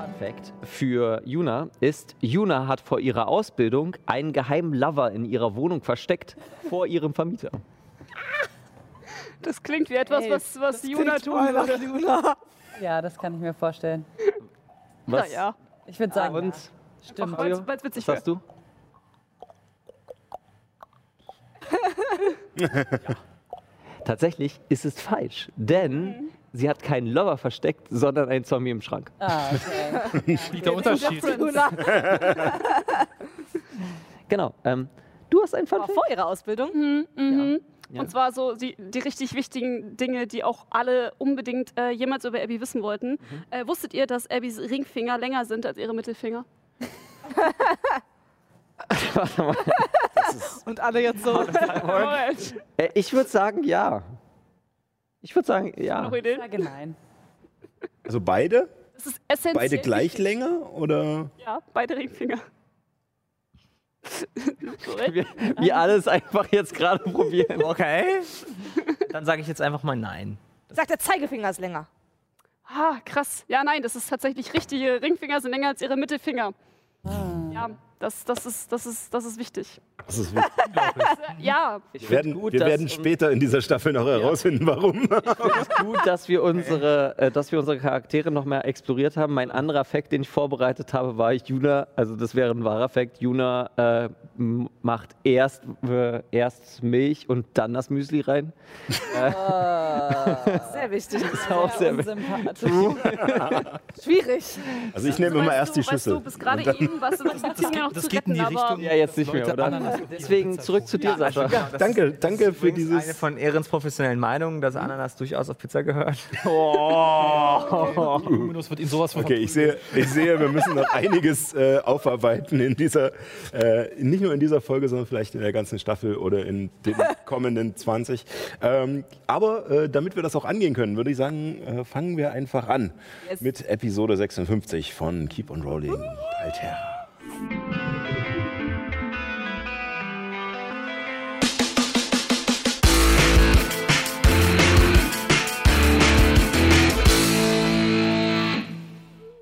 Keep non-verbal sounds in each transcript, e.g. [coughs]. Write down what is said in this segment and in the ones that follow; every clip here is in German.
Fun Fact für Juna ist, Juna hat vor ihrer Ausbildung einen geheimen Lover in ihrer Wohnung versteckt, vor ihrem Vermieter. Das klingt wie etwas, Ey, was, was Juna tun würde. Juna. Ja, das kann ich mir vorstellen. Was? Ja, ja. Ich würde sagen, Und ja. stimmt. Weil es witzig was hast du? [laughs] Tatsächlich ist es falsch, denn sie hat keinen Lover versteckt, sondern einen Zombie im Schrank. Ah, okay. [laughs] Liegt der Unterschied. [laughs] Genau. Ähm, du hast einen Fun vor ihrer Ausbildung? Mhm. Ja. Und zwar so die, die richtig wichtigen Dinge, die auch alle unbedingt äh, jemals über Abby wissen wollten. Mhm. Äh, wusstet ihr, dass Abbys Ringfinger länger sind als ihre Mittelfinger? Warte [laughs] mal. Und alle jetzt so. Äh, ich würde sagen, ja. Ich würde sagen, Noch ja. Ideen? sage nein. Also beide? Das ist essentiell. Beide gleich wichtig. Länge oder? Ja, beide Ringfinger. Korrekt. [laughs] Wir, wir alles einfach jetzt gerade probieren. Okay. Dann sage ich jetzt einfach mal nein. Sagt der Zeigefinger ist länger. ah, krass. Ja, nein, das ist tatsächlich richtig. Ihre Ringfinger sind länger als ihre Mittelfinger. Ja, das, das, ist, das, ist, das ist wichtig. Das ist wichtig. [laughs] Ja, Ich werden, gut, wir werden später in dieser Staffel noch herausfinden, warum. Ich finde es gut, dass wir unsere, äh, dass wir unsere Charaktere noch mehr exploriert haben. Mein anderer Fact, den ich vorbereitet habe, war Juna, also das wäre ein wahrer Fact, Juna äh, macht erst, äh, erst Milch und dann das Müsli rein. [laughs] [laughs] Sehr wichtig. Das ist auch sehr unsympathisch. Schwierig. Also ich nehme immer erst du, die Weißt du, Schüssel. bis gerade eben warst du noch das zu geht in retten, die aber Richtung. ja, jetzt nicht mehr, oder? Ananas auf die Deswegen Pizza zurück zu dir, Sascha. Danke, danke für dieses- Eine von Ehrens professionellen Meinungen, dass Ananas durchaus auf Pizza gehört. [laughs] Luminus [laughs] wird ihn sowas von Okay, ich sehe, ich sehe, wir müssen noch einiges äh, aufarbeiten in dieser, äh, nicht nur in dieser Folge, sondern vielleicht in der ganzen Staffel oder in den [laughs] kommenden 20. Ähm, aber äh, damit wir das auch angehen können, würde ich sagen, äh, fangen wir einfach an Yes. mit Episode 56 von Keep on Rolling Alter.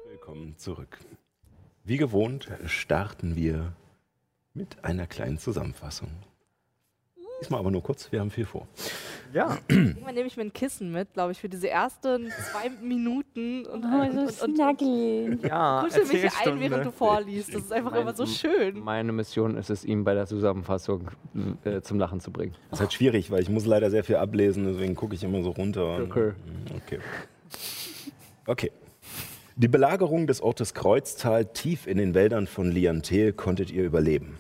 Willkommen zurück. Wie gewohnt starten wir mit einer kleinen Zusammenfassung. Diesmal aber nur kurz, wir haben viel vor. Ja. Irgendwann nehme ich mir ein Kissen mit, glaube ich, für diese ersten zwei Minuten und, Oh, und, so und, und snuggly. Ja, kuschel mich ein, Erzählstunde. während du vorliest. Das ist einfach immer so schön. Meine Mission ist es, ihn bei der Zusammenfassung äh, zum Lachen zu bringen. Das ist halt schwierig, weil ich muss leider sehr viel ablesen, deswegen gucke ich immer so runter. und- Okay. Okay. Okay. Die Belagerung des Ortes Kreuztal tief in den Wäldern von Liantel konntet ihr überleben.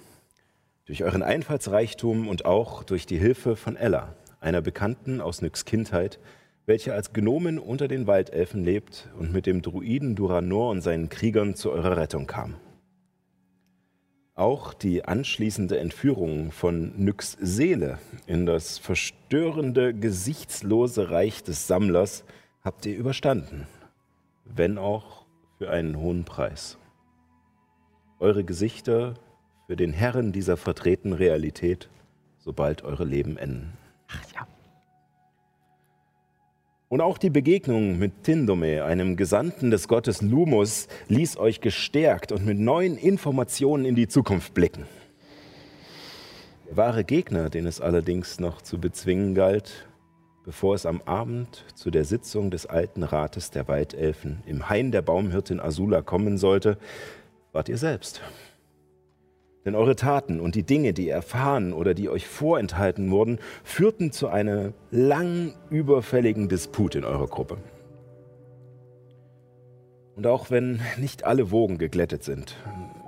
Durch euren Einfallsreichtum und auch durch die Hilfe von Ella, einer Bekannten aus Nyx Kindheit, welche als Gnomin unter den Waldelfen lebt und mit dem Druiden Duranor und seinen Kriegern zu eurer Rettung kam. Auch die anschließende Entführung von Nyx Seele in das verstörende, gesichtslose Reich des Sammlers habt ihr überstanden, wenn auch für einen hohen Preis. Eure Gesichter für den Herren dieser vertretenen Realität, sobald eure Leben enden. Und auch die Begegnung mit Tindome, einem Gesandten des Gottes Lumus, ließ euch gestärkt und mit neuen Informationen in die Zukunft blicken. Der wahre Gegner, den es allerdings noch zu bezwingen galt, bevor es am Abend zu der Sitzung des alten Rates der Waldelfen im Hain der Baumhirtin Asula kommen sollte, wart ihr selbst. Denn eure Taten und die Dinge, die ihr erfahren oder die euch vorenthalten wurden, führten zu einem lang überfälligen Disput in eurer Gruppe. Und auch wenn nicht alle Wogen geglättet sind,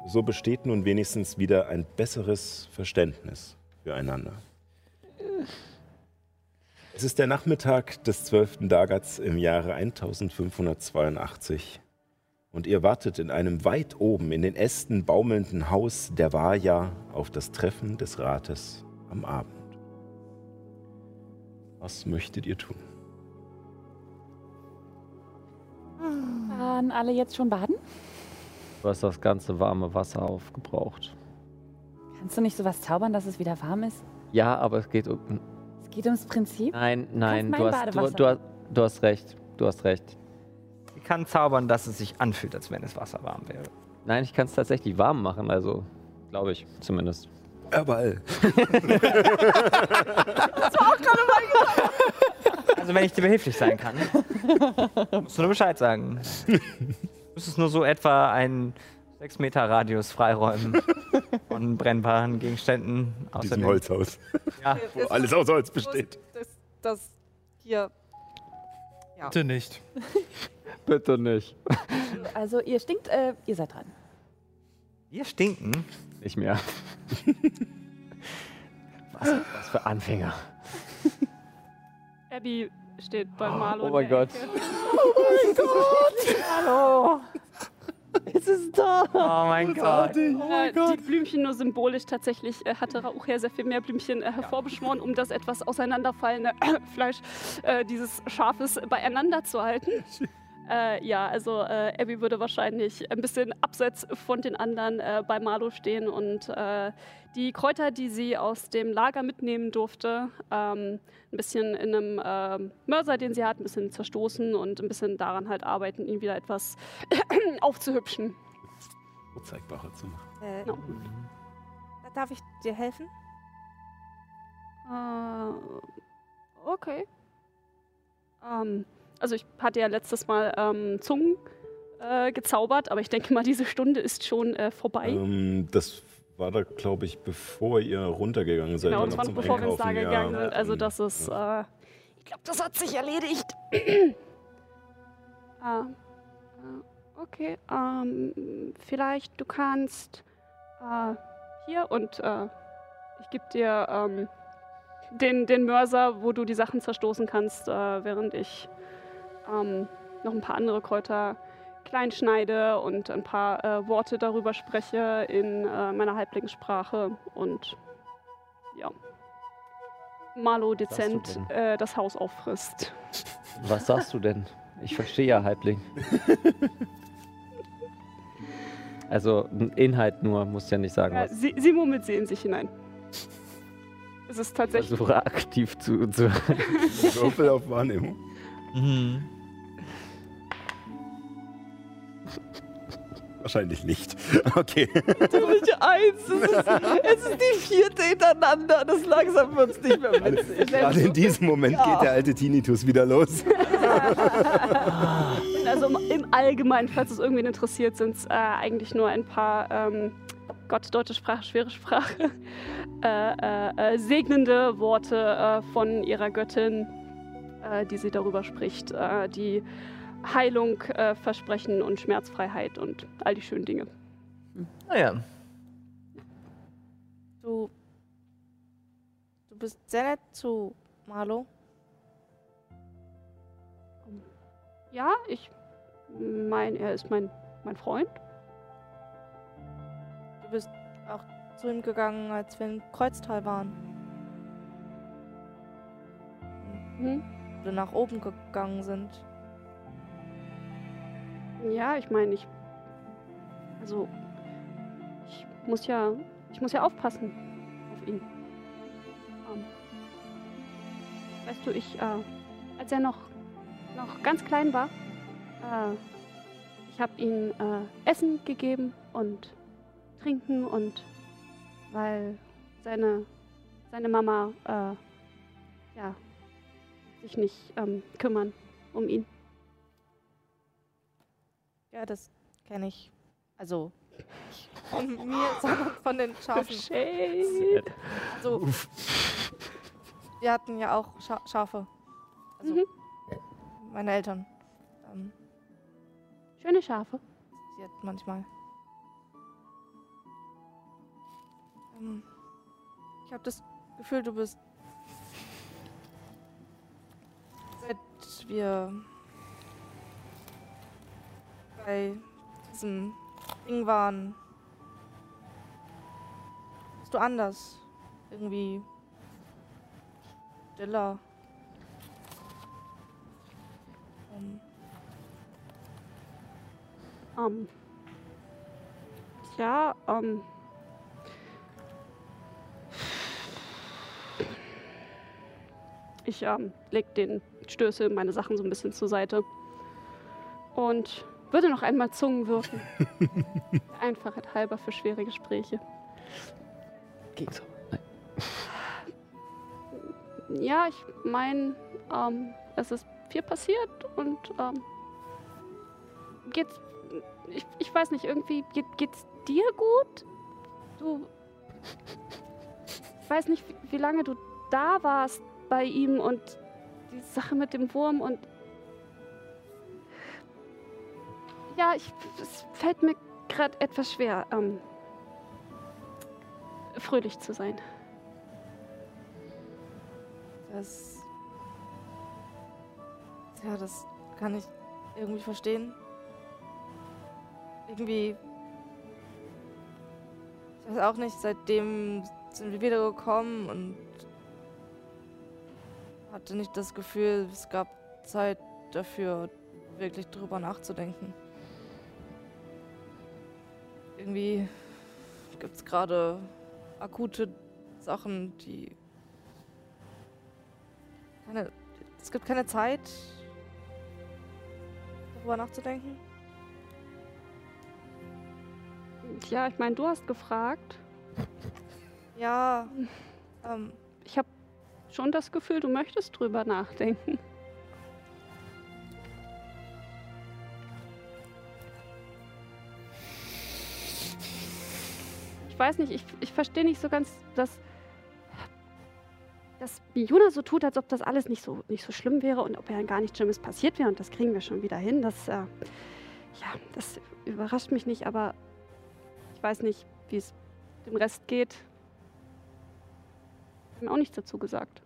so besteht nun wenigstens wieder ein besseres Verständnis füreinander. Es ist der Nachmittag des 12. Dagats im Jahre 1582 und ihr wartet in einem weit oben in den Ästen baumelnden Haus der Vaja auf das Treffen des Rates am Abend. Was möchtet ihr tun? Waren alle jetzt schon baden? Du hast das ganze warme Wasser aufgebraucht. Kannst du nicht sowas zaubern, dass es wieder warm ist? Ja, aber es geht um. Es geht ums Prinzip. Nein, nein, du hast, du, du, hast, du hast recht. Du hast recht. Kann zaubern, dass es sich anfühlt, als wenn es Wasser warm wäre. Nein, ich kann es tatsächlich warm machen, also glaube ich zumindest. Jawohl. Also wenn ich dir behilflich sein kann, musst du nur Bescheid sagen. Du müsstest nur so etwa einen 6 Meter Radius freiräumen von brennbaren Gegenständen. In diesem Holzhaus, Ja, wo alles aus Holz besteht. Das, das hier. Bitte nicht. Bitte nicht. Also ihr stinkt, äh, ihr seid dran. wir stinken. Nicht mehr. [laughs] was, was für Anfänger. Abby steht bei Marlo. Oh in mein Gott. Ecke. Hallo. Es ist da. Oh mein Gott. Äh, die Blümchen nur symbolisch. Tatsächlich äh, hatte Rauch ja sehr viel mehr Blümchen äh, hervorbeschworen, um das etwas auseinanderfallende [coughs] Fleisch äh, dieses Schafes beieinander zu halten. [laughs] Äh, ja, also äh, Abby würde wahrscheinlich ein bisschen abseits von den anderen äh, bei Marlo stehen und äh, die Kräuter, die sie aus dem Lager mitnehmen durfte, ähm, ein bisschen in einem ähm, Mörser, den sie hat, ein bisschen zerstoßen und ein bisschen daran halt arbeiten, ihn wieder etwas [coughs] aufzuhübschen. Vorzeigbarer zu machen. Äh, Ja. Darf ich dir helfen? Äh, okay. Ähm, also ich hatte ja letztes Mal ähm, Zungen äh, gezaubert, aber ich denke mal, diese Stunde ist schon äh, vorbei. Ähm, das war da, glaube ich, bevor ihr runtergegangen seid. genau, das war noch bevor wir ins Lager ja. gegangen sind. Also Ähm, das ist, äh, ich glaube, das hat sich erledigt. [clears throat] ah, äh, okay, ähm, vielleicht du kannst äh, hier und äh, ich gebe dir ähm, den, den Mörser, wo du die Sachen zerstoßen kannst, äh, während ich ähm, noch ein paar andere Kräuter klein schneide und ein paar äh, Worte darüber spreche in äh, meiner Halblingssprache und ja. Du dezent äh, das Haus auffrisst. Was sagst du denn? Ich verstehe ja Halbling. [laughs] Also Inhalt nur, musst ja nicht sagen, Äh, was. sie, sie murmelt sie in sich hinein. Es ist Ich tatsächlich. versuche aktiv zu. zu [laughs] [laughs] Würfel auf Wahrnehmung. Mhm. Wahrscheinlich nicht. [laughs] Okay. nicht eins. Es ist, es ist die vierte hintereinander. Das langsam wird es nicht mehr witzig. Gerade in diesem Moment geht der alte Tinnitus wieder los. [laughs] Also im, im Allgemeinen, falls es irgendwen interessiert, sind es äh, eigentlich nur ein paar, ähm, Gott, deutsche Sprache, schwere Sprache, [laughs] äh, äh, äh, segnende Worte äh, von ihrer Göttin, äh, die sie darüber spricht, äh, die Heilung äh, versprechen und Schmerzfreiheit und all die schönen Dinge. Naja, Du. Du bist sehr nett zu Marlo. Ja, ich meine, er ist mein, mein Freund. Du bist auch zu ihm gegangen, als wir in Kreuztal waren. Hm? Wir nach oben gegangen sind. Ja, ich meine, ich. Also. Ich muss ja. Ich muss ja aufpassen auf ihn. Ähm, weißt du, ich, äh, als er noch, noch ganz klein war, äh, ich habe ihm äh, Essen gegeben und Trinken und weil seine, seine Mama, äh, ja, sich nicht ähm, kümmern um ihn. Ja, das kenne ich. Also. nicht Von mir, sondern von den Schafen. [laughs] Shade. So. Wir hatten ja auch Scha Schafe. Also Mhm. meine Eltern. Ähm, Schöne Schafe. sie hat manchmal. Ähm, ich habe das Gefühl, du bist wir bei diesem Ding waren, bist du anders. Irgendwie stiller. Ähm, Ähm. Ja, ähm. Ich ähm, leg den Stößel, meine Sachen so ein bisschen zur Seite. Und würde noch einmal Zungen würfen. [laughs] Einfachheit halber für schwere Gespräche. Ging so. Nein. [laughs] Ja, ich meine, ähm, es ist viel passiert und ähm, geht's. Ich, ich weiß nicht, irgendwie geht, geht's dir gut? Du. Ich [laughs] weiß nicht, wie, wie lange du da warst bei ihm und die Sache mit dem Wurm und. Ja, ich, es fällt mir gerade etwas schwer, ähm, fröhlich zu sein. Das. Ja, das kann ich irgendwie verstehen. Irgendwie. Ich weiß auch nicht, seitdem sind wir wiedergekommen und hatte nicht das Gefühl, es gab Zeit dafür, wirklich drüber nachzudenken. Irgendwie gibt es gerade akute Sachen, die keine, es gibt keine Zeit, darüber nachzudenken. Ja, ich meine, du hast gefragt. Ja, [laughs] ähm, Ich habe schon das Gefühl, du möchtest drüber nachdenken. Weiß nicht, ich, ich verstehe nicht so ganz, dass, dass Juna so tut, als ob das alles nicht so, nicht so schlimm wäre und ob ja gar nichts Schlimmes passiert wäre und das kriegen wir schon wieder hin. Das, äh, ja, das überrascht mich nicht, aber ich weiß nicht, wie es dem Rest geht. Ich habe mir auch nichts dazu gesagt.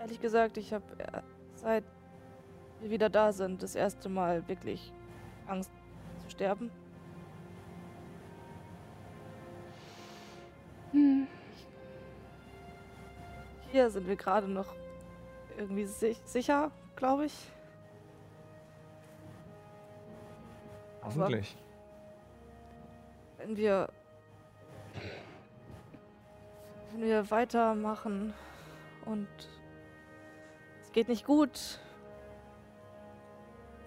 ehrlich gesagt, ich habe seit wir wieder da sind, das erste Mal wirklich Angst zu sterben. Hm. Hier sind wir gerade noch irgendwie sich sicher, glaube ich. Hoffentlich. Wenn wir wenn wir weitermachen und es geht nicht gut,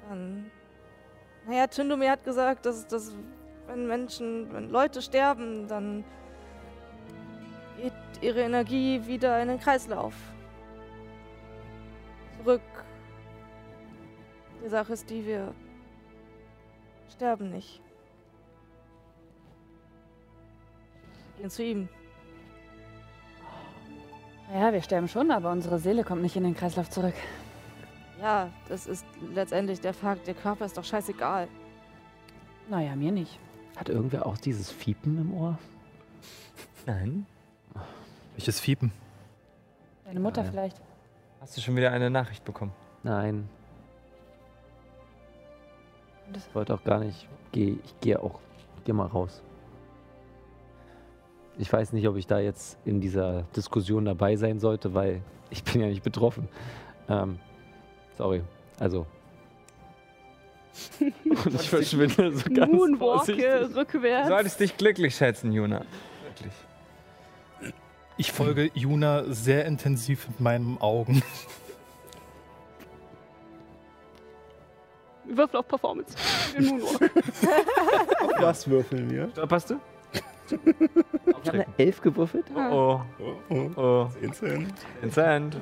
dann naja, Tündome hat gesagt, dass, dass wenn Menschen, wenn Leute sterben, dann geht ihre Energie wieder in den Kreislauf. Zurück. Die Sache ist die, wir sterben nicht. Gehen zu ihm. Ja, wir sterben schon, aber unsere Seele kommt nicht in den Kreislauf zurück. Ja, das ist letztendlich der Fakt. Der Körper ist doch scheißegal. Naja, mir nicht. Hat irgendwer auch dieses Fiepen im Ohr? Nein. Welches Fiepen? Deine Mutter Ja. vielleicht. Hast du schon wieder eine Nachricht bekommen? Nein. Das- Ich wollte auch gar nicht. Geh, ich gehe auch. Geh mal raus. Ich weiß nicht, ob ich da jetzt in dieser Diskussion dabei sein sollte, weil ich bin ja nicht betroffen. Ähm, sorry. Also. [laughs] Und ich verschwinde so ganz Moonwalke rückwärts. Du solltest dich glücklich schätzen, Juna. Wirklich. Ich folge Juna sehr intensiv mit meinen Augen. Würfel auf Performance. Den Moonwalk. [laughs] Was würfeln wir? Stolperst du? Ich habe eine Elf gewürfelt. Oh, Oh, oh, oh. oh. Vincent. [laughs]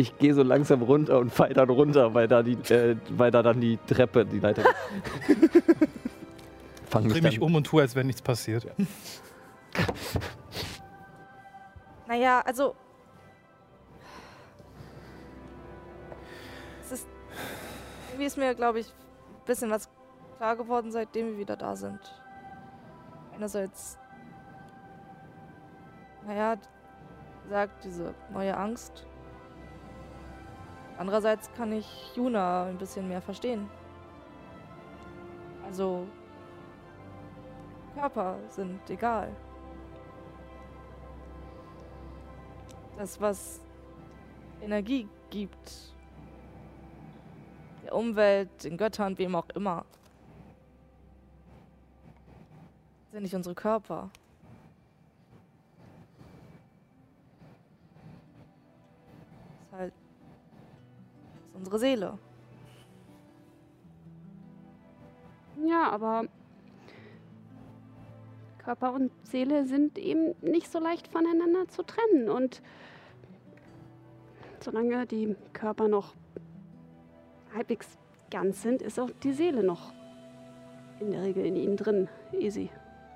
Ich gehe so langsam runter und fall dann runter, weil da, die, äh, weil da dann die Treppe, die Leiter. [laughs] Fang Dreh mich mich dann, um und tue, als wenn nichts passiert. [laughs] Naja, also. Es ist. Irgendwie ist mir, glaube ich, ein bisschen was klar geworden, seitdem wir wieder da sind. Einerseits. naja, gesagt, diese neue Angst. Andererseits kann ich Juna ein bisschen mehr verstehen. Also, Körper sind egal. Das, was Energie gibt, der Umwelt, den Göttern, wem auch immer, sind nicht unsere Körper. Unsere Seele. Ja, aber Körper und Seele sind eben nicht so leicht voneinander zu trennen. Und solange die Körper noch halbwegs ganz sind, ist auch die Seele noch in der Regel in ihnen drin, ehe sie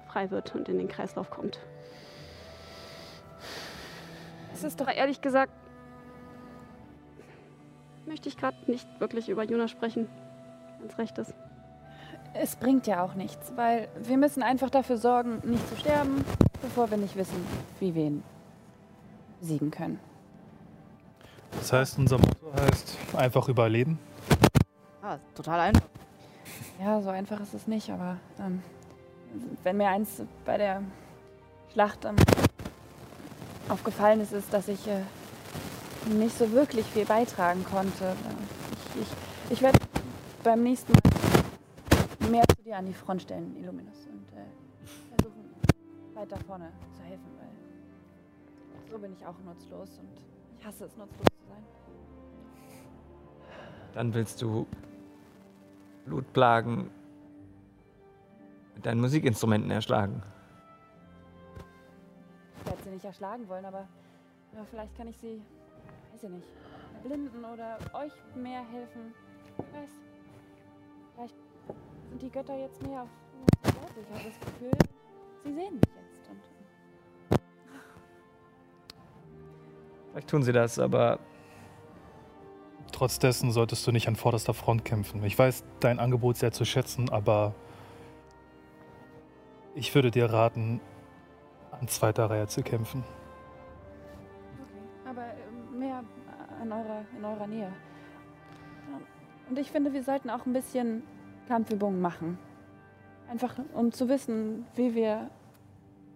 frei wird und in den Kreislauf kommt. Es ist doch ehrlich gesagt, möchte ich gerade nicht wirklich über Juna sprechen, wenn es recht ist. Es bringt ja auch nichts, weil wir müssen einfach dafür sorgen, nicht zu sterben, bevor wir nicht wissen, wie wir ihn besiegen können. Das heißt, unser Motto heißt einfach überleben. Ah, total einfach. Ja, so einfach ist es nicht, aber ähm, wenn mir eins bei der Schlacht ähm, aufgefallen ist, ist, dass ich äh, nicht so wirklich viel beitragen konnte. Ich, ich, ich werde beim nächsten Mal mehr zu dir an die Front stellen, Illuminus, und äh, versuchen, weiter vorne zu helfen, weil so bin ich auch nutzlos und ich hasse es, nutzlos zu sein. Dann willst du Blutplagen mit deinen Musikinstrumenten erschlagen. Ich werde sie nicht erschlagen wollen, aber, aber vielleicht kann ich sie, weiß ich nicht, blinden oder euch mehr helfen. Wer weiß. Vielleicht sind die Götter jetzt mehr auf Seite. Ich habe das Gefühl, sie sehen mich jetzt. Und Vielleicht tun sie das, aber Trotz dessen solltest du nicht an vorderster Front kämpfen. Ich weiß dein Angebot sehr zu schätzen, aber ich würde dir raten, an zweiter Reihe zu kämpfen. An eurer, in eurer Nähe. Und ich finde, wir sollten auch ein bisschen Kampfübungen machen. Einfach um zu wissen, wie wir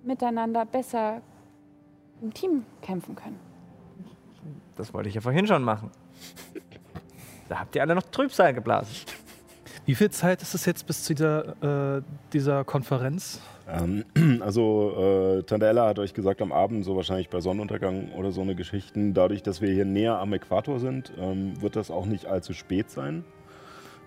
miteinander besser im Team kämpfen können. das wollte ich ja vorhin schon machen. Da habt ihr alle noch Trübsal geblasen. Wie viel Zeit ist es jetzt bis zu dieser, äh, dieser Konferenz? Ähm, [clears throat] also äh, Tandella hat euch gesagt am Abend, so wahrscheinlich bei Sonnenuntergang oder so eine Geschichten. Dadurch, dass wir hier näher am Äquator sind, ähm, wird das auch nicht allzu spät sein.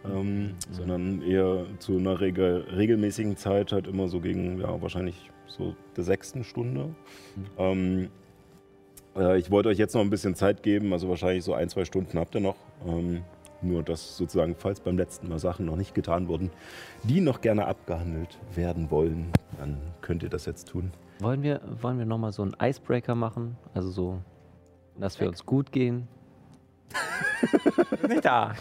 Ähm, sondern eher zu einer regel regelmäßigen Zeit, halt immer so gegen, ja, wahrscheinlich so der sechsten Stunde. Ähm, äh, ich wollte euch jetzt noch ein bisschen Zeit geben, also wahrscheinlich so ein, zwei Stunden habt ihr noch. Ähm, nur, dass sozusagen, falls beim letzten Mal Sachen noch nicht getan wurden, die noch gerne abgehandelt werden wollen, dann könnt ihr das jetzt tun. Wollen wir, wollen wir nochmal so einen Icebreaker machen? Also so, dass wir uns gut gehen. [laughs] Nicht da.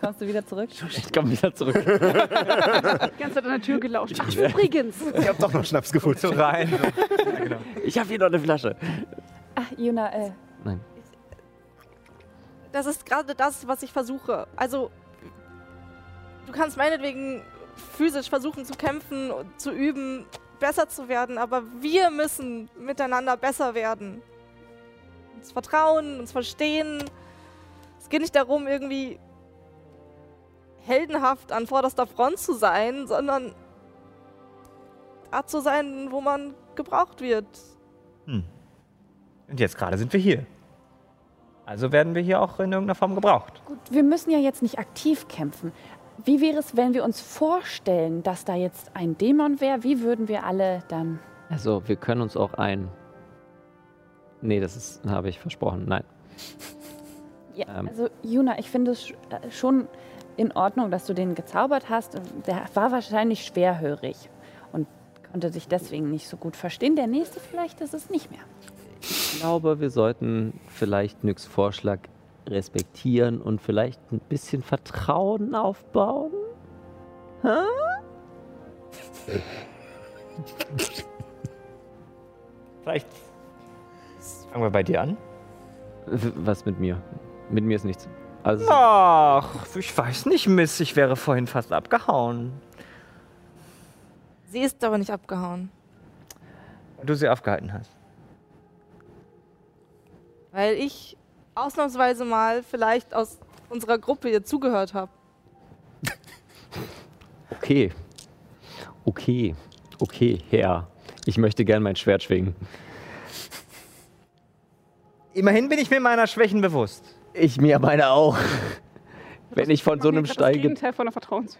Kommst du wieder zurück? Ich komme wieder zurück. Die ganze Zeit an der Tür gelauscht. Ach, übrigens. Ihr habt doch noch Schnaps gefunden. Rein. [laughs] Ja, genau. Ich habe hier noch eine Flasche. Ach, Juna, äh, Nein. Das ist gerade das, was ich versuche. Also, du kannst meinetwegen physisch versuchen zu kämpfen zu üben, besser zu werden, aber wir müssen miteinander besser werden. Uns vertrauen, uns verstehen. Es geht nicht darum, irgendwie heldenhaft an vorderster Front zu sein, sondern da zu sein, wo man gebraucht wird. Hm. Und jetzt gerade sind wir hier. Also werden wir hier auch in irgendeiner Form gebraucht. gut, wir müssen ja jetzt nicht aktiv kämpfen. Wie wäre es, wenn wir uns vorstellen, dass da jetzt ein Dämon wäre? Wie würden wir alle dann. Also, wir können uns auch ein. Nee, das ist, habe ich versprochen. Nein. [laughs] Ja, Ähm. also Juna, ich finde es äh, schon in Ordnung, dass du den gezaubert hast. Der war wahrscheinlich schwerhörig und konnte sich deswegen nicht so gut verstehen. Der nächste vielleicht ist es nicht mehr. Ich glaube, wir sollten vielleicht Nyx Vorschlag respektieren und vielleicht ein bisschen Vertrauen aufbauen. Vielleicht fangen wir bei dir an. Was mit mir? Mit mir ist nichts. Also, Ach, ich weiß nicht, Miss. Ich wäre vorhin fast abgehauen. Sie ist aber nicht abgehauen. Weil du sie aufgehalten hast. Weil ich ausnahmsweise mal vielleicht aus unserer Gruppe ihr zugehört habe. okay. Okay. Okay, Herr. Ich möchte gern mein Schwert schwingen. Immerhin bin ich mir meiner Schwächen bewusst. Ich mir meine auch. Wenn ich von so einem Das Stein, ge- Gegenteil von der Vertrauens.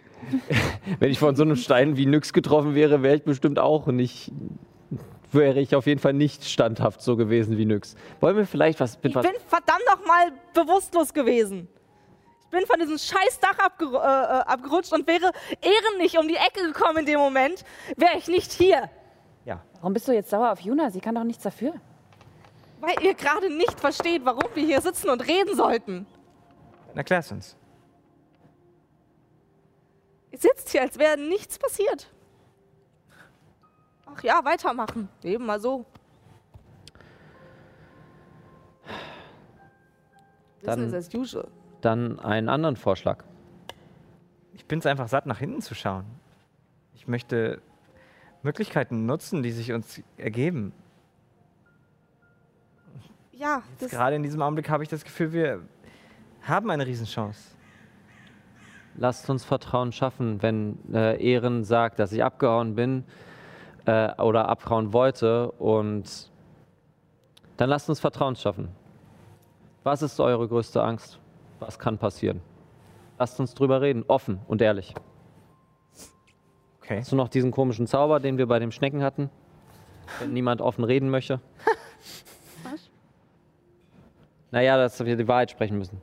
[laughs] wenn ich von so einem Stein wie Nyx getroffen wäre, wäre ich bestimmt auch nicht, wäre ich auf jeden Fall nicht standhaft so gewesen wie Nyx. Wollen wir vielleicht was mit Ich was? bin verdammt nochmal bewusstlos gewesen. Ich bin von diesem scheiß Dach abgeru äh, äh, abgerutscht und wäre ehrenlich um die Ecke gekommen in dem Moment, wäre ich nicht hier. Warum bist du jetzt sauer auf Juna? Sie kann doch nichts dafür. Weil ihr gerade nicht versteht, warum wir hier sitzen und reden sollten. Dann erklär's uns. Ihr sitzt hier, als wäre nichts passiert. Ach ja, weitermachen. Eben mal so. Dann- Business as usual. Dann einen anderen Vorschlag. Ich bin's einfach satt, nach hinten zu schauen. Ich möchte Möglichkeiten nutzen, die sich uns ergeben. Ja, Jetzt gerade in diesem Augenblick habe ich das Gefühl, wir haben eine Riesenchance. Lasst uns Vertrauen schaffen, wenn äh, Ehren sagt, dass ich abgehauen bin äh, oder abhauen wollte und dann lasst uns Vertrauen schaffen. Was ist eure größte Angst? Was kann passieren? Lasst uns drüber reden, offen und ehrlich. Okay. Hast du noch diesen komischen Zauber, den wir bei dem Schnecken hatten? Wenn niemand offen reden möchte? [laughs] Was? Naja, dass wir die Wahrheit sprechen müssen.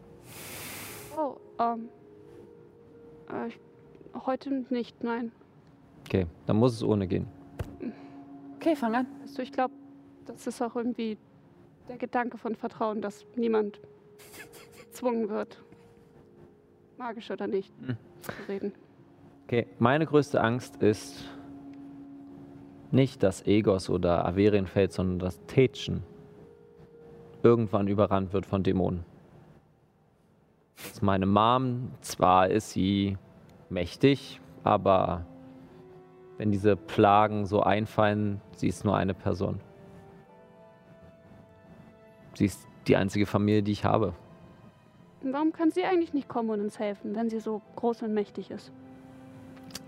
Oh, ähm. Äh, heute nicht, nein. Okay, dann muss es ohne gehen. Okay, fang an. Du, ich glaube, das ist auch irgendwie der Gedanke von Vertrauen, dass niemand gezwungen wird, magisch oder nicht, Hm. zu reden. Okay, meine größte Angst ist nicht, dass Egos oder Averien fällt, sondern dass Tätschen irgendwann überrannt wird von Dämonen. Das ist meine Mom, zwar ist sie mächtig, aber wenn diese Plagen so einfallen, sie ist nur eine Person. Sie ist die einzige Familie, die ich habe. Warum kann sie eigentlich nicht kommen und uns helfen, wenn sie so groß und mächtig ist?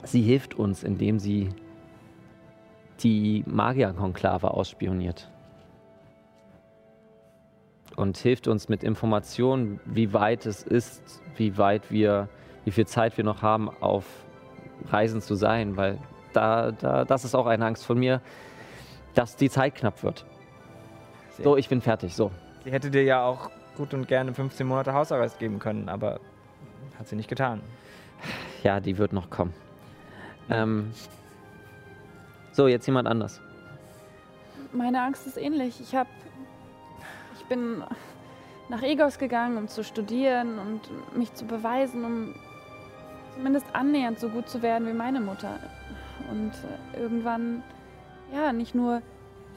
Sie hilft uns, indem sie die Magierkonklave ausspioniert. Und hilft uns mit Informationen, wie weit es ist, wie weit wir, wie viel Zeit wir noch haben, auf Reisen zu sein, weil da, da, das ist auch eine Angst von mir, dass die Zeit knapp wird. So, ich bin fertig. So. Sie hätte dir ja auch gut und gerne 15 Monate Hausarrest geben können, aber hat sie nicht getan. Ja, die wird noch kommen. Ähm, so, jetzt jemand anders. Meine Angst ist ähnlich. Ich habe, ich bin nach Egos gegangen, um zu studieren und mich zu beweisen, um zumindest annähernd so gut zu werden wie meine Mutter. Und äh, irgendwann, ja, nicht nur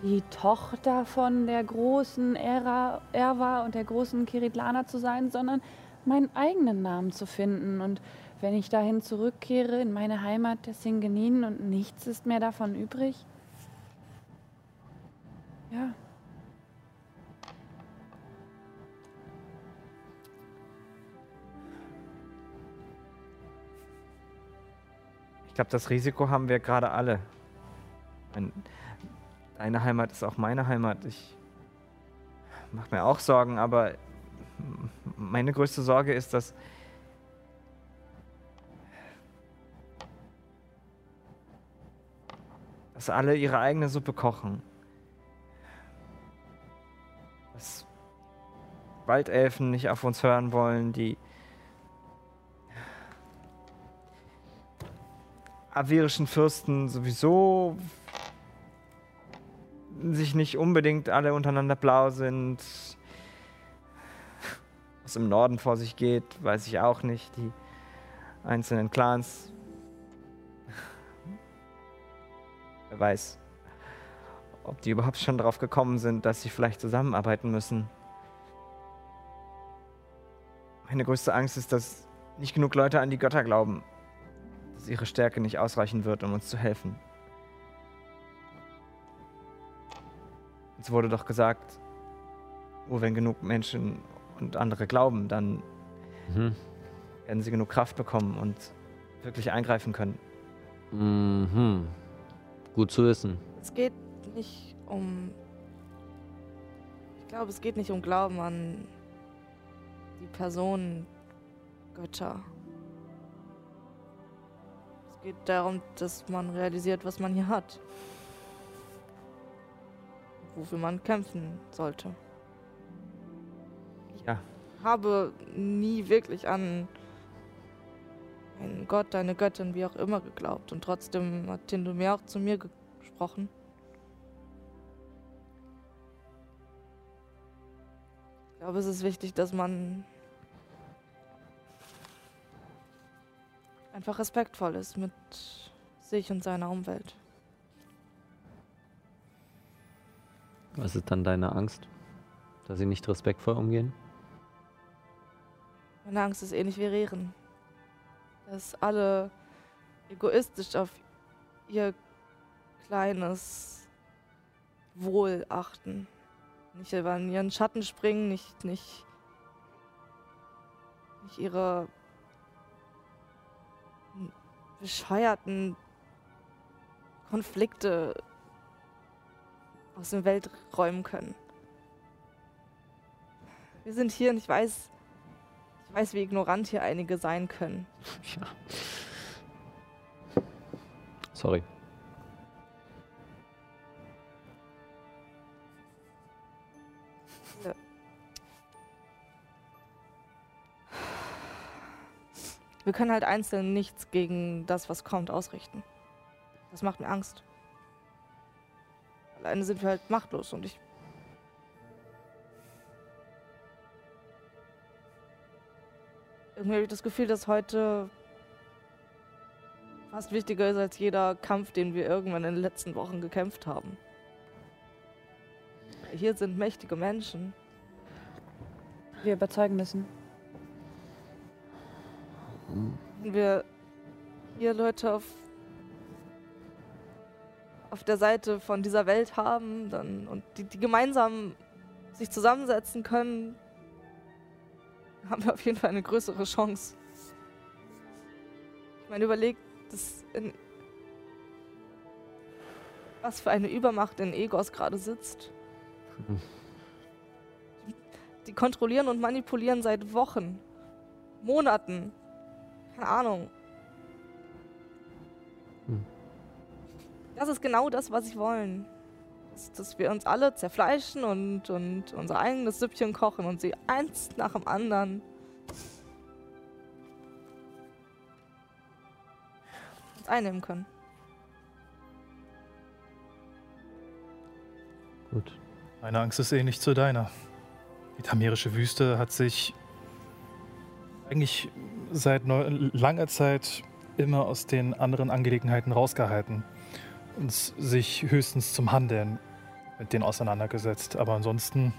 die Tochter von der großen Era, Erwa und der großen Kiritlana zu sein, sondern meinen eigenen Namen zu finden. Und wenn ich dahin zurückkehre in meine Heimat der Singenin und nichts ist mehr davon übrig, ja, glaube, das Risiko haben wir gerade alle. Deine Heimat ist auch meine Heimat. Ich mache mir auch Sorgen, aber meine größte Sorge ist, dass dass alle ihre eigene Suppe kochen. Dass Waldelfen nicht auf uns hören wollen, die averischen Fürsten sowieso sich nicht unbedingt alle untereinander blau sind. Was im Norden vor sich geht, weiß ich auch nicht. Die einzelnen Clans. Wer weiß. ob die überhaupt schon drauf gekommen sind, dass sie vielleicht zusammenarbeiten müssen. Meine größte Angst ist, dass nicht genug Leute an die Götter glauben, dass ihre Stärke nicht ausreichen wird, um uns zu helfen. Es wurde doch gesagt, oh, wenn genug Menschen und andere glauben, dann Mhm. werden sie genug Kraft bekommen und wirklich eingreifen können. Mhm. Gut zu wissen. Es geht nicht um. Ich glaube, es geht nicht um Glauben an die Personen Götter. Es geht darum, dass man realisiert, was man hier hat. Wofür man kämpfen sollte. Ja. Ich habe nie wirklich an einen Gott, eine Göttin, wie auch immer geglaubt. Und trotzdem hat Tindumir auch zu mir gesprochen. Ich glaube, es ist wichtig, dass man einfach respektvoll ist mit sich und seiner Umwelt. Was ist dann deine Angst? Dass sie nicht respektvoll umgehen? Meine Angst ist ähnlich wie Rehren. Dass alle egoistisch auf ihr kleines Wohl achten. Nicht über ihren Schatten springen, nicht, nicht, nicht ihre bescheuerten Konflikte aus dem Welt räumen können. Wir sind hier und ich weiß, ich weiß, wie ignorant hier einige sein können. [laughs] Ja. Sorry. Wir können halt einzeln nichts gegen das, was kommt, ausrichten. Das macht mir Angst. Alleine sind wir halt machtlos und ich. Irgendwie habe ich das Gefühl, dass heute fast wichtiger ist als jeder Kampf, den wir irgendwann in den letzten Wochen gekämpft haben. Hier sind mächtige Menschen. die wir überzeugen müssen. Wenn wir hier Leute auf, auf der Seite von dieser Welt haben dann, und die, die gemeinsam sich zusammensetzen können, haben wir auf jeden Fall eine größere Chance. Ich meine, überlegt, was für eine Übermacht in Egos gerade sitzt. Mhm. [laughs] Die kontrollieren und manipulieren seit Wochen, Monaten. Keine Ahnung. Hm. Das ist genau das, was sie wollen. Dass, dass wir uns alle zerfleischen und, und unser eigenes Süppchen kochen und sie eins nach dem anderen uns einnehmen können. Gut. Meine Angst ist ähnlich zu deiner. Die tamerische Wüste hat sich eigentlich seit langer Zeit immer aus den anderen Angelegenheiten rausgehalten und sich höchstens zum Handeln mit denen auseinandergesetzt. Aber ansonsten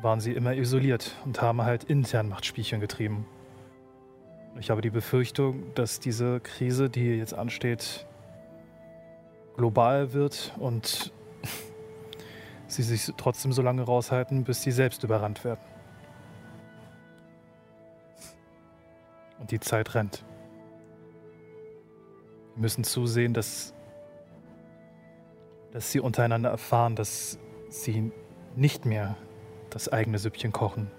waren sie immer isoliert und haben halt intern Machtspielchen getrieben. Ich habe die Befürchtung, dass diese Krise, die jetzt ansteht, global wird und [laughs] sie sich trotzdem so lange raushalten, bis sie selbst überrannt werden. Und die Zeit rennt. Wir müssen zusehen, dass, dass sie untereinander erfahren, dass sie nicht mehr das eigene Süppchen kochen,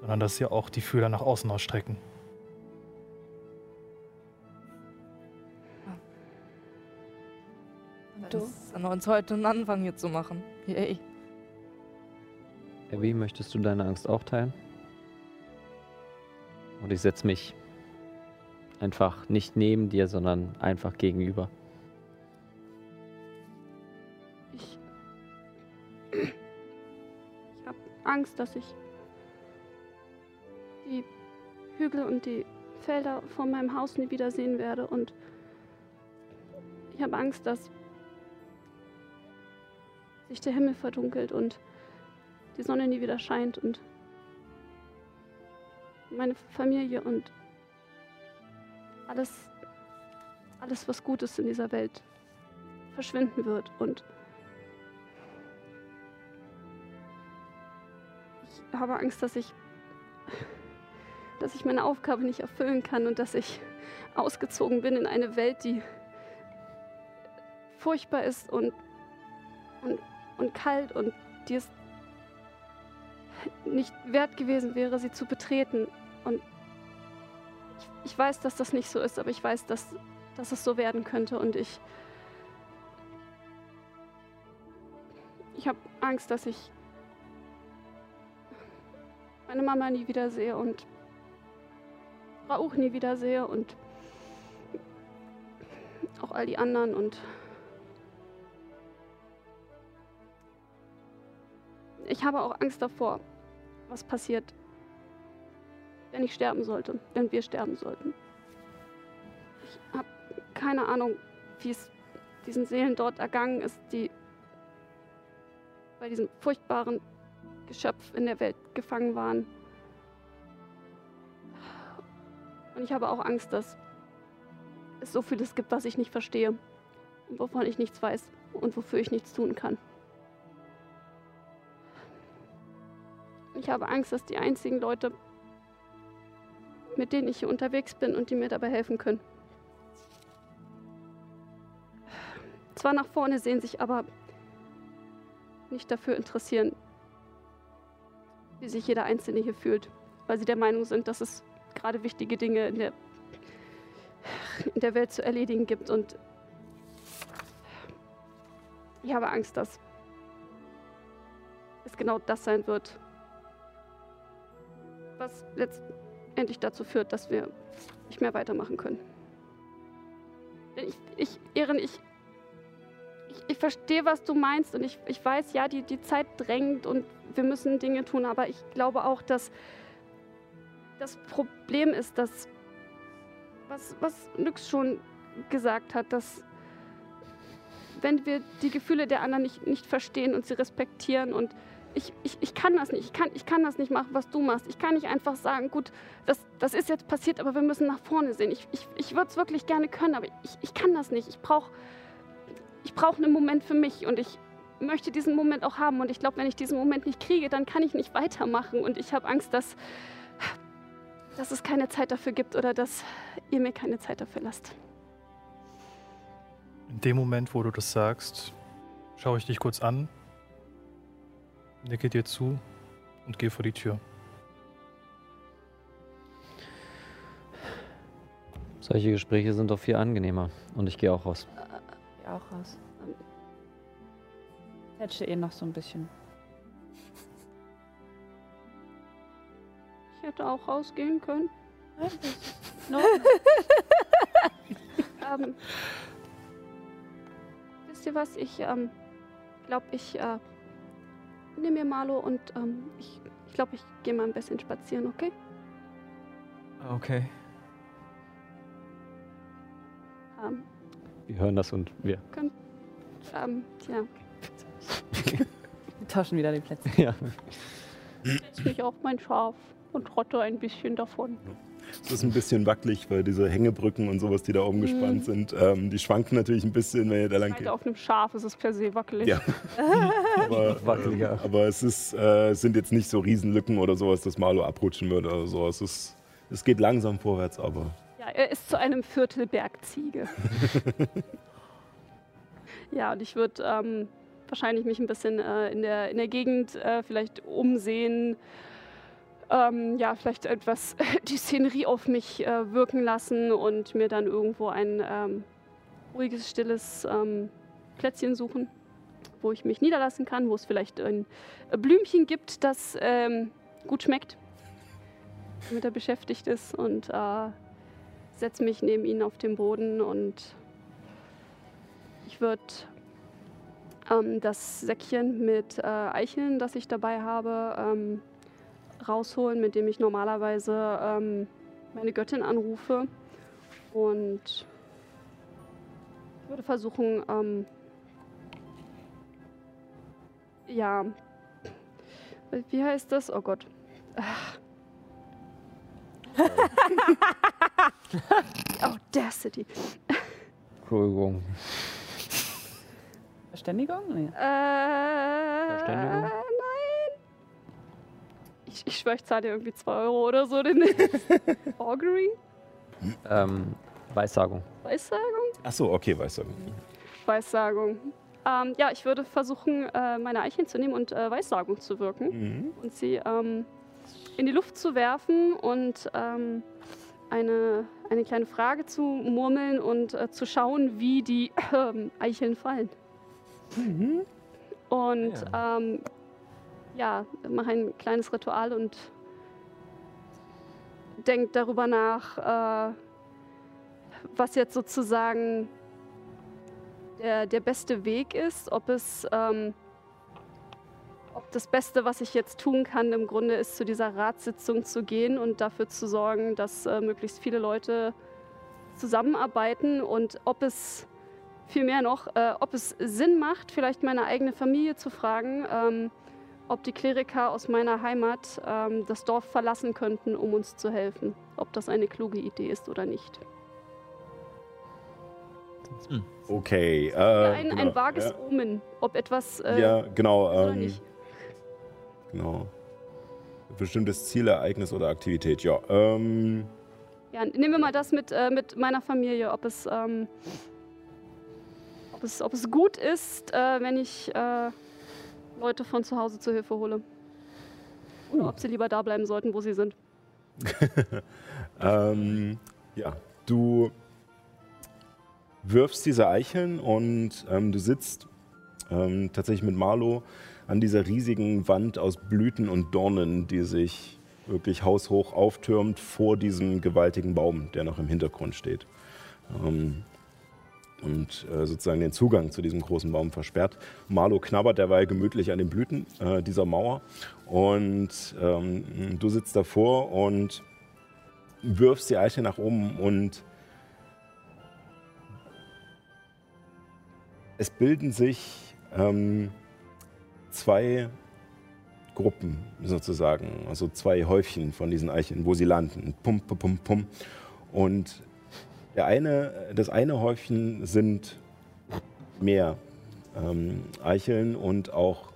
sondern dass sie auch die Fühler nach außen ausstrecken. Du? ist an uns heute einen Anfang hier zu machen. Yay. Abby, möchtest du deine Angst auch teilen? Und ich setze mich einfach nicht neben dir, sondern einfach gegenüber. Ich. Ich habe Angst, dass ich die Hügel und die Felder vor meinem Haus nie wiedersehen werde. Und ich habe Angst, dass sich der Himmel verdunkelt und die Sonne nie wieder scheint und meine Familie und alles, alles, was gut ist in dieser Welt, verschwinden wird. Und ich habe Angst, dass ich, [laughs] dass ich meine Aufgabe nicht erfüllen kann und dass ich ausgezogen bin in eine Welt, die furchtbar ist und, und, und kalt und die es nicht wert gewesen wäre, sie zu betreten. Und ich, ich weiß, dass das nicht so ist, aber ich weiß, dass, dass es so werden könnte. Und ich. Ich habe Angst, dass ich meine Mama nie wiedersehe und Rauch nie wiedersehe und auch all die anderen und ich habe auch Angst davor, was passiert, wenn ich sterben sollte, wenn wir sterben sollten. Ich habe keine Ahnung, wie es diesen Seelen dort ergangen ist, die bei diesem furchtbaren Geschöpf in der Welt gefangen waren. Und ich habe auch Angst, dass es so vieles gibt, was ich nicht verstehe und wovon ich nichts weiß und wofür ich nichts tun kann. Ich habe Angst, dass die einzigen Leute, mit denen ich hier unterwegs bin und die mir dabei helfen können, zwar nach vorne sehen, sich aber nicht dafür interessieren, wie sich jeder Einzelne hier fühlt, weil sie der Meinung sind, dass es gerade wichtige Dinge in der, in der Welt zu erledigen gibt. Und ich habe Angst, dass es genau das sein wird, was letztendlich dazu führt, dass wir nicht mehr weitermachen können. Ich, ich Ehren, ich, ich, ich verstehe, was du meinst und ich, ich weiß, ja, die, die Zeit drängt und wir müssen Dinge tun, aber ich glaube auch, dass das Problem ist, dass, was, was Nyx schon gesagt hat, dass wenn wir die Gefühle der anderen nicht, nicht verstehen und sie respektieren und ich, ich, ich kann das nicht. Ich kann, ich kann das nicht machen, was du machst. Ich kann nicht einfach sagen, gut, das, das ist jetzt passiert, aber wir müssen nach vorne sehen. Ich, ich, ich würde es wirklich gerne können, aber ich, ich kann das nicht. Ich brauche ich brauch einen Moment für mich und ich möchte diesen Moment auch haben. Und ich glaube, wenn ich diesen Moment nicht kriege, dann kann ich nicht weitermachen. Und ich habe Angst, dass, dass es keine Zeit dafür gibt oder dass ihr mir keine Zeit dafür lasst. In dem Moment, wo du das sagst, schaue ich dich kurz an nicke dir zu und gehe vor die Tür. Solche Gespräche sind doch viel angenehmer. Und ich gehe auch raus. Ich auch raus. Tätsche eh noch so ein bisschen. Ich hätte auch rausgehen können. [laughs] No. [laughs] ähm, wisst ihr was? Ich ähm, glaube, ich äh, nehme mir Marlo und ähm, ich glaube, ich, glaub, ich gehe mal ein bisschen spazieren, okay? Okay. Ähm, Wir hören das und wir. könnt, ähm, tja, [laughs] Wir tauschen wieder die Plätze. Ja. setz mich auf mein Schaf und trotte ein bisschen davon. Es ist ein bisschen wackelig, weil diese Hängebrücken und sowas, die da oben gespannt sind, ähm, die schwanken natürlich ein bisschen, wenn ihr da lang geht. Also auf einem Schaf ist es per se wackelig. Ja. [laughs] aber, Wackeliger. ähm, aber es ist, äh, es sind jetzt nicht so Riesenlücken oder sowas, dass Marlo abrutschen würde oder so. Es, ist, es geht langsam vorwärts, aber Ja, er ist zu einem Viertel Bergziege. [laughs] ja, und ich würde ähm, wahrscheinlich mich ein bisschen äh, in, der, in der Gegend äh, vielleicht umsehen. Ähm, ja, vielleicht etwas [laughs] die Szenerie auf mich äh, wirken lassen und mir dann irgendwo ein ähm, ruhiges, stilles ähm, Plätzchen suchen, wo ich mich niederlassen kann, wo es vielleicht ein Blümchen gibt, das ähm, gut schmeckt, damit er beschäftigt ist und äh, setze mich neben ihn auf den Boden und ich würde ähm, das Säckchen mit äh, Eicheln, das ich dabei habe, ähm, rausholen, mit dem ich normalerweise ähm, meine Göttin anrufe und würde versuchen, ähm, Ja. Wie heißt das? Oh Gott. Ach. [laughs] Audacity. Entschuldigung. Verständigung? Nee. Äh, Verständigung? Ich, ich schwöre, ich zahle dir irgendwie 2 Euro oder so. Den [laughs] Augury? Ähm, Weissagung. Weissagung? Ach so, okay, du. Weissagung. Ähm, ja, ich würde versuchen, äh, meine Eicheln zu nehmen und äh, Weissagung zu wirken Mhm. und sie ähm, in die Luft zu werfen und ähm, eine, eine kleine Frage zu murmeln und äh, zu schauen, wie die ähm, Eicheln fallen. Und ähm, ja, mache ein kleines Ritual und denke darüber nach, äh, was jetzt sozusagen der, der beste Weg ist, ob es ähm, ob das Beste, was ich jetzt tun kann, im Grunde ist, zu dieser Ratssitzung zu gehen und dafür zu sorgen, dass äh, möglichst viele Leute zusammenarbeiten und ob es vielmehr noch, äh, ob es Sinn macht, vielleicht meine eigene Familie zu fragen, ähm, ob die Kleriker aus meiner Heimat ähm, das Dorf verlassen könnten, um uns zu helfen. Ob das eine kluge Idee ist oder nicht. Okay. Äh, ein, genau, ein vages ja. Omen, ob etwas äh, Ja, genau. oder Ähm, nicht. genau. Bestimmtes Zielereignis oder Aktivität, ja. Ähm, Ja, nehmen wir mal das mit, äh, mit meiner Familie, ob es, ähm, ob es, ob es gut ist, äh, wenn ich äh, Leute von zu Hause zur Hilfe hole. Oder ob sie lieber da bleiben sollten, wo sie sind. [laughs] ähm, ja, du wirfst diese Eicheln und ähm, du sitzt ähm, tatsächlich mit Marlo an dieser riesigen Wand aus Blüten und Dornen, die sich wirklich haushoch auftürmt vor diesem gewaltigen Baum, der noch im Hintergrund steht. Ähm, und äh, sozusagen den Zugang zu diesem großen Baum versperrt. Marlo knabbert derweil gemütlich an den Blüten äh, dieser Mauer und ähm, du sitzt davor und wirfst die Eiche nach oben und es bilden sich ähm, zwei Gruppen sozusagen, also zwei Häufchen von diesen Eicheln, wo sie landen. Pum, pum, pum, pum. Und der eine, das eine Häufchen sind mehr ähm, Eicheln und auch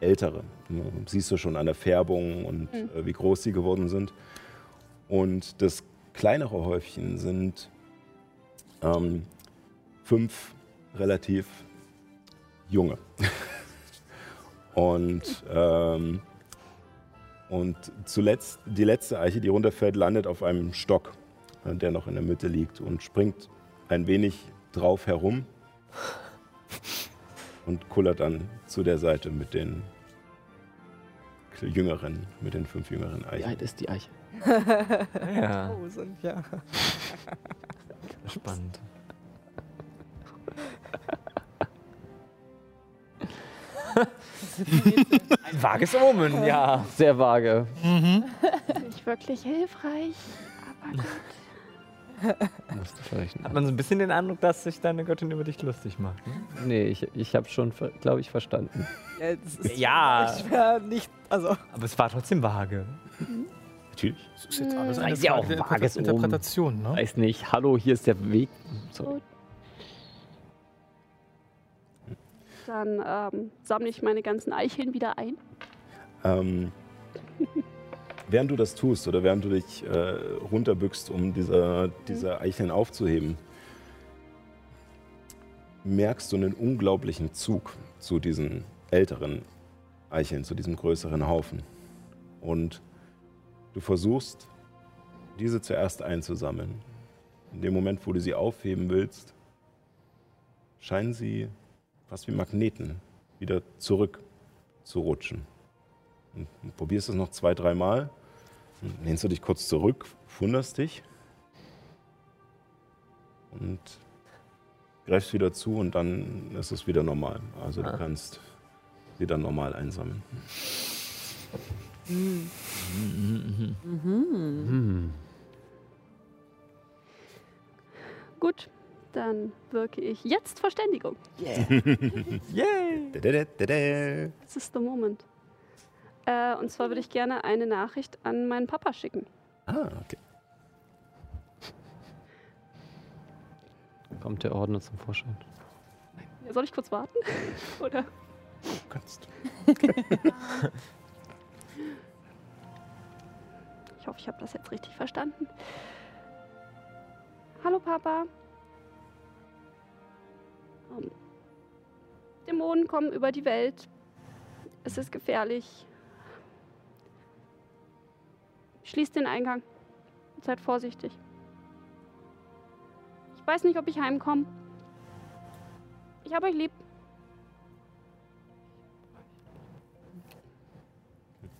ältere. Ne, Siehst du schon an der Färbung und Mhm. äh, wie groß sie geworden sind. Und das kleinere Häufchen sind ähm, fünf relativ junge. [laughs] und, ähm, und zuletzt, die letzte Eiche, die runterfällt, landet auf einem Stock, der noch in der Mitte liegt und springt ein wenig drauf herum [laughs] und kullert dann zu der Seite mit den jüngeren, mit den fünf jüngeren Wie Eichen. alt ist die Eiche? [laughs] Ja, Tausend, ja. [laughs] spannend. Ein vages Omen, ja. Sehr vage. Nicht wirklich hilfreich, aber gut. Musst du vielleicht Hat man so ein bisschen den Eindruck, dass sich deine Göttin über dich lustig macht. Ne? Nee, ich, ich habe schon, glaube ich, verstanden. Ja, Ja. schwer nicht. Also, Aber es war trotzdem vage. Natürlich. Das ist jetzt alles eine ja auch der vages Interpre- Interpretation, ne? Weiß nicht, hallo, hier ist der Weg. So. Dann ähm, sammle ich meine ganzen Eicheln wieder ein. Ähm, [laughs] während du das tust oder während du dich äh, runterbückst, um diese, diese Eicheln aufzuheben, merkst du einen unglaublichen Zug zu diesen älteren Eicheln, zu diesem größeren Haufen. Und du versuchst, diese zuerst einzusammeln. In dem Moment, wo du sie aufheben willst, scheinen sie fast wie Magneten wieder zurück zu rutschen. Und probierst es noch zwei, dreimal. Dann lehnst du dich kurz zurück, wunderst dich und greifst wieder zu und dann ist es wieder normal. Also du kannst wieder normal einsammeln. Hm. Gut, Dann wirke ich jetzt Verständigung. [laughs] Yay! Da, da. Das ist the moment. Äh, und zwar würde ich gerne eine Nachricht an meinen Papa schicken. Ah, okay. Kommt der Ordner zum Vorschein. Soll ich kurz warten? [laughs] Oder? Du kannst. [laughs] Ich hoffe, ich habe das jetzt richtig verstanden. Hallo Papa. Ähm, Dämonen kommen über die Welt. Es ist gefährlich. Schließt den Eingang. Seid vorsichtig. Ich weiß nicht, ob ich heimkomme. Ich habe euch lieb.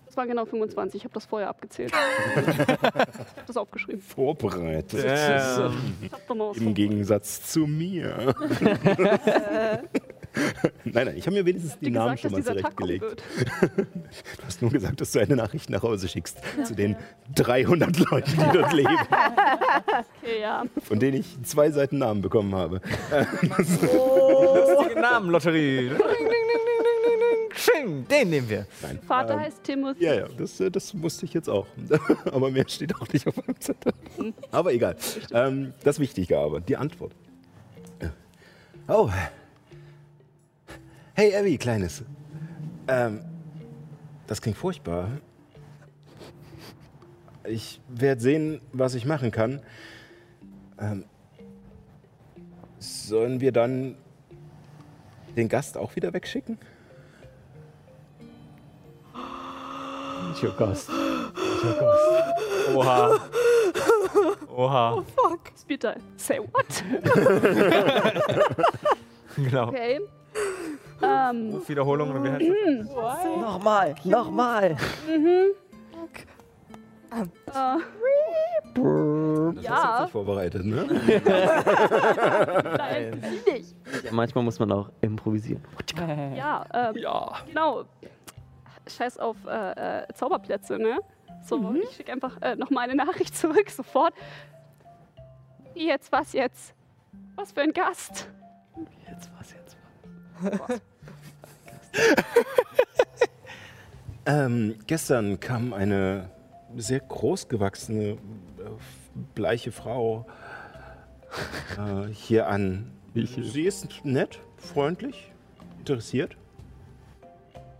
Das waren genau 25. Ich habe das vorher abgezählt. [laughs] ich habe das aufgeschrieben. Vorbereitet. Was Im Gegensatz zu mir. [laughs] [laughs] [laughs] nein, nein, ich habe mir wenigstens die dir Namen gesagt, schon mal zurechtgelegt. [laughs] Du hast nur gesagt, dass du eine Nachricht nach Hause schickst zu den 300 Leuten, die dort [laughs] leben, Okay, ja. von denen ich zwei Seiten Namen bekommen habe. Lustige Namenlotterie. Sching, Den nehmen wir. Nein. Vater Ähm, heißt Timothy. Ja, ja, das, äh, das wusste ich jetzt auch. aber mehr steht auch nicht auf meinem Zettel. Aber egal. Ähm, das Wichtige aber, die Antwort. Oh. Hey, Abby, Kleines. Ähm, das klingt furchtbar. Ich werde sehen, was ich machen kann. Ähm, sollen wir dann den Gast auch wieder wegschicken? Nicht your Gast. Oha. Oha. Speedtime. Say what? [laughs] Genau. Okay. Ähm, Wiederholung und wie heißt das? Nochmal, nochmal. äh, Das Ja. hast du jetzt nicht vorbereitet, ne? nein, sie nicht. Ja, manchmal muss man auch improvisieren. Ja, ähm, Ja. genau. Scheiß auf äh, äh, Zauberplätze, ne? So, ich schicke einfach äh, nochmal eine Nachricht [laughs] zurück, sofort. Wie jetzt, was jetzt? Was für ein Gast? Jetzt was, jetzt. [laughs] Ähm, gestern kam eine sehr großgewachsene, äh, bleiche Frau äh, hier an. Sie ist nett, freundlich, interessiert.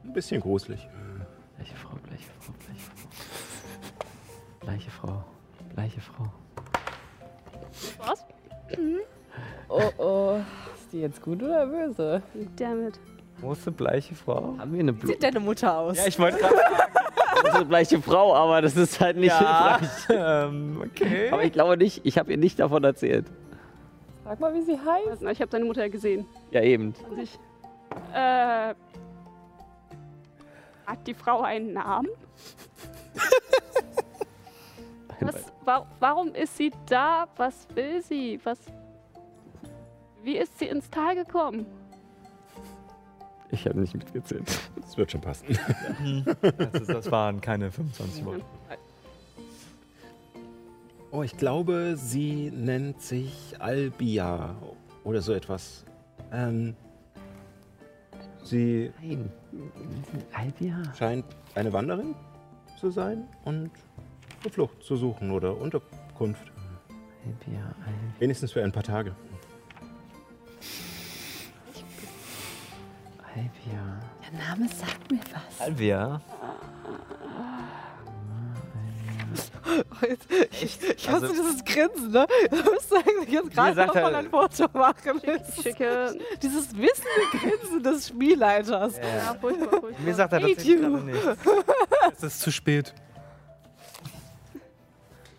Ein bisschen gruselig. Gleiche Frau, gleiche Frau, gleiche Frau. Gleiche Frau, gleiche Frau. Was? Oh oh. Die jetzt gut oder böse? Dammit. Große bleiche Frau. Haben wir eine Blu Sieht deine Mutter aus? Ja, ich wollte gerade große gleiche Frau, aber das ist halt nicht Ja. hilfreich. [laughs] ähm, okay. Aber ich glaube nicht, ich habe ihr nicht davon erzählt. Frag mal, wie sie heißt. Na, ich habe deine Mutter ja gesehen. Ja, eben. An sich. Äh, hat die Frau einen Namen? [laughs] Was, wa warum ist sie da? Was will sie? Was? Wie ist sie ins Tal gekommen? Ich habe nicht mitgezählt. Das wird schon passen. Das, ist, das waren keine 25 Worte. Oh, ich glaube, sie nennt sich Albia oder so etwas. Ähm, sie Nein. Albia. scheint eine Wanderin zu sein und Zuflucht zu suchen oder Unterkunft. Albia, Albia. Wenigstens für ein paar Tage. Albia. Der Name sagt mir was. Alvia. Ich, ich hasse dieses Grinsen, ne? [laughs] Du musst eigentlich jetzt gerade noch mal ein Foto machen. Ich schicke. Dieses wissende Grinsen des Spielleiters. Ja, furchtbar, furchtbar. Mir sagt er tatsächlich you. gerade nichts. Es ist zu spät.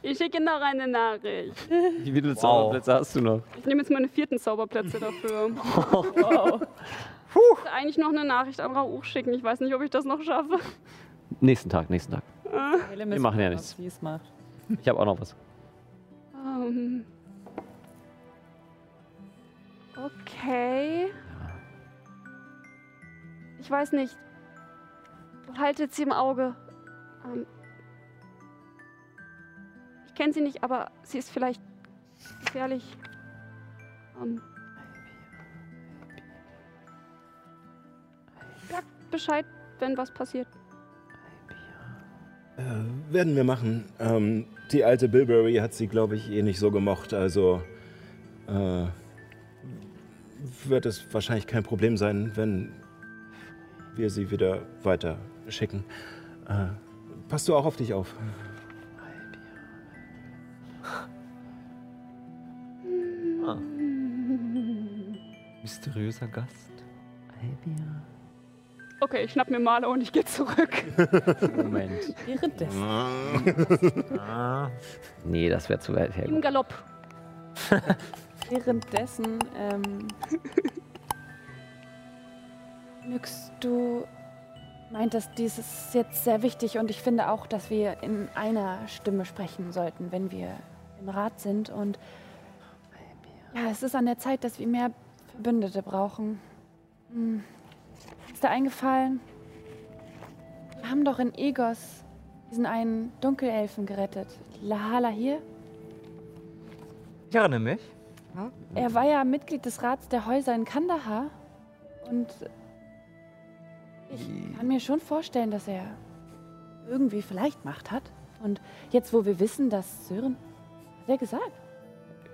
Ich schicke noch eine Nachricht. Wie viele Zauberplätze hast du noch? Ich nehme jetzt meine vierten Zauberplätze dafür. [laughs] wow. Ich wollte eigentlich noch eine Nachricht an Rauch schicken. Ich weiß nicht, ob ich das noch schaffe. Nächsten Tag, nächsten Tag. Wir machen ja nichts. Ich habe auch noch was. Ähm. Okay. Ich weiß nicht. Haltet sie im Auge. Ähm. Ich kenne sie nicht, aber sie ist vielleicht gefährlich. Ähm, Bescheid, wenn was passiert. Äh, werden wir machen. Ähm, die alte Bilberry hat sie, glaube ich, eh nicht so gemocht. Also äh, wird es wahrscheinlich kein Problem sein, wenn wir sie wieder weiter schicken. Äh, passt du auch auf dich auf. Mysteriöser Gast. Albia. Okay, ich schnapp mir Marlo und ich gehe zurück. Moment. Währenddessen. Ah. Nee, das wäre zu weit Im her. Galopp. [laughs] Währenddessen, ähm. Nyx, du meintest, dies ist jetzt sehr wichtig und ich finde auch, dass wir in einer Stimme sprechen sollten, wenn wir im Rat sind. Und ja, es ist an der Zeit, dass wir mehr Verbündete brauchen. Hm. Ist dir eingefallen? Wir haben doch in Egos diesen einen Dunkelelfen gerettet. Lahala hier. Ich erinnere mich. Er war ja Mitglied des Rats der Häuser in Kandahar. Und ich kann mir schon vorstellen, dass er irgendwie vielleicht Macht hat. Und jetzt, wo wir wissen, dass Sören. Hat er gesagt?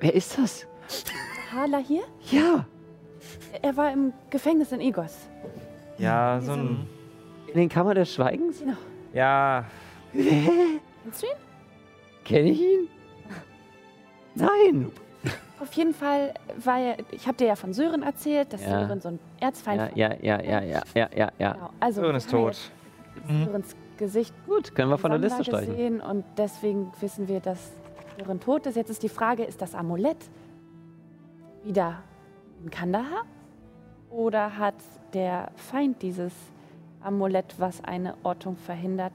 Wer ist das? Hala hier? Ja. Er war im Gefängnis in Egos. Ja, so ein. In den Kammer des Schweigens? Genau. Ja, Kennst du ihn? Kenne ich ihn? Nein. Auf jeden Fall war er. Ich habe dir ja von Sören erzählt, dass Ja. Sören so ein Erzfeind Ja, von ja, ja, ja, ja, ja, ja, ja. Genau. Also, Sören ist wir haben ja tot. jetzt Sörens Gesicht Gut, können wir von der Liste streichen. sehen und deswegen wissen wir, dass Sören tot ist. Jetzt ist die Frage, ist das Amulett wieder in Kandahar? Oder hat der Feind dieses Amulett, was eine Ortung verhindert?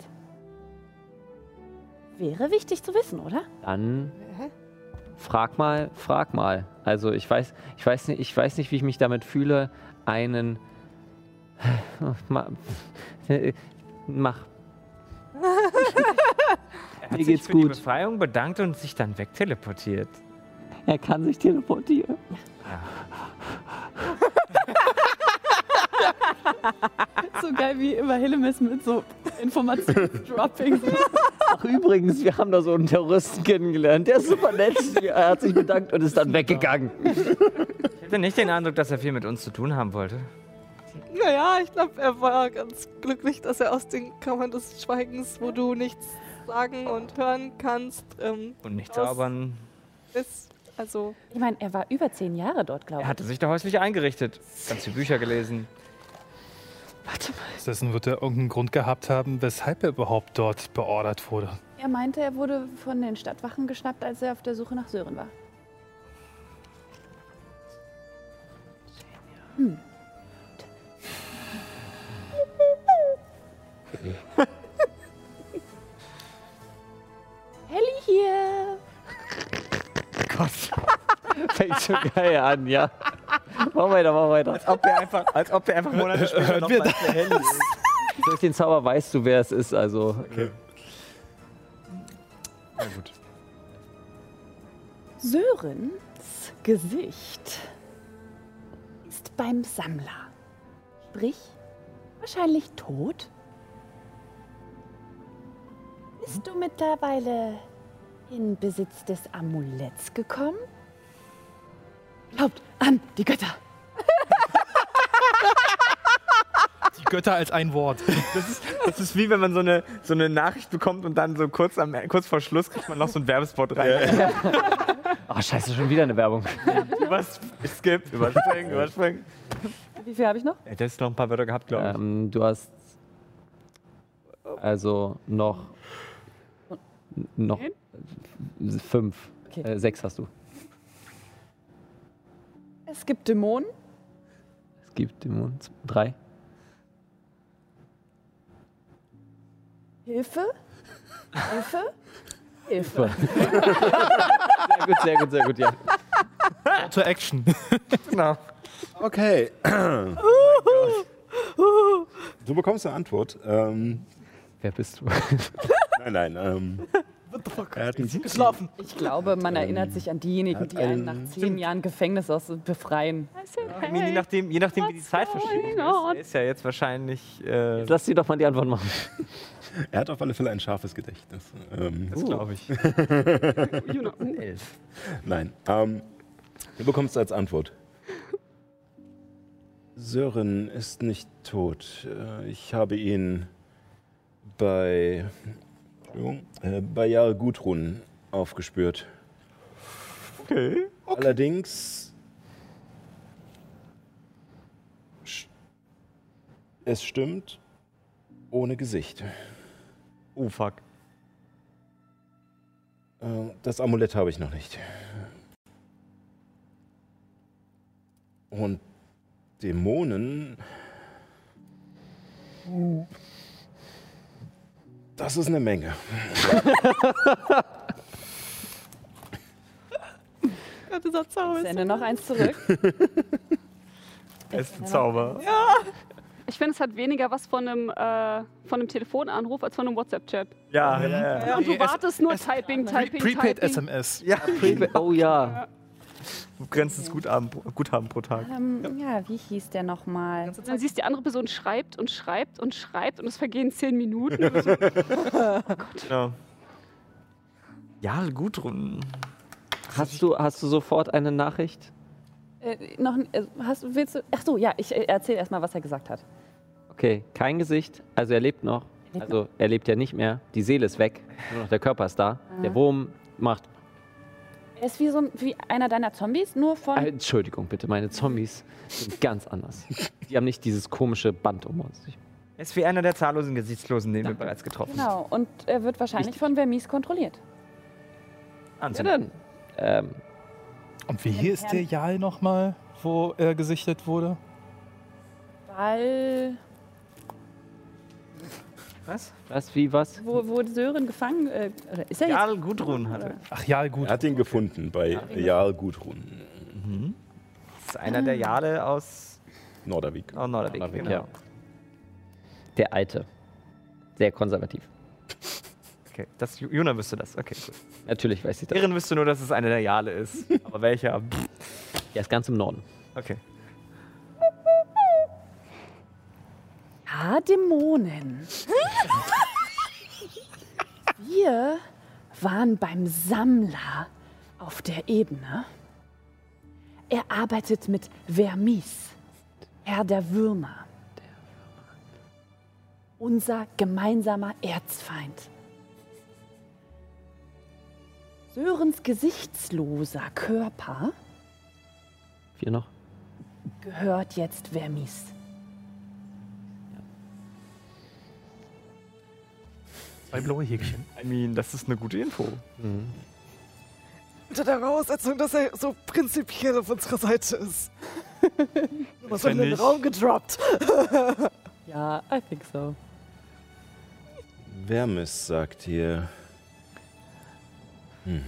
Wäre wichtig zu wissen, oder? Dann frag mal, frag mal. Also ich weiß, ich weiß nicht, ich weiß nicht, wie ich mich damit fühle, einen [sighs] Ma- mach. [laughs] er hat Mir sich geht's für die gut. Befreiung bedankt und sich dann wegteleportiert. Er kann sich teleportieren. [laughs] [laughs] So geil wie immer Hillemis mit so Informationsdropping. Ach übrigens, wir haben da so einen Terroristen kennengelernt. Der ist super nett. Er hat sich bedankt und ist dann weggegangen. Ich hatte nicht den Eindruck, dass er viel mit uns zu tun haben wollte. Naja, ich glaube, er war ganz glücklich, dass er aus den Kammern des Schweigens, wo du nichts sagen und hören kannst, ähm, Und nicht Aus- zaubern. ist. Also, Ich meine, er war über zehn Jahre dort, glaube Er ich. hatte sich da häuslich eingerichtet. Ganz viele Bücher gelesen. Stattdessen wird er irgendeinen Grund gehabt haben, weshalb er überhaupt dort beordert wurde. Er meinte, er wurde von den Stadtwachen geschnappt, als er auf der Suche nach Sören war. Hm. [laughs] Helly hier! Fängt schon geil an, ja. Mach weiter, mach weiter. Als ob er einfach, als ob er einfach Monate später noch wir mal Handy ist. Durch den Zauber weißt du, wer es ist. Also Na gut. Sörens Gesicht ist beim Sammler. Sprich, wahrscheinlich tot. Bist du mittlerweile in Besitz des Amuletts gekommen? Glaubt an die Götter. Die Götter als ein Wort. Das ist, das ist wie wenn man so eine, so eine Nachricht bekommt und dann so kurz, am, kurz vor Schluss kriegt man noch so einen Werbespot rein. Oh, [laughs] scheiße, schon wieder eine Werbung. Was? Skip, überspringen, überspringen. Wie viel habe ich noch? Hat jetzt noch ein paar Wörter gehabt, glaube ich. Ähm, du hast also noch noch fünf. Okay. Äh, sechs hast du. Es gibt Dämonen. Es gibt Dämonen. Drei. Hilfe. Hilfe. Hilfe. Sehr gut, sehr gut, sehr gut, ja. Auto Action. [laughs] Genau. Okay. [clears throat] Du bekommst eine Antwort. Ähm, Wer bist du? nein, nein. Ähm, fuck? Er hat einen Geschlafen. Ich glaube, man erinnert sich an diejenigen, die einen einen- nach zehn Jahren Gefängnis aus befreien. Meine, je nachdem, je nachdem wie die Zeitverschiebung ist, er ist ja jetzt wahrscheinlich. Äh, Lass sie doch mal die Antwort machen. [laughs] Er hat auf alle Fälle ein scharfes Gedächtnis. Ähm, das glaube ich. [laughs] Juna. uh, Elf. Nein. Ähm, du bekommst als Antwort. Sören ist nicht tot. Äh, Ich habe ihn bei, äh, bei Jarl Gudrun aufgespürt. Okay. Allerdings. sch- Es stimmt, ohne Gesicht. Oh fuck. Äh, Das Amulett habe ich noch nicht. Und Dämonen. Das ist eine Menge. [laughs] Ja, dieser Zauber ist Sende noch eins zurück. Er ist ein Zauber. Ich finde, es hat weniger was von einem, äh, von einem Telefonanruf als von einem WhatsApp-Chat. Ja, ja, ja. Und du wartest nur Typing, Typing, Prepaid Typing. SMS. Ja, Oh ja. Begrenztes Guthaben, pro- Guthaben pro Tag. Ähm, ja, wie hieß der nochmal? Dann siehst du, die andere Person schreibt und schreibt und schreibt und es vergehen zehn Minuten. Und [laughs] so, Ja. Ja, Gudrun. Hast du, hast du sofort eine Nachricht? Äh, noch, äh, hast, willst du? Ach so, ja, ich äh, erzähle erstmal, was er gesagt hat. Okay, kein Gesicht. Also er lebt noch. lebt Also er lebt ja nicht mehr. Die Seele ist weg. Nur noch der Körper ist da. Der Wurm macht. Er ist wie, so, ein- wie einer deiner Zombies, nur von. Äh, Entschuldigung bitte, meine Zombies sind ganz anders. Die haben nicht dieses komische Band um uns. Er ist wie einer der zahllosen Gesichtslosen, den wir bereits getroffen haben. Genau, und er wird wahrscheinlich von Vermis kontrolliert. Ja, dann. Ähm, Und wie hier ist der Jal nochmal, wo er gesichtet wurde? Weil. Was? was, wie, was? Wo wurde Sören gefangen? Äh, ist er jetzt? Jarl Gudrun hatte. Ach ja, gut. Er hat ihn gefunden bei Jarl Gudrun, Das ist einer der Jale aus Nordervik. oh, Norderweg. Norderweg, Genau. ja. Der Alte. Sehr konservativ. Okay, das, Juna wüsste das. Okay, gut. Natürlich weiß ich das. Erin wüsste nur, dass es einer der Jale ist. Aber welcher? [laughs] Er ist ganz im Norden. Okay. Dämonen. Wir waren beim Sammler auf der Ebene. Er arbeitet mit Vermis, Herr der Würmer. Unser gemeinsamer Erzfeind. Sörens gesichtsloser Körper Vier noch. gehört jetzt Vermis. Zwei blaue Häkchen. I mean, das ist eine gute Info. Unter der Voraussetzung, dass er so prinzipiell auf unserer Seite ist. [laughs] Was hat in den Raum gedroppt? [laughs] Ja, I think so. Vermis sagt hier. Hm.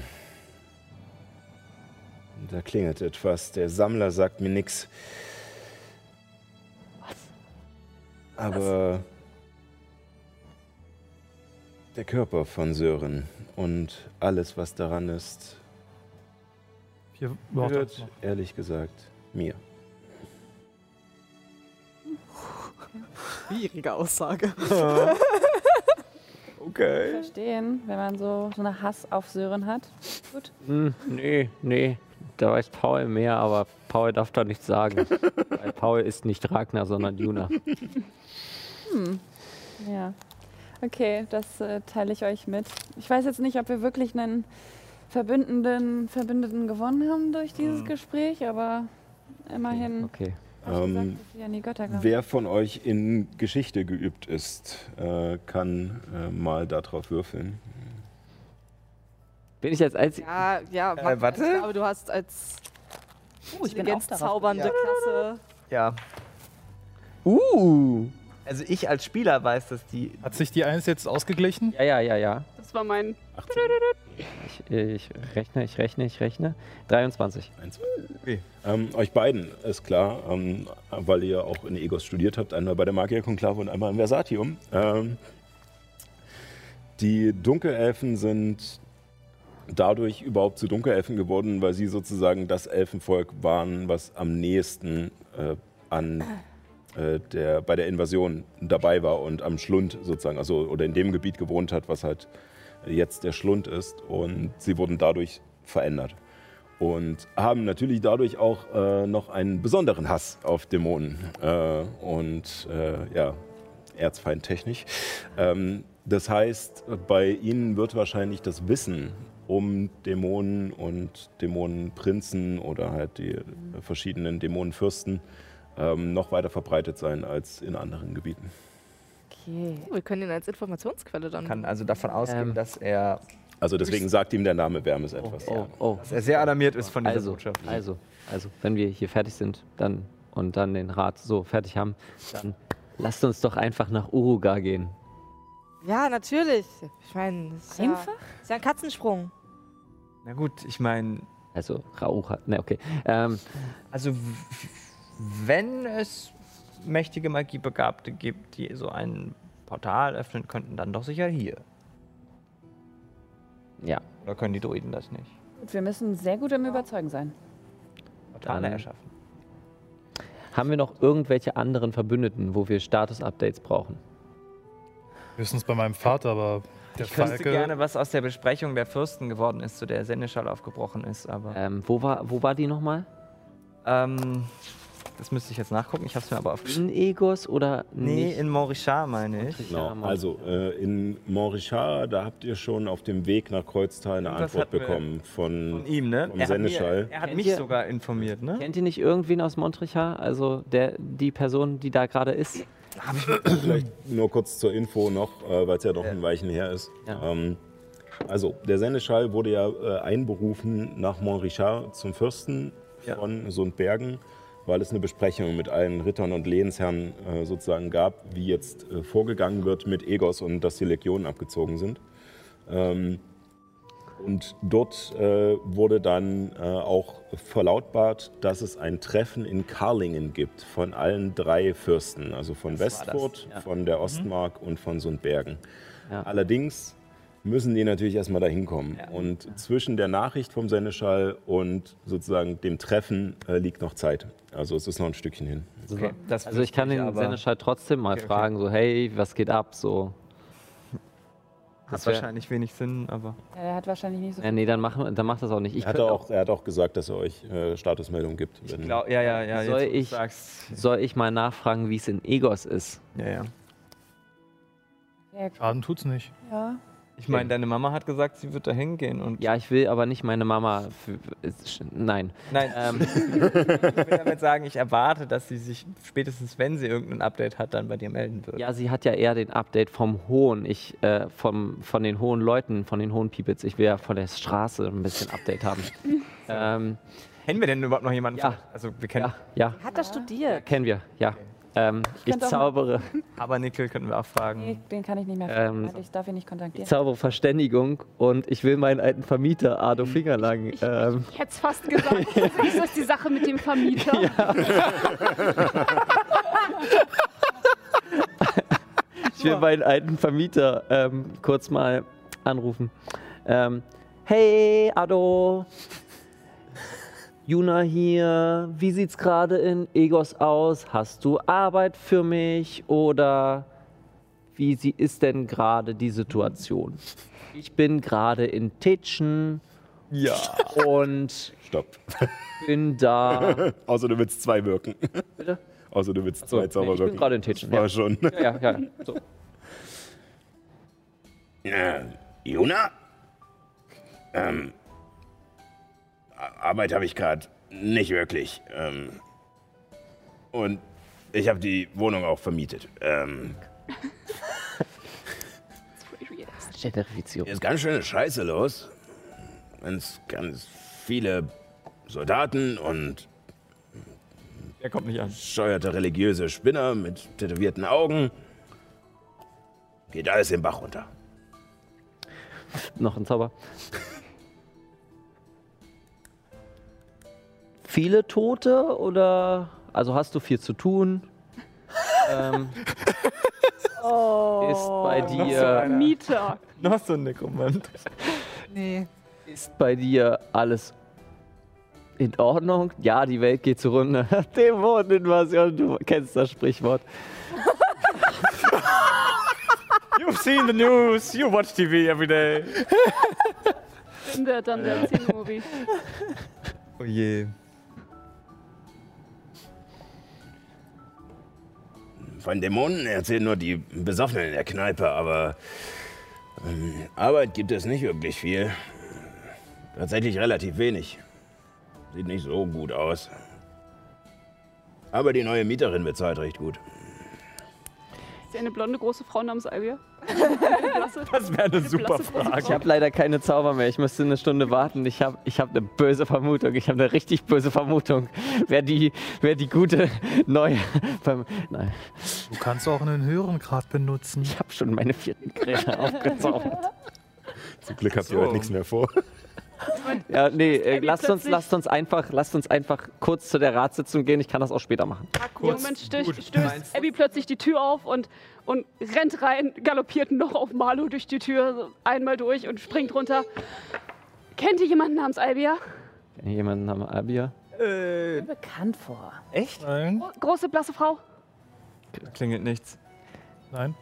Da klingelt etwas. Der Sammler sagt mir nichts. Aber der Körper von Sören und alles, was daran ist, gehört ehrlich gesagt mir. Schwierige Aussage. [laughs] Okay. Verstehen, wenn man so, so eine Hass auf Sören hat. Gut. Hm, nee, nee. Da weiß Paul mehr, aber Paul darf da nichts sagen. [laughs] Weil Paul ist nicht Ragnar, sondern Juna. Ja. Okay, das äh, teile ich euch mit. Ich weiß jetzt nicht, ob wir wirklich einen Verbündeten, Verbündeten gewonnen haben durch dieses Gespräch, aber immerhin. Okay. gesagt, Ähm, dass wir an die Götter glauben. Wer von euch in Geschichte geübt ist, äh, kann äh, mal darauf würfeln. Bin ich als einzig. Ja, ja, Äh, warte. Ich glaube, du hast als Oh, ich bin auch darauf. intelligenzzaubernde Klasse. Ja. Uh. Also ich als Spieler weiß, dass die. Hat sich die Eins jetzt ausgeglichen? Ja, ja, ja, ja. das war mein. Ich, ich rechne, ich rechne, ich rechne. 23. Eins. Okay. Ähm, euch beiden ist klar, ähm, weil ihr auch in Egos studiert habt, einmal bei der Magierkonklave und einmal im Versatium. Ähm, die Dunkelelfen sind dadurch überhaupt zu Dunkelelfen geworden, weil sie sozusagen das Elfenvolk waren, was am nächsten äh, an der, bei der Invasion dabei war und am Schlund sozusagen, also oder in dem Gebiet gewohnt hat, was halt jetzt der Schlund ist. Und sie wurden dadurch verändert. Und haben natürlich dadurch auch äh, noch einen besonderen Hass auf Dämonen äh, und äh, ja, Erzfeindtechnik. Ähm, das heißt, bei ihnen wird wahrscheinlich das Wissen um Dämonen und Dämonenprinzen oder halt die äh, verschiedenen Dämonenfürsten ähm, noch weiter verbreitet sein als in anderen Gebieten. Okay. Wir können ihn als Informationsquelle dann. Kann also davon ausgehen, Ähm. dass er, Also deswegen sagt ihm der Name Wärmes etwas. Oh, oh. dass er sehr alarmiert ist von dieser Also, Botschaft. also, also, wenn wir hier fertig sind, dann und dann den Rat so fertig haben, dann lasst uns doch einfach nach Uruga gehen. Ja, natürlich. Ich meine, das ist ja, Einfach? ist ja ein Katzensprung. Na gut, ich meine, Also Raucha. Ne, okay. Ähm, also wenn es mächtige Magiebegabte gibt, die so ein Portal öffnen könnten, dann doch sicher hier. ja, Oder können die Druiden das nicht? Gut, wir müssen sehr gut im Überzeugen sein. Portale Dann- erschaffen. haben wir noch irgendwelche anderen Verbündeten, wo wir Status-Updates brauchen? Höchstens bei meinem Vater, aber der Ich wüsste Falke. gerne, was aus der Besprechung der Fürsten geworden ist, zu der Senneschall aufgebrochen ist, aber Ähm, wo, war, wo war die nochmal? ähm, das müsste ich jetzt nachgucken. Ich habe es mir aber aufgeschrieben. In Egos oder Nee, nicht? in Morichard meine ich. Genau. Also äh, in Montrichard, da habt ihr schon auf dem Weg nach Kreuztal eine Irgendwas Antwort bekommen von, Von ihm, ne? vom Er hat, mir, Seneschall. er hat Kennt mich ihr- sogar informiert, ne? Kennt ihr nicht irgendwen aus Montrichard? Also der, die Person, die da gerade ist? [clears throat] Vielleicht nur kurz zur Info noch, äh, weil es ja doch ein Weichen her ist. Ja. Ähm, also, der Seneschall wurde ja äh, einberufen nach Montrichard zum Fürsten Ja. von Sundbergen, weil es eine Besprechung mit allen Rittern und Lehensherren äh, sozusagen gab, wie jetzt äh, vorgegangen wird mit Egos und dass die Legionen abgezogen sind. Ähm, und dort äh, wurde dann äh, auch verlautbart, dass es ein Treffen in Karlingen gibt von allen drei Fürsten, also von das, Westfurt, ja. von der Ostmark und von Sundbergen. Ja. Allerdings müssen die natürlich erstmal dahin kommen. Ja. Und zwischen der Nachricht vom Seneschall und sozusagen dem Treffen äh, liegt noch Zeit. Also es ist noch ein Stückchen hin. Okay, das Also ich kann den aber- Seneschall trotzdem mal Okay, okay. fragen, so hey, was geht ab? So. Hat Das wär- wahrscheinlich wenig Sinn, aber. Ja, der hat wahrscheinlich nicht so Äh, nee, dann, machen, dann macht das auch nicht. Ich Er hat, könnte auch, er hat auch gesagt, dass er euch äh, Statusmeldung gibt. Ich glaub, ja, ja, ja. Soll ich- Sagst, Soll ich mal nachfragen, wie es in Egos ist? ja, ja. Ja, Schaden tut's nicht. ja. Ich meine, deine Mama hat gesagt, sie wird da hingehen und. Ja, ich will aber nicht meine Mama. Für, ist- nein. Nein, Ähm, [laughs] ich will damit sagen, ich erwarte, dass sie sich spätestens, wenn sie irgendein Update hat, dann bei dir melden wird. ja, sie hat ja eher den Update vom Hohen. Ich, äh, vom, von den hohen Leuten, von den hohen Peoples. Ich will ja von der Straße ein bisschen Update haben. [laughs] ähm, Kennen wir denn überhaupt noch jemanden? Ja. von- Also, wir kennen ja, ja, Hat er studiert? kennen wir, ja. Ähm, ich mal- zaubere, [laughs] Habernickel, könnten wir auch fragen. Nee, den kann ich nicht mehr Ähm, fragen. ich darf ihn nicht ich kontaktieren. zaubere Verständigung und ich will meinen alten Vermieter Ardo Fingerlang. Ähm, Ich hätte es fast gesagt. Ist das die Sache mit dem Vermieter? [laughs] Ich will meinen alten Vermieter ähm, kurz mal anrufen. Ähm, hey, Ado. Juna hier. Wie sieht's gerade in Egos aus? Hast du Arbeit für mich oder wie sie ist denn gerade die Situation? Ich bin gerade in Titschen Ja. und Stopp. bin da. [laughs] Außer du willst zwei wirken. Bitte? Außer du willst So, zwei nee, Zauber ich bin wirken. gerade in Titschen. War Ja. schon. Ja, ja, ja. So. Äh, Juna? Ähm, Arbeit habe ich gerade nicht wirklich. Ähm, und ich habe die Wohnung auch vermietet. Ähm, Gentrifizierung. hier ist ganz schöne Scheiße los. Ganz, ganz viele Soldaten und Der kommt nicht an. scheuerte religiöse Spinner mit tätowierten Augen. Geht alles den Bach runter. Noch ein Zauber. Viele Tote oder also hast du viel zu tun? [laughs] ähm, ist bei dir Mieter. Noch so ein Nekromant. Nee. Ist bei dir alles in Ordnung? Ja, die Welt geht zugrunde. [laughs] Dämoneninvasion, du kennst das Sprichwort. [laughs] You've seen the news, you watch TV every day. Bin der dann der Movie. Oh je. Von Dämonen erzählen nur die Besoffenen in der Kneipe, aber ähm, Arbeit gibt es nicht wirklich viel. Tatsächlich relativ wenig. Sieht nicht so gut aus. Aber die neue Mieterin bezahlt recht gut. Ist sie eine blonde große Frau namens Alvia? [laughs] Das wäre eine super blasse große Frage. Ich habe leider keine Zauber mehr. Ich müsste eine Stunde warten. Ich habe ich hab eine böse Vermutung. Ich habe eine richtig böse Vermutung. Wer die, wer die gute neue. Nein, Du kannst auch einen höheren Grad benutzen. ich habe schon meine vierten Gräne [laughs] aufgezaubert. Zum Glück habt ihr So. heute nichts mehr vor. [laughs] Ja, nee, äh, lasst uns, lasst uns einfach, lasst uns einfach kurz zu der Ratssitzung gehen. Ich kann das auch später machen. Moment stößt, stößt Abby plötzlich die Tür auf und, und rennt rein, galoppiert noch auf Marlo durch die Tür einmal durch und springt runter. Kennt ihr jemanden namens Albia? Kennt jemand namens Abia? Äh, Bekannt vor. echt? Nein, Gro- Große, blasse Frau? Klingelt nichts. nein.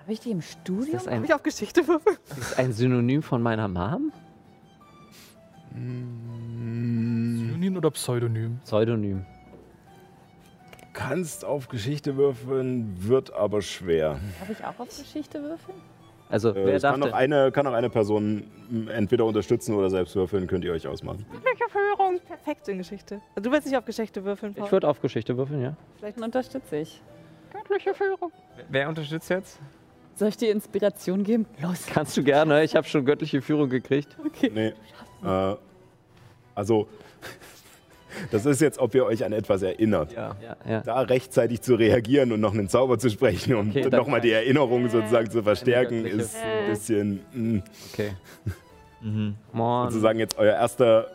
Habe ich die im Ist Studium? ein, ich auf Geschichte würfeln? ist ein Synonym von meiner Mom? Synonym oder Pseudonym? Pseudonym. Kannst auf Geschichte würfeln, wird aber schwer. Darf ich auch auf Geschichte würfeln? Also, Äh, wer darf kann, auch denn? eine, kann auch eine Person entweder unterstützen oder selbst würfeln, könnt ihr euch ausmachen. Welche Führung? Perfekt in Geschichte. Du willst nicht auf Geschichte würfeln, Paul. Ich würde auf Geschichte würfeln, ja. Vielleicht unterstütze ich. Göttliche Führung. Wer unterstützt jetzt? Soll ich dir Inspiration geben? Los. Kannst du gerne. Ich habe schon göttliche Führung gekriegt. Nee. Äh, also, [laughs] das ist jetzt, ob ihr euch an etwas erinnert. Ja. Ja, ja. Da rechtzeitig zu reagieren und noch einen Zauber zu sprechen, um Okay, nochmal die Erinnerung sozusagen zu verstärken, ist ein bisschen mh, Okay. [laughs] Mhm. Sozusagen jetzt euer erster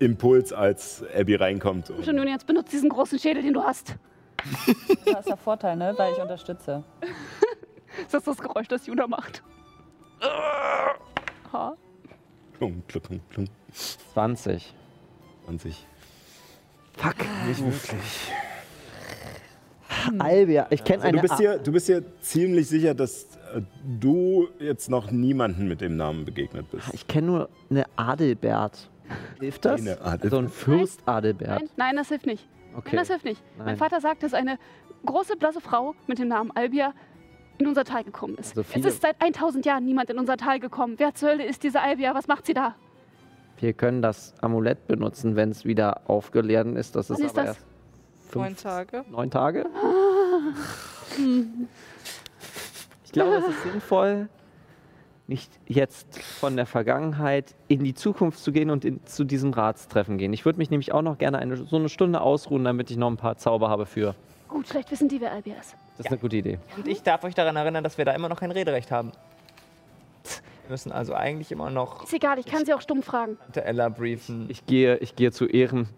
Impuls, als Abby reinkommt. Schon nun, jetzt benutzt diesen großen Schädel, den du hast. Das ist der Vorteil, ne? Weil ich unterstütze. [laughs] Ist das das Geräusch, das Juna macht? Ha. Klung, klung, klung. 20. 20. Fuck. Nicht wirklich. Albia. Ich kenne Also, eine. du, bist hier, du bist hier ziemlich sicher, dass äh, du jetzt noch niemanden mit dem Namen begegnet bist. Ich kenne nur eine Adelbert. Hilft das? Eine Adelbert. So ein Fürst Adelbert. Nein, nein, das hilft nicht. Nein, Okay. das hilft nicht. Nein. Mein Vater sagt, dass eine große, blasse Frau mit dem Namen Albia in unser Tal gekommen ist. Also es ist seit 1000 Jahren niemand in unser Tal gekommen. Wer zur Hölle ist diese Albia? Was macht sie da? Wir können das Amulett benutzen, wenn es wieder aufgeladen ist. Das ist Wann ist aber das? erst Neun fünf, Tage. neun Tage. [laughs] Ich glaube, es ist sinnvoll, nicht jetzt von der Vergangenheit in die Zukunft zu gehen und in, zu diesem Ratstreffen gehen. Ich würde mich nämlich auch noch gerne eine, so eine Stunde ausruhen, damit ich noch ein paar Zauber habe für. Gut, vielleicht wissen die, wer Albia ist. Das ist eine gute Idee. Und ich darf euch daran erinnern, dass wir da immer noch kein Rederecht haben. Wir müssen also eigentlich immer noch Ist egal, ich kann sie auch stumm fragen. Tante Ella briefen. Ich gehe, ich gehe zu Ehren,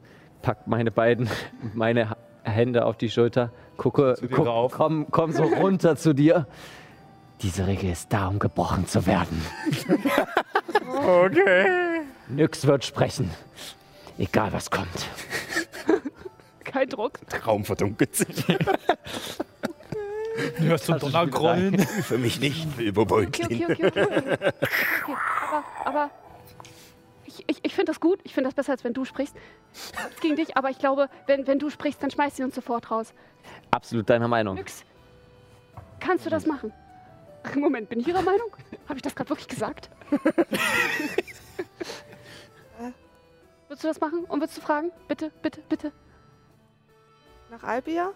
pack meine beiden, meine Hände auf die Schulter, gucke, guck, rauf. komm, komm so runter zu dir. Diese Regel ist da, um gebrochen zu werden. [laughs] Okay. Nyx wird sprechen. Egal was kommt. Kein Druck. Raum verdunkelt sich. [laughs] Du hörst so Donner grollen. Für mich nicht, Bilbo Okay, okay, okay, okay. okay. Aber, aber ich, ich, ich finde das gut. Ich finde das besser, als wenn du sprichst. Nichts Gegen dich, aber ich glaube, wenn, wenn du sprichst, dann schmeißt sie uns sofort raus. Absolut deiner Meinung. Nix. Kannst du das machen? Moment, bin ich Ihrer Meinung? Habe ich das gerade wirklich gesagt? [laughs] Würdest du das machen? Und würdest du fragen? Bitte, bitte, bitte. Nach Albia?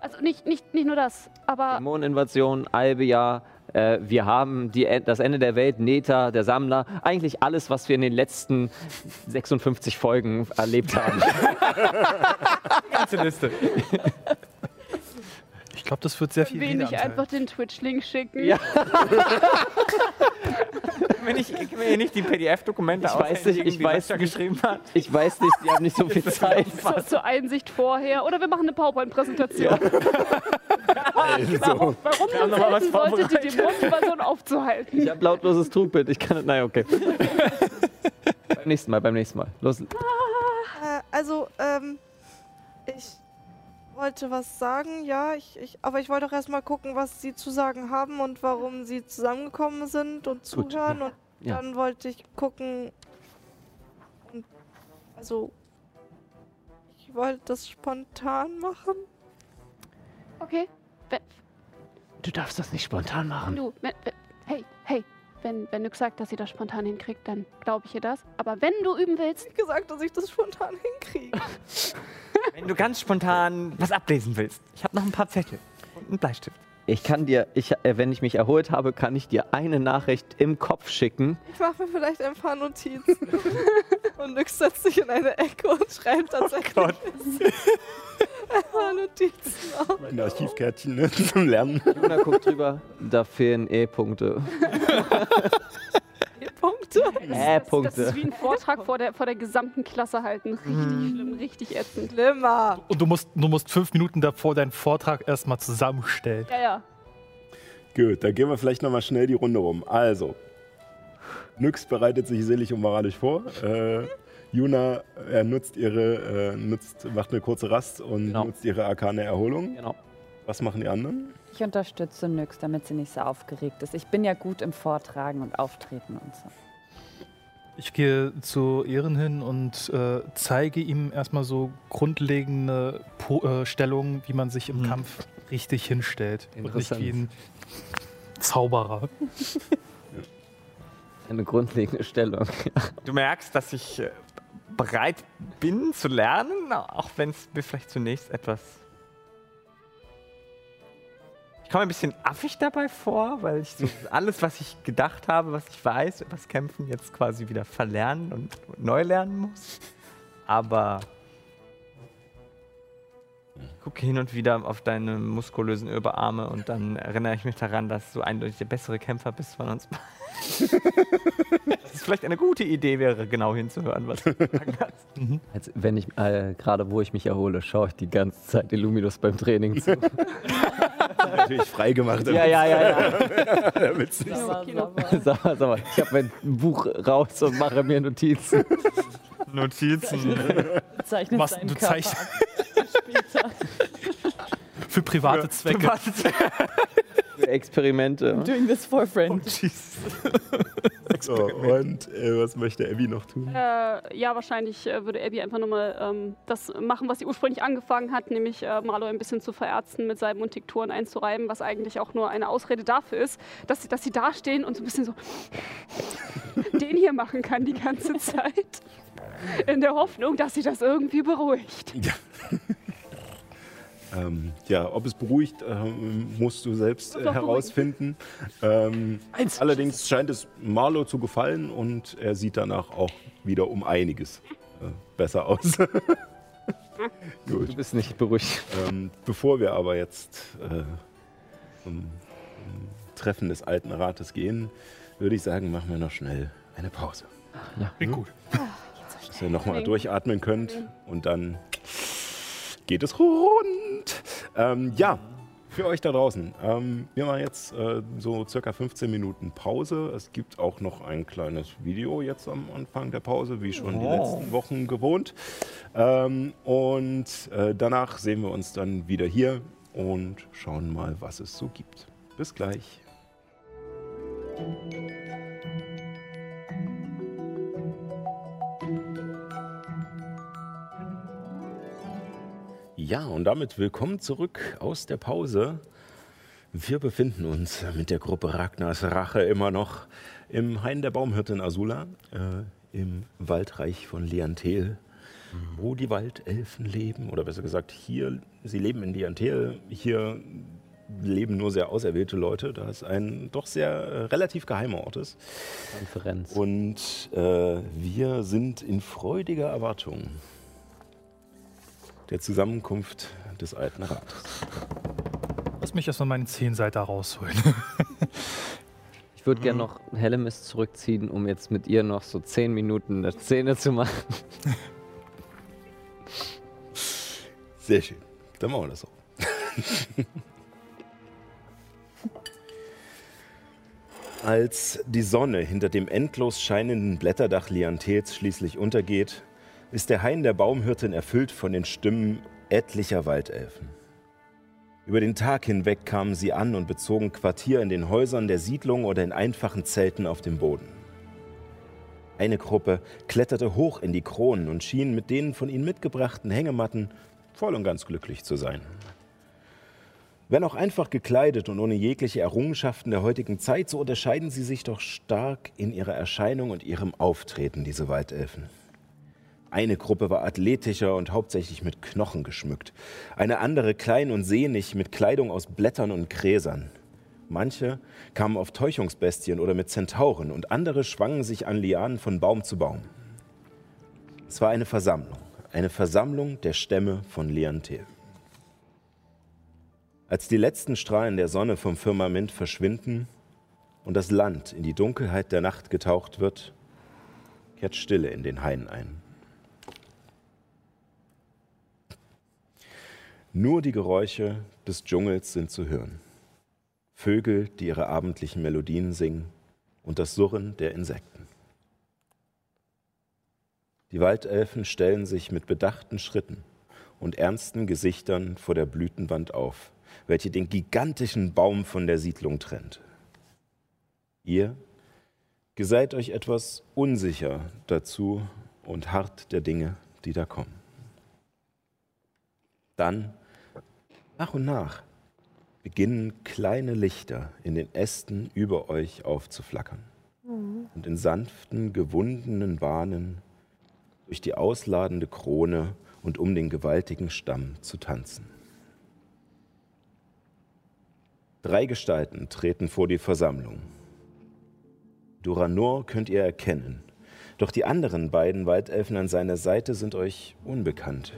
Also nicht, nicht, nicht nur das, aber Dämoneninvasion, Albia, äh, wir haben die, das Ende der Welt, Neta, der Sammler. Eigentlich alles, was wir in den letzten 56 Folgen erlebt haben. [laughs] Ganze Liste. Ich glaube, das wird sehr viel will ich einfach den Twitch-Link schicken. Ja. Wenn ich, ich will hier nicht die PDF-Dokumente Ich weiß nicht, ich weiß da nicht. geschrieben hat. Ich weiß nicht, die haben nicht so viel Zeit. Zur, zur Einsicht vorher. Oder wir machen eine PowerPoint-Präsentation. Also, Warum noch mal was helfen sollte, die. Dämonenperson aufzuhalten? Ich habe lautloses Trugbild. Ich kann. Nein, okay. beim nächsten Mal, beim nächsten Mal. Los. Äh, also, ähm, ich wollte was sagen, ja, ich, ich, aber ich wollte auch erstmal gucken, was sie zu sagen haben und warum sie zusammengekommen sind und Gut, zuhören. Und [laughs] Ja. dann wollte ich gucken. Und, also, ich wollte das spontan machen. Okay. Du darfst das nicht spontan machen. du. Hey, hey. Wenn, wenn Nyx sagt, dass sie das spontan hinkriegt, dann glaube ich ihr das. Aber wenn du üben willst, Ich gesagt, dass ich das spontan hinkriege. [laughs] Wenn du ganz spontan was ablesen willst. Ich habe noch ein paar Zettel und einen Bleistift. Ich kann dir, ich, äh, wenn ich mich erholt habe, kann ich dir eine Nachricht im Kopf schicken. Ich mache mir vielleicht ein paar Notizen. [laughs] und Nyx setzt sich in eine Ecke und schreibt tatsächlich Gott. [laughs] ein paar Notizen auf. ein Archivkärtchen ne, [laughs] zum Lernen. Juna guckt drüber. Da fehlen E-Punkte. Punkte. das, [laughs] das, das ist wie ein Vortrag vor der, vor der gesamten Klasse halten. Richtig schlimm, richtig ätzend. Schlimmer. Und du musst, du musst fünf Minuten davor deinen Vortrag erstmal zusammenstellen. Ja, ja. Gut, dann gehen wir vielleicht nochmal schnell die Runde rum. Also, Nyx bereitet sich seelisch und moralisch vor. Äh, Juna er nutzt ihre, äh, nutzt, macht eine kurze Rast und Genau. nutzt ihre arkane Erholung. Genau. Was machen die anderen? Ich unterstütze Nyx, damit sie nicht so aufgeregt ist. Ich bin ja gut im Vortragen und Auftreten und so. Ich gehe zu Ehren hin und äh, zeige ihm erstmal so grundlegende po äh, Stellungen, wie man sich im Mhm. Kampf richtig hinstellt. Und nicht Interessant. wie ein Zauberer. [laughs] Eine grundlegende Stellung. [laughs] Du merkst, dass ich äh, bereit bin zu lernen, auch wenn es mir vielleicht zunächst etwas. Ich komme ein bisschen affig dabei vor, weil ich so [laughs] alles, was ich gedacht habe, was ich weiß das Kämpfen, jetzt quasi wieder verlernen und neu lernen muss. Aber ich gucke hin und wieder auf deine muskulösen Oberarme und dann erinnere ich mich daran, dass du eindeutig der bessere Kämpfer bist von uns beiden. [laughs] Dass es vielleicht eine gute Idee wäre, genau hinzuhören, was du sagen kannst. Als wenn ich, äh, gerade wo ich mich erhole, schaue ich die ganze Zeit Illuminus beim Training zu. [laughs] Natürlich freigemacht. ja, ja, ja, ja. [laughs] Nicht Sag mal, sag mal, ich habe mein Buch raus und mache mir Notizen. Notizen. Zeichnet Was, seinen du zeichnest-. Später. [laughs] Für private Zwecke. [laughs] Für Experimente. Doing this for a friend. [laughs] so, und äh, was möchte Abby noch tun? Äh, ja, wahrscheinlich äh, würde Abby einfach nochmal ähm, das machen, was sie ursprünglich angefangen hat, nämlich äh, Marlo ein bisschen zu verärzten, mit Salben und Tinkturen einzureiben, was eigentlich auch nur eine Ausrede dafür ist, dass sie, dass sie da stehen und so ein bisschen so den hier machen kann die ganze Zeit. In der Hoffnung, dass sie das irgendwie beruhigt. Ja. Ähm, ja, ob es beruhigt, ähm, musst du selbst äh, herausfinden. Ähm, allerdings scheint es Marlo zu gefallen und er sieht danach auch wieder um einiges äh, besser aus. [laughs] Du Gut. bist nicht beruhigt. Ähm, bevor wir aber jetzt äh, zum, Treffen des alten Rates gehen, würde ich sagen, machen wir noch schnell eine Pause. Klingt gut. Dass ihr nochmal durchatmen könnt und dann geht es rund. Ähm, ja, für euch da draußen. Ähm, wir machen jetzt äh, so circa 15 Minuten Pause. Es gibt auch noch ein kleines Video jetzt am Anfang der Pause, wie schon die Oh. letzten Wochen gewohnt. Ähm, und äh, danach sehen wir uns dann wieder hier und schauen mal, was es so gibt. Bis gleich. Ja, und damit willkommen zurück aus der Pause. Wir befinden uns mit der Gruppe Ragnars Rache immer noch im Hain der Baumhirtin Asula, äh, im Waldreich von Liantel, wo die Waldelfen leben. Oder besser gesagt, hier, sie leben in Liantel. Hier leben nur sehr auserwählte Leute, da es ein doch sehr äh, relativ geheimer Ort ist. Konferenz. Und äh, wir sind in freudiger Erwartung der Zusammenkunft des Alten Rates. Lass mich erstmal meinen Zehnseiter rausholen. [laughs] ich würde mhm. gerne noch Hellemis zurückziehen, um jetzt mit ihr noch so zehn Minuten eine Szene zu machen. [laughs] Sehr schön. Dann machen wir das auch. [laughs] Als die Sonne hinter dem endlos scheinenden Blätterdach Lianthels schließlich untergeht, ist der Hain der Baumhirtin erfüllt von den Stimmen etlicher Waldelfen. Über den Tag hinweg kamen sie an und bezogen Quartier in den Häusern der Siedlung oder in einfachen Zelten auf dem Boden. Eine Gruppe kletterte hoch in die Kronen und schien mit den von ihnen mitgebrachten Hängematten voll und ganz glücklich zu sein. Wenn auch einfach gekleidet und ohne jegliche Errungenschaften der heutigen Zeit, so unterscheiden sie sich doch stark in ihrer Erscheinung und ihrem Auftreten, diese Waldelfen. Eine Gruppe war athletischer und hauptsächlich mit Knochen geschmückt, eine andere klein und sehnig mit Kleidung aus Blättern und Gräsern. Manche kamen auf Täuschungsbestien oder mit Zentauren und andere schwangen sich an Lianen von Baum zu Baum. Es war eine Versammlung, eine Versammlung der Stämme von Liantel. Als die letzten Strahlen der Sonne vom Firmament verschwinden und das Land in die Dunkelheit der Nacht getaucht wird, kehrt Stille in den Hain ein. Nur die Geräusche des Dschungels sind zu hören. Vögel, die ihre abendlichen Melodien singen und das Surren der Insekten. Die Waldelfen stellen sich mit bedachten Schritten und ernsten Gesichtern vor der Blütenwand auf, welche den gigantischen Baum von der Siedlung trennt. Ihr geseid euch etwas unsicher dazu und hart der Dinge, die da kommen. Dann nach und nach beginnen kleine Lichter in den Ästen über euch aufzuflackern mhm. und in sanften, gewundenen Bahnen durch die ausladende Krone und um den gewaltigen Stamm zu tanzen. Drei Gestalten treten vor die Versammlung. Duranor könnt ihr erkennen, doch die anderen beiden Waldelfen an seiner Seite sind euch unbekannt.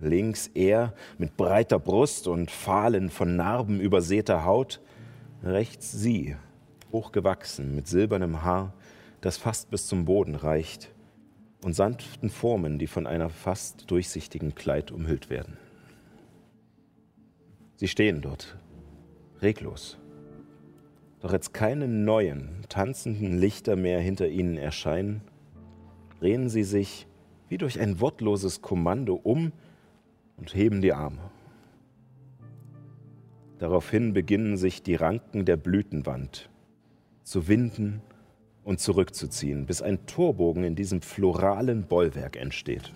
Links er mit breiter Brust und fahlen von Narben übersäter Haut. Rechts sie, hochgewachsen, mit silbernem Haar, das fast bis zum Boden reicht, und sanften Formen, die von einer fast durchsichtigen Kleid umhüllt werden. Sie stehen dort, reglos. Doch als keine neuen, tanzenden Lichter mehr hinter ihnen erscheinen, drehen sie sich wie durch ein wortloses Kommando um und heben die Arme. Daraufhin beginnen sich die Ranken der Blütenwand zu winden und zurückzuziehen, bis ein Torbogen in diesem floralen Bollwerk entsteht.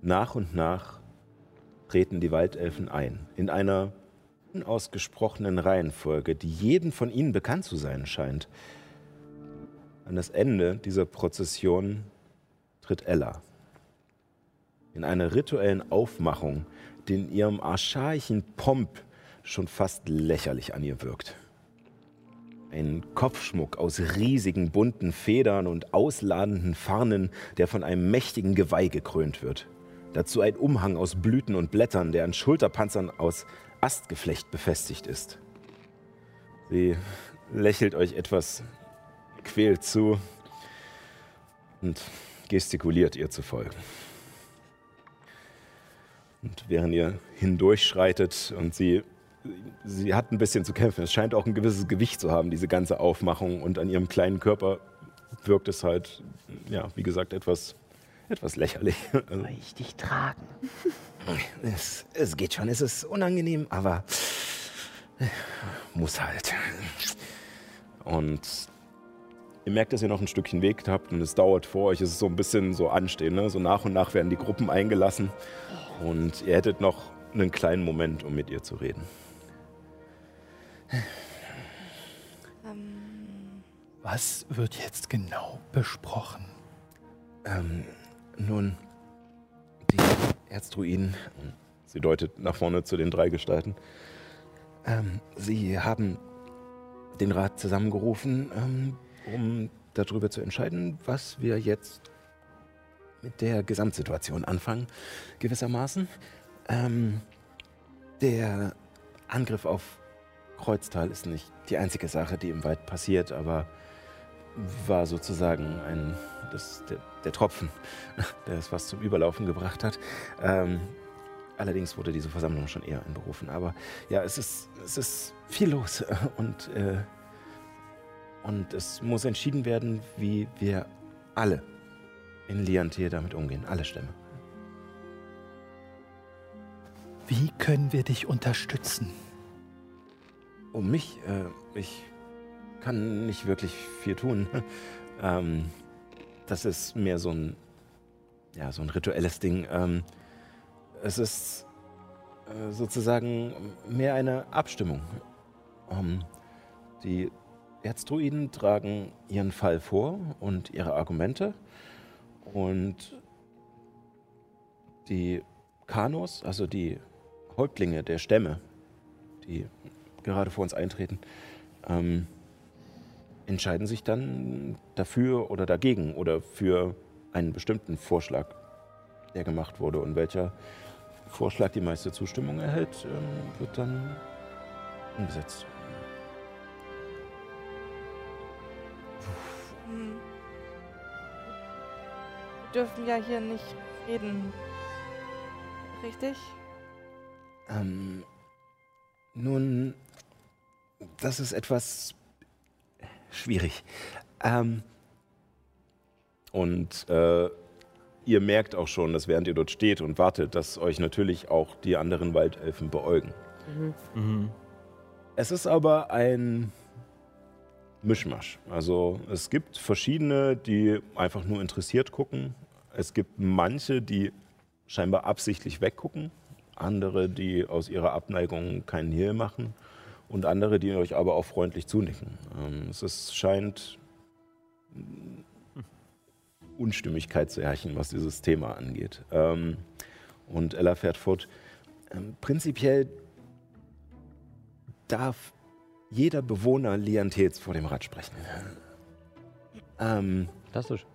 Nach und nach treten die Waldelfen ein, in einer unausgesprochenen Reihenfolge, die jeden von ihnen bekannt zu sein scheint. An das Ende dieser Prozession tritt Ella in einer rituellen Aufmachung, die in ihrem archaischen Pomp schon fast lächerlich an ihr wirkt. Ein Kopfschmuck aus riesigen bunten Federn und ausladenden Farnen, der von einem mächtigen Geweih gekrönt wird. Dazu ein Umhang aus Blüten und Blättern, der an Schulterpanzern aus Astgeflecht befestigt ist. Sie lächelt euch etwas quält zu und gestikuliert ihr zu folgen. Und während ihr hindurchschreitet und sie, sie hat ein bisschen zu kämpfen, es scheint auch ein gewisses Gewicht zu haben, diese ganze Aufmachung. Und an ihrem kleinen Körper wirkt es halt, ja, wie gesagt, etwas, etwas lächerlich. Soll ich dich tragen? [laughs] Es, es geht schon, es ist unangenehm, aber muss halt. Und ihr merkt, dass ihr noch ein Stückchen Weg habt und es dauert vor euch. Es ist so ein bisschen so anstehen. Ne? So nach und nach werden die Gruppen eingelassen. Und ihr hättet noch einen kleinen Moment, um mit ihr zu reden. Ähm. Was wird jetzt genau besprochen? Ähm, nun, die Erzdruiden, sie deutet nach vorne zu den drei Gestalten, ähm, sie haben den Rat zusammengerufen, ähm, um darüber zu entscheiden, was wir jetzt mit der Gesamtsituation anfangen, gewissermaßen. Ähm, der Angriff auf Kreuztal ist nicht die einzige Sache, die im Wald passiert, aber war sozusagen ein, das, der, der Tropfen, [laughs] der es was zum Überlaufen gebracht hat. Ähm, allerdings wurde diese Versammlung schon eher einberufen. Aber ja, es ist, es ist viel los [laughs] und, äh, und es muss entschieden werden, wie wir alle in Liantir damit umgehen, alle Stämme. Wie können wir dich unterstützen? Um mich, äh, ich kann nicht wirklich viel tun. [laughs] ähm, das ist mehr so ein, ja, so ein rituelles Ding. Ähm, es ist äh, sozusagen mehr eine Abstimmung. Ähm, die Erzdruiden tragen ihren Fall vor und ihre Argumente und die Kanos, also die Häuptlinge der Stämme, die gerade vor uns eintreten, ähm, entscheiden sich dann dafür oder dagegen oder für einen bestimmten Vorschlag, der gemacht wurde. Und welcher Vorschlag die meiste Zustimmung erhält, ähm, wird dann umgesetzt. Dürfen ja hier nicht reden. Richtig? Ähm, nun, das ist etwas schwierig. Ähm, und äh, ihr merkt auch schon, dass während ihr dort steht und wartet, dass euch natürlich auch die anderen Waldelfen beäugen. Mhm. Es ist aber ein Mischmasch. Also es gibt verschiedene, die einfach nur interessiert gucken. Es gibt manche, die scheinbar absichtlich weggucken. Andere, die aus ihrer Abneigung keinen Hehl machen. Und andere, die euch aber auch freundlich zunicken. Ähm, es ist, scheint Unstimmigkeit zu herrschen, was dieses Thema angeht. Ähm, und Ella fährt fort. Ähm, prinzipiell darf jeder Bewohner Liantets vor dem Rat sprechen. Ähm, Fantastisch.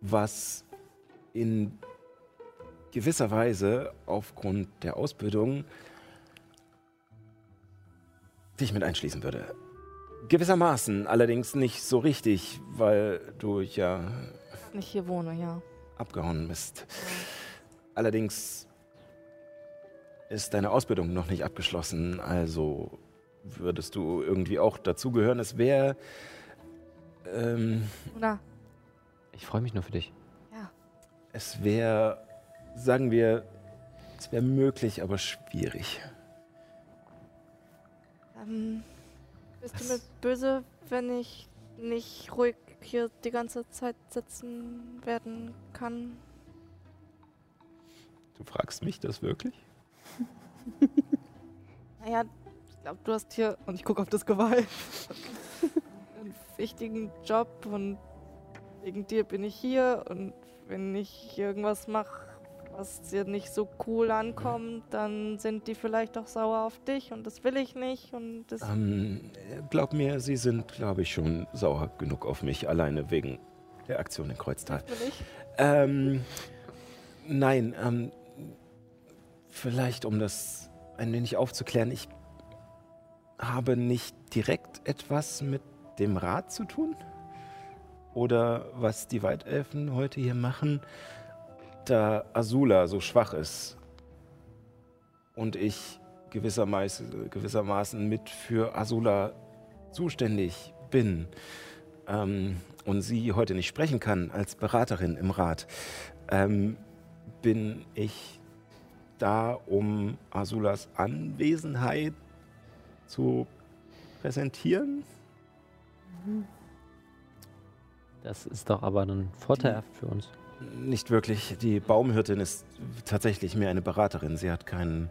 was in gewisser Weise aufgrund der Ausbildung dich mit einschließen würde. Gewissermaßen, allerdings nicht so richtig, weil du ja Nicht hier wohne, ja. abgehauen bist. Allerdings ist deine Ausbildung noch nicht abgeschlossen, also würdest du irgendwie auch dazugehören. Es wäre. Ähm, Oder? Ich freue mich nur für dich. Es wäre, sagen wir, es wäre möglich, aber schwierig. Ähm, bist du mir böse, wenn ich nicht ruhig hier die ganze Zeit sitzen werden kann? Du fragst mich das wirklich? [laughs] Naja, ich glaube, du hast hier, und ich gucke auf das Geweih, [laughs] einen wichtigen Job und wegen dir bin ich hier und wenn ich irgendwas mache, was dir nicht so cool ankommt, dann sind die vielleicht auch sauer auf dich und das will ich nicht und das Ähm, glaub mir, sie sind, glaube ich, schon sauer genug auf mich, alleine wegen der Aktion in Kreuztal. will ich. Ähm, nein, ähm, vielleicht um das ein wenig aufzuklären, ich habe nicht direkt etwas mit dem Rat zu tun. Oder was die Waldelfen heute hier machen, da Azula so schwach ist und ich gewissermaßen, gewissermaßen mit für Azula zuständig bin ähm, und sie heute nicht sprechen kann als Beraterin im Rat, ähm, bin ich da, um Azulas Anwesenheit zu präsentieren. Das ist doch aber dann vorteilhaft für uns. Nicht wirklich. Die Baumhirtin ist tatsächlich mehr eine Beraterin. Sie hat kein,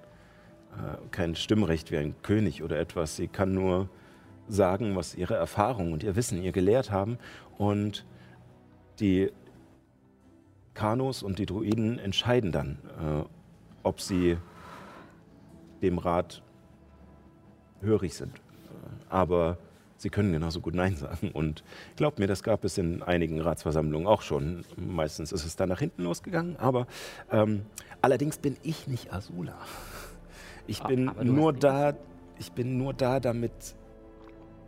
äh, kein Stimmrecht wie ein König oder etwas. Sie kann nur sagen, was ihre Erfahrung und ihr Wissen ihr gelehrt haben. Und die Kanos und die Druiden entscheiden dann, äh, ob sie dem Rat hörig sind. Äh, Aber sie können genauso gut Nein sagen. Und glaubt mir, das gab es in einigen Ratsversammlungen auch schon. Meistens ist es dann nach hinten losgegangen. Aber ähm, allerdings bin ich nicht Azula. Ich Ah, bin du nur da, ich bin nur da, damit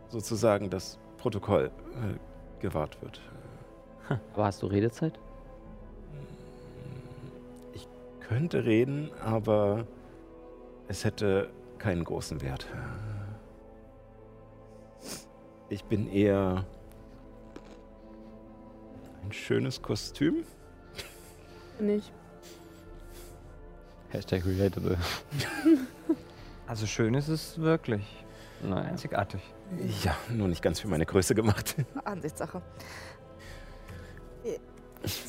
sozusagen das Protokoll äh, gewahrt wird. Aber hast du Redezeit? Könnte reden, aber es hätte keinen großen Wert. Ich bin eher ein schönes Kostüm. Nicht. Hashtag relatable. [laughs] Also schön ist es wirklich. Naja. Einzigartig. Ja, nur nicht ganz für meine Größe gemacht. [laughs] Ansichtssache.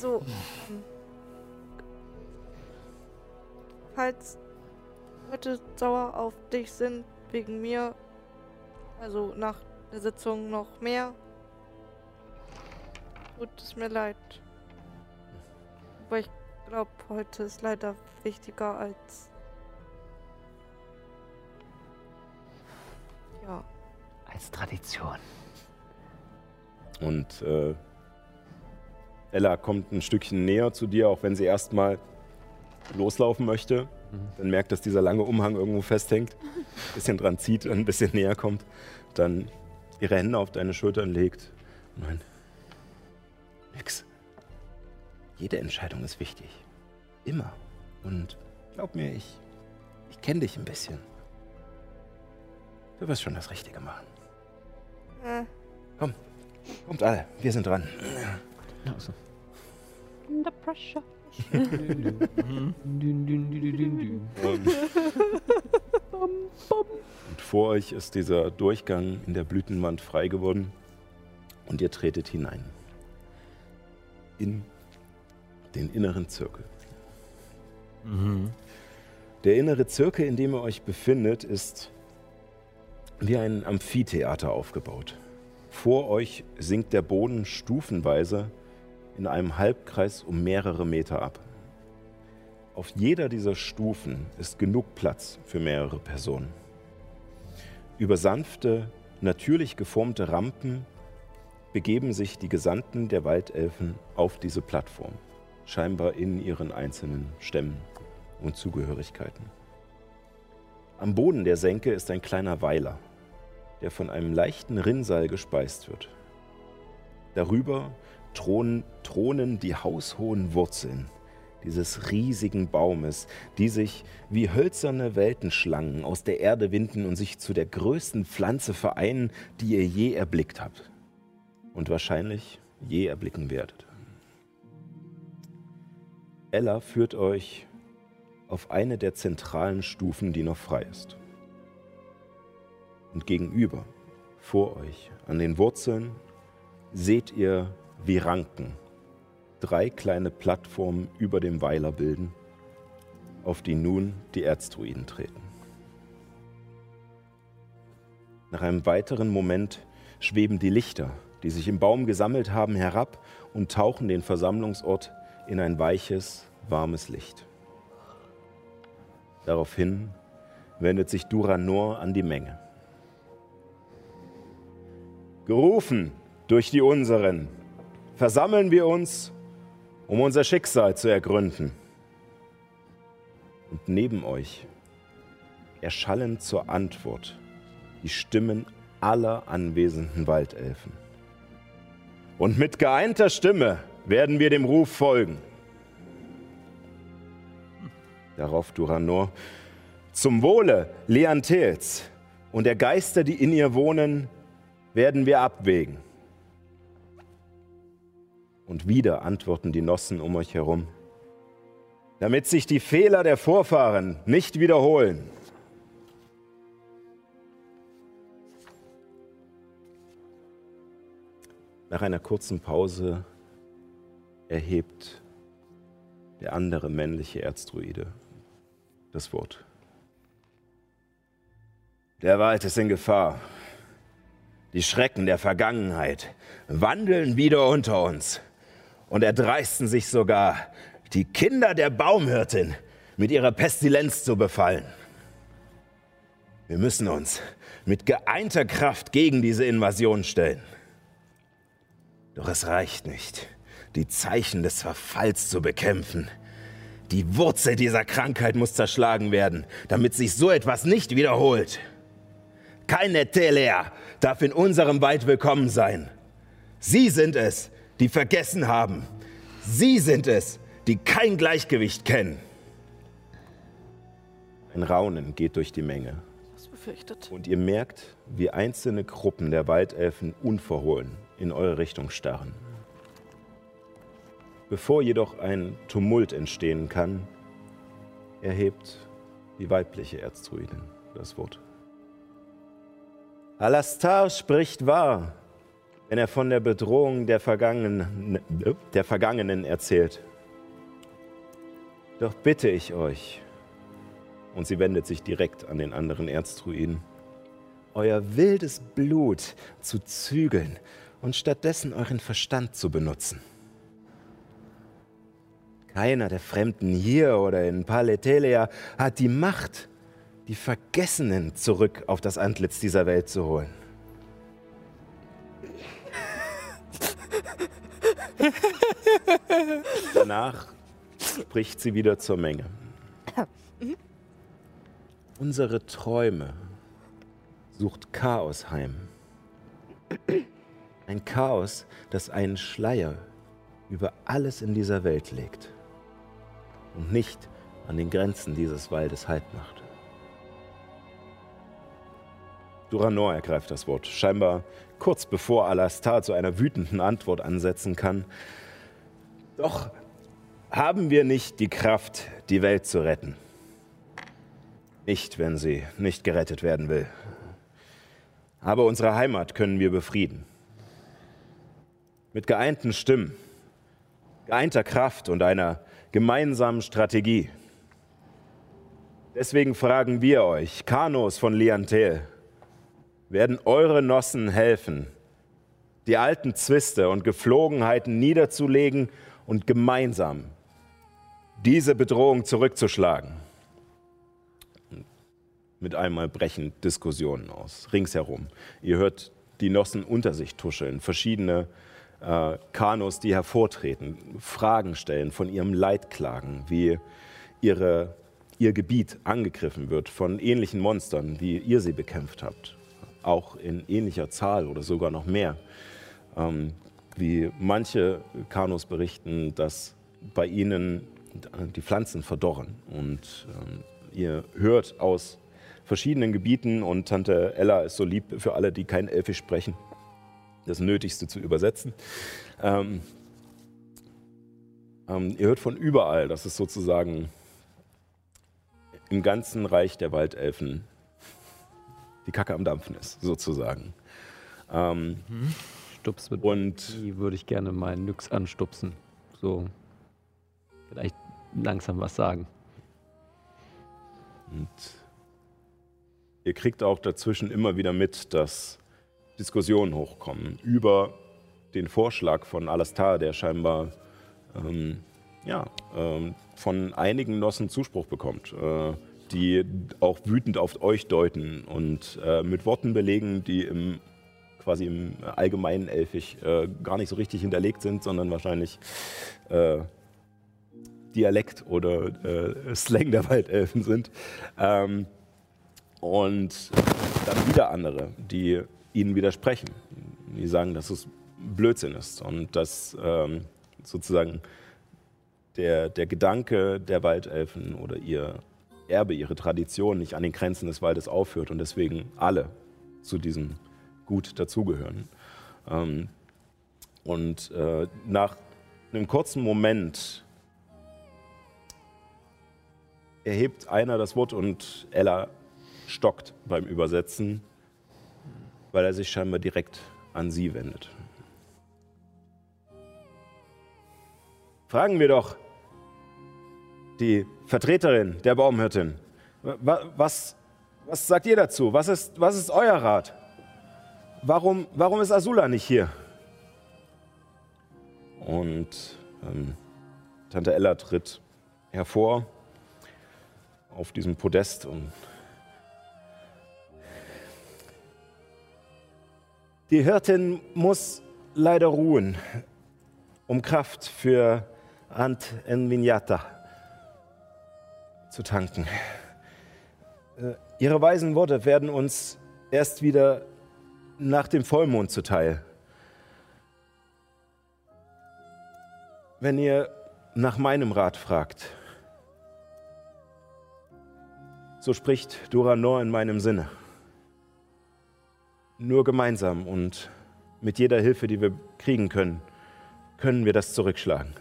So. ähm, Falls Leute sauer auf dich sind, wegen mir, also nach der Sitzung noch mehr, tut es mir leid. Aber ich glaube, heute ist leider wichtiger als. Ja. Als Tradition. Und äh, Ella kommt ein Stückchen näher zu dir, auch wenn sie erstmal loslaufen möchte. Dann merkt, dass dieser lange Umhang irgendwo festhängt, [laughs] ein bisschen dran zieht, ein bisschen näher kommt. Dann ihre Hände auf deine Schultern legt. Nein. Nix. Jede Entscheidung ist wichtig. Immer. Und glaub mir, ich, ich kenne dich ein bisschen. Du wirst schon das Richtige machen. Äh, Komm, kommt alle, wir sind dran. Also. Under pressure. Und, und vor euch ist dieser Durchgang in der Blütenwand frei geworden und ihr tretet hinein. In den inneren Zirkel. Der innere Zirkel, in dem ihr euch befindet, ist wie ein Amphitheater aufgebaut. Vor euch sinkt der Boden stufenweise in einem Halbkreis um mehrere Meter ab. Auf jeder dieser Stufen ist genug Platz für mehrere Personen. Über sanfte, natürlich geformte Rampen begeben sich die Gesandten der Waldelfen auf diese Plattform, scheinbar in ihren einzelnen Stämmen und Zugehörigkeiten. Am Boden der Senke ist ein kleiner Weiler, der von einem leichten Rinnsal gespeist wird. Darüber thronen, thronen die haushohen Wurzeln dieses riesigen Baumes, die sich wie hölzerne Weltenschlangen aus der Erde winden und sich zu der größten Pflanze vereinen, die ihr je erblickt habt und wahrscheinlich je erblicken werdet. Ella führt euch auf eine der zentralen Stufen, die noch frei ist. Und gegenüber, vor euch, an den Wurzeln, seht ihr wie Ranken drei kleine Plattformen über dem Weiler bilden, auf die nun die Erzdruiden treten. Nach einem weiteren Moment schweben die Lichter, die sich im Baum gesammelt haben, herab und tauchen den Versammlungsort in ein weiches, warmes Licht. Daraufhin wendet sich Duranor an die Menge. Gerufen durch die Unseren, versammeln wir uns, um unser Schicksal zu ergründen. Und neben euch erschallen zur Antwort die Stimmen aller anwesenden Waldelfen. Und mit geeinter Stimme werden wir dem Ruf folgen. Darauf Duranor, zum Wohle Leanthels und der Geister, die in ihr wohnen, werden wir abwägen. Und wieder antworten die Nossen um euch herum, damit sich die Fehler der Vorfahren nicht wiederholen. Nach einer kurzen Pause erhebt der andere männliche Erzdruide das Wort. Der Wald ist in Gefahr. Die Schrecken der Vergangenheit wandeln wieder unter uns und erdreisten sich sogar, die Kinder der Baumhirtin mit ihrer Pestilenz zu befallen. Wir müssen uns mit geeinter Kraft gegen diese Invasion stellen. Doch es reicht nicht, die Zeichen des Verfalls zu bekämpfen. Die Wurzel dieser Krankheit muss zerschlagen werden, damit sich so etwas nicht wiederholt. Keine Telea darf in unserem Wald willkommen sein. Sie sind es, die vergessen haben. Sie sind es, die kein Gleichgewicht kennen. Ein Raunen geht durch die Menge. befürchtet. Und ihr merkt, wie einzelne Gruppen der Waldelfen unverhohlen in eure Richtung starren. Bevor jedoch ein Tumult entstehen kann, erhebt die weibliche Erzdruidin das Wort. Alastar spricht wahr, wenn er von der Bedrohung der Vergangenen, der Vergangenen erzählt. Doch bitte ich euch, und sie wendet sich direkt an den anderen Erzdruiden, euer wildes Blut zu zügeln und stattdessen euren Verstand zu benutzen. Keiner der Fremden hier oder in Paletelia hat die Macht, die Vergessenen zurück auf das Antlitz dieser Welt zu holen. Danach spricht sie wieder zur Menge. Unsere Träume sucht Chaos heim. Ein Chaos, das einen Schleier über alles in dieser Welt legt und nicht an den Grenzen dieses Waldes Halt macht. Duranor ergreift das Wort, scheinbar kurz bevor Alastar zu einer wütenden Antwort ansetzen kann. Doch haben wir nicht die Kraft, die Welt zu retten. Nicht, wenn sie nicht gerettet werden will. Aber unsere Heimat können wir befrieden. Mit geeinten Stimmen, geeinter Kraft und einer gemeinsamen Strategie. Deswegen fragen wir euch, Kanos von Liantel, werden eure Nossen helfen, die alten Zwiste und Geflogenheiten niederzulegen und gemeinsam diese Bedrohung zurückzuschlagen. Mit einmal brechen Diskussionen aus, ringsherum. Ihr hört die Nossen unter sich tuscheln, verschiedene äh, Kanus, die hervortreten, Fragen stellen, von ihrem Leid klagen, wie ihre, ihr Gebiet angegriffen wird von ähnlichen Monstern, wie ihr sie bekämpft habt auch in ähnlicher Zahl oder sogar noch mehr. Ähm, wie manche Kanus berichten, dass bei ihnen die Pflanzen verdorren. Und ähm, ihr hört aus verschiedenen Gebieten und Tante Ella ist so lieb für alle, die kein Elfisch sprechen, das Nötigste zu übersetzen. Ähm, ähm, ihr hört von überall, dass es sozusagen im ganzen Reich der Waldelfen die Kacke am Dampfen ist, sozusagen. Ähm, mhm. Stups mit und die würde ich gerne meinen Nyx anstupsen. So vielleicht langsam was sagen. Und ihr kriegt auch dazwischen immer wieder mit, dass Diskussionen hochkommen über den Vorschlag von Alastar, der scheinbar ähm, ja, ähm, von einigen Nossen Zuspruch bekommt. Äh, die auch wütend auf euch deuten und äh, mit Worten belegen, die im quasi im allgemeinen Elfisch äh, gar nicht so richtig hinterlegt sind, sondern wahrscheinlich äh, Dialekt oder äh, Slang der Waldelfen sind. Ähm, und dann wieder andere, die ihnen widersprechen. Die sagen, dass es Blödsinn ist und dass ähm, sozusagen der, der Gedanke der Waldelfen oder ihr Erbe, ihre Tradition nicht an den Grenzen des Waldes aufhört und deswegen alle zu diesem Gut dazugehören. Ähm, und äh, nach einem kurzen Moment erhebt einer das Wort und Ella stockt beim Übersetzen, weil er sich scheinbar direkt an sie wendet. Fragen wir doch, die Vertreterin der Baumhirtin. Was, was sagt ihr dazu? Was ist, was ist euer Rat? Warum, warum ist Azula nicht hier? Und ähm, Tante Ella tritt hervor auf diesem Podest und die Hirtin muss leider ruhen, um Kraft für Ant Envignata zu tanken. Äh, ihre weisen Worte werden uns erst wieder nach dem Vollmond zuteil. Wenn ihr nach meinem Rat fragt, so spricht Duranor in meinem Sinne. nur gemeinsam und mit jeder Hilfe, die wir kriegen können, können wir das zurückschlagen.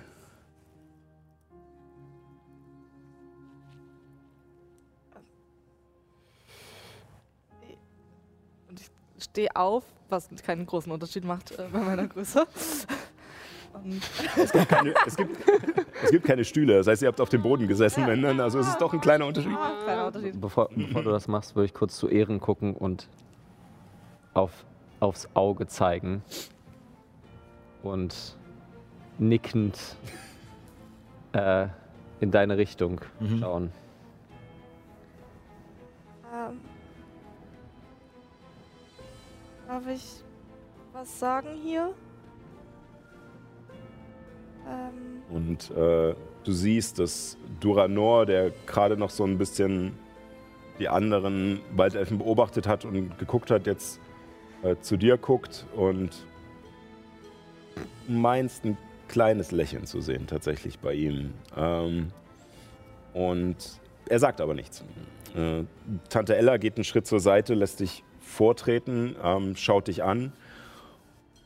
Stehe auf, was keinen großen Unterschied macht äh, bei meiner Größe. Es gibt, keine, es, gibt, es gibt keine Stühle, das heißt, ihr habt auf dem Boden gesessen, wenn dann, also es ist doch ein kleiner Unterschied. ah, kleiner Unterschied. Bevor, bevor du das machst, würde ich kurz zu Ehren gucken und auf, aufs Auge zeigen. Und nickend äh, in deine Richtung Mhm. schauen. Darf ich was sagen hier? Ähm, Und äh, du siehst, dass Duranor, der gerade noch so ein bisschen die anderen Waldelfen beobachtet hat und geguckt hat, jetzt äh, zu dir guckt und meinst ein kleines Lächeln zu sehen tatsächlich bei ihm. Ähm, und er sagt aber nichts. Äh, Tante Ella geht einen Schritt zur Seite, lässt dich vortreten, ähm, schaut dich an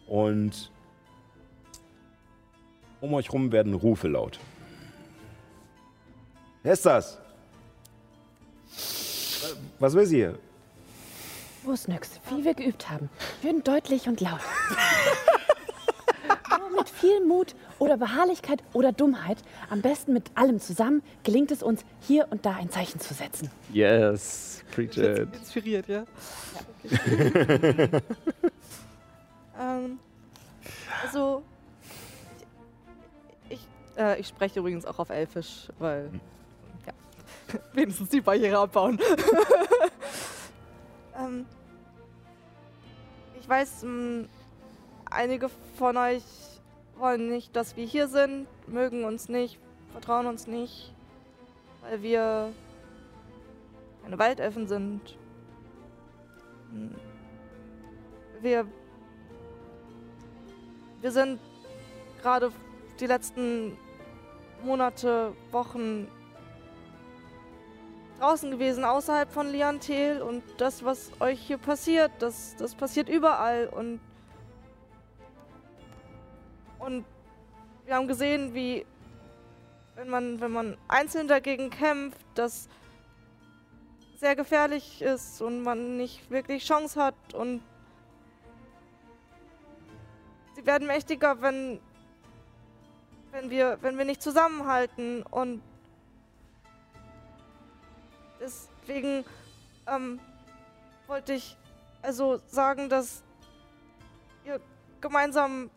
und um euch rum werden Rufe laut. Wer ist das? Was will sie hier? Wo ist nix? Wie wir geübt haben. Schön deutlich und laut. [laughs] Mit viel Mut oder Beharrlichkeit oder Dummheit, am besten mit allem zusammen, gelingt es uns, hier und da ein Zeichen zu setzen. Yes, preach it. inspiriert, ja? [laughs] ähm, also, ich, ich, äh, ich spreche übrigens auch auf Elfisch, weil, ja, [laughs] wenigstens die Barriere abbauen. [laughs] ähm, ich weiß, mh, einige von euch wollen nicht, dass wir hier sind, mögen uns nicht, vertrauen uns nicht, weil wir keine Waldelfen sind. Wir, wir sind gerade die letzten Monate, Wochen draußen gewesen, außerhalb von Liantel und das, was euch hier passiert, das, das passiert überall und und wir haben gesehen, wie wenn man, wenn man einzeln dagegen kämpft, das sehr gefährlich ist und man nicht wirklich Chance hat und sie werden mächtiger, wenn wenn wir wenn wir nicht zusammenhalten und deswegen ähm, wollte ich also sagen, dass ihr gemeinsam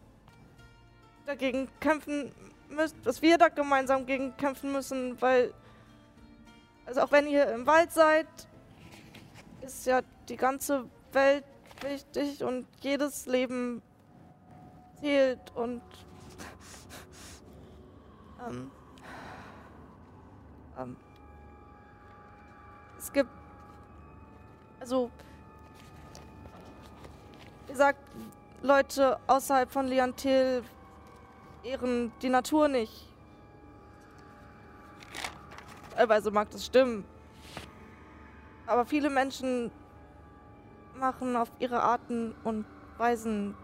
dagegen kämpfen müsst, dass wir da gemeinsam gegen kämpfen müssen, weil also auch wenn ihr im Wald seid, ist ja die ganze Welt wichtig und jedes Leben zählt und [laughs] ähm, ähm, es gibt also wie gesagt, Leute außerhalb von Liantil ehren die Natur nicht. Teilweise mag das stimmen. Aber viele Menschen machen auf ihre Arten und Weisen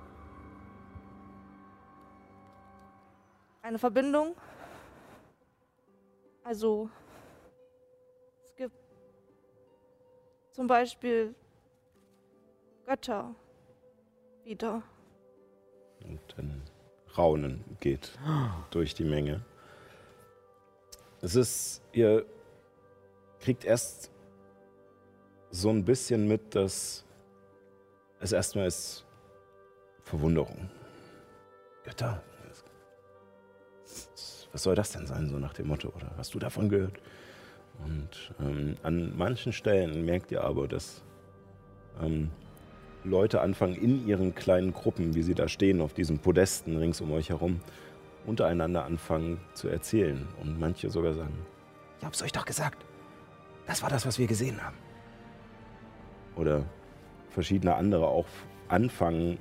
eine Verbindung. Also es gibt zum Beispiel Götter wieder. Und ein Raunen geht durch die Menge. Es ist, ihr kriegt erst so ein bisschen mit, dass es erstmal ist Verwunderung. Götter. Was soll das denn sein, so nach dem Motto? Oder hast du davon gehört? Und ähm, an manchen Stellen merkt ihr aber, dass ähm, Leute anfangen, in ihren kleinen Gruppen, wie sie da stehen, auf diesen Podesten rings um euch herum, untereinander anfangen zu erzählen. Und manche sogar sagen, ich hab's euch doch gesagt. Das war das, was wir gesehen haben. Oder verschiedene andere auch anfangen,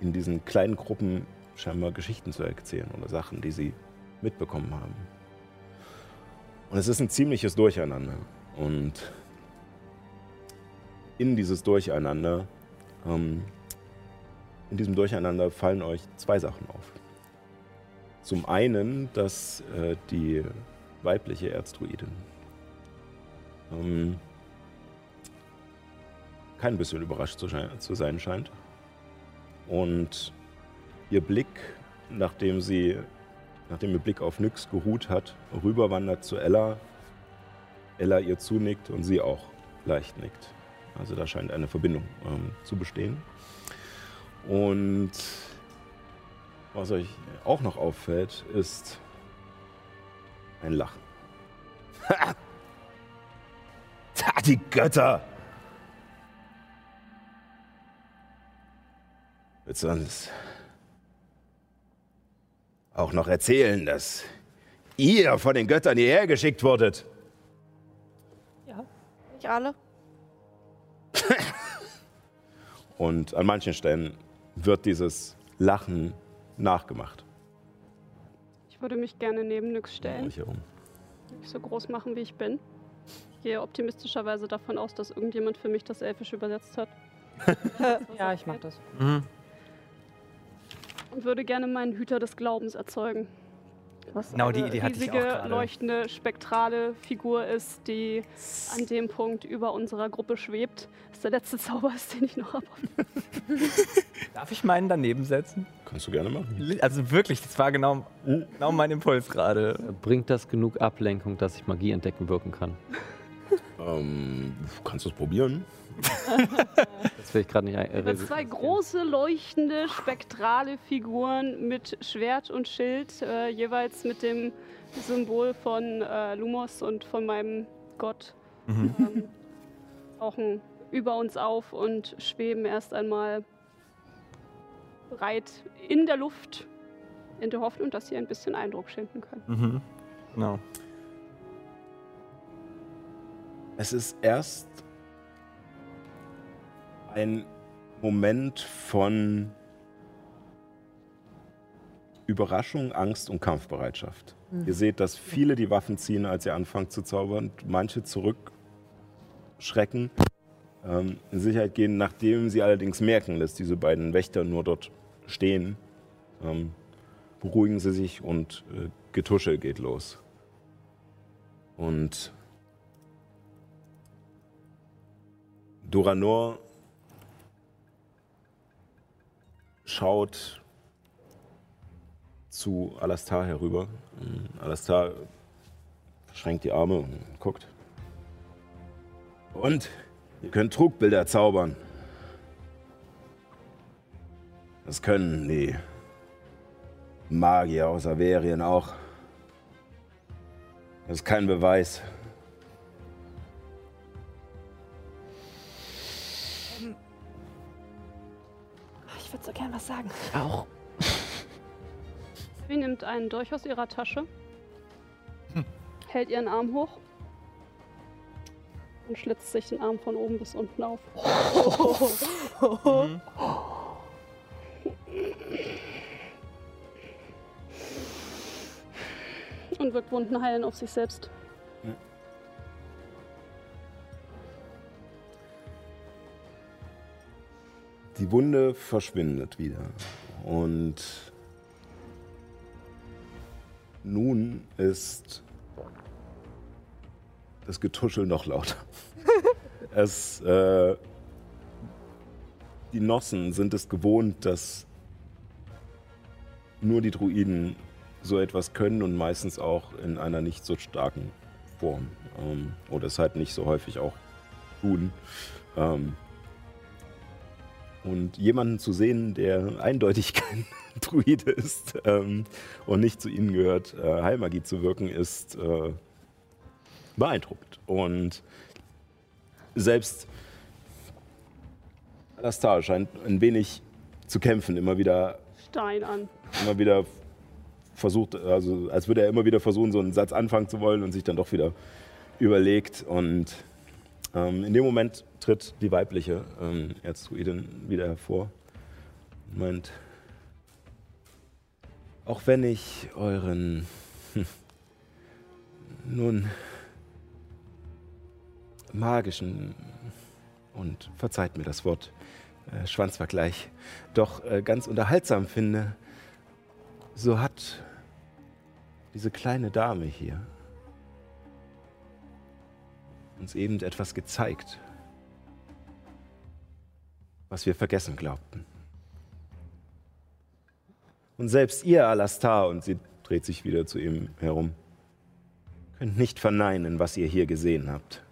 in diesen kleinen Gruppen scheinbar Geschichten zu erzählen oder Sachen, die sie mitbekommen haben. Und es ist ein ziemliches Durcheinander. Und in dieses Durcheinander Ähm, in diesem Durcheinander fallen euch zwei Sachen auf. Zum einen, dass äh, die weibliche Erzdruidin ähm, kein bisschen überrascht zu, zu sein scheint. Und ihr Blick, nachdem sie, nachdem ihr Blick auf Nyx geruht hat, rüberwandert zu Ella. Ella ihr zunickt und sie auch leicht nickt. Also da scheint eine Verbindung ähm, zu bestehen. Und was euch auch noch auffällt, ist ein Lachen. [laughs] Ha! Die Götter! Du uns auch noch erzählen, dass ihr von den Göttern hierher geschickt wurdet? Ja. Nicht alle. [laughs] Und an manchen Stellen wird dieses Lachen nachgemacht. Ich würde mich gerne neben Nyx stellen. Euch herum. Mich so groß machen, wie ich bin. Ich gehe optimistischerweise davon aus, dass irgendjemand für mich das Elfisch übersetzt hat. [laughs] Ja, ich mach das. Mhm. Und würde gerne meinen Hüter des Glaubens erzeugen. Was Genau, die Idee hatte ich auch riesige, gerade. leuchtende, spektrale Figur ist, die an dem Punkt über unserer Gruppe schwebt. Das ist der letzte Zauber, ist, [laughs] den ich noch habe. [laughs] Darf ich meinen daneben setzen? Kannst du gerne machen. Also wirklich, das war genau, genau mein Impuls gerade. Bringt das genug Ablenkung, dass ich Magie entdecken wirken kann? Ähm, kannst du es probieren? [laughs] Das will ich gerade nicht ein- Über zwei große, leuchtende, spektrale Figuren mit Schwert und Schild, äh, jeweils mit dem Symbol von äh, Lumos und von meinem Gott, Mhm. ähm, tauchen über uns auf und schweben erst einmal breit in der Luft, in der Hoffnung, dass sie ein bisschen Eindruck schinden können. Mhm. Genau. Es ist erst ein Moment von Überraschung, Angst und Kampfbereitschaft. Ihr seht, dass viele die Waffen ziehen, als ihr anfangt zu zaubern. Manche zurückschrecken, ähm, in Sicherheit gehen, nachdem sie allerdings merken, dass diese beiden Wächter nur dort stehen. Ähm, beruhigen sie sich und äh, Getuschel geht los. Und Doranor schaut zu Alastar herüber. Alastar verschränkt die Arme und guckt. Und ihr könnt Trugbilder zaubern. Das können die Magier aus Averien auch. Das ist kein Beweis. Ich würde so gern was sagen. Auch. [laughs] Sie nimmt einen Dolch aus ihrer Tasche, hält ihren Arm hoch und schlitzt sich den Arm von oben bis unten auf. Und wirkt Wunden heilen auf sich selbst. Die Wunde verschwindet wieder. Und nun ist das Getuschel noch lauter. [laughs] es, äh, die Nossen sind es gewohnt, dass nur die Druiden so etwas können und meistens auch in einer nicht so starken Form. Ähm, oder es halt nicht so häufig auch tun. Ähm, und jemanden zu sehen, der eindeutig [laughs] kein Druide ist ähm, und nicht zu ihnen gehört, äh, Heilmagie zu wirken, ist äh, beeindruckend. Und selbst Alastar scheint ein wenig zu kämpfen, immer wieder, Stein an. immer wieder versucht, also als würde er immer wieder versuchen, so einen Satz anfangen zu wollen und sich dann doch wieder überlegt. Und ähm, in dem Moment tritt die weibliche ähm, Erzdruidin wieder hervor. Und meint, auch wenn ich euren, [laughs] nun, magischen und verzeiht mir das Wort, äh, Schwanzvergleich doch äh, ganz unterhaltsam finde, so hat diese kleine Dame hier uns eben etwas gezeigt, was wir vergessen glaubten. Und selbst ihr, Alastar, und sie dreht sich wieder zu ihm herum, könnt nicht verneinen, was ihr hier gesehen habt.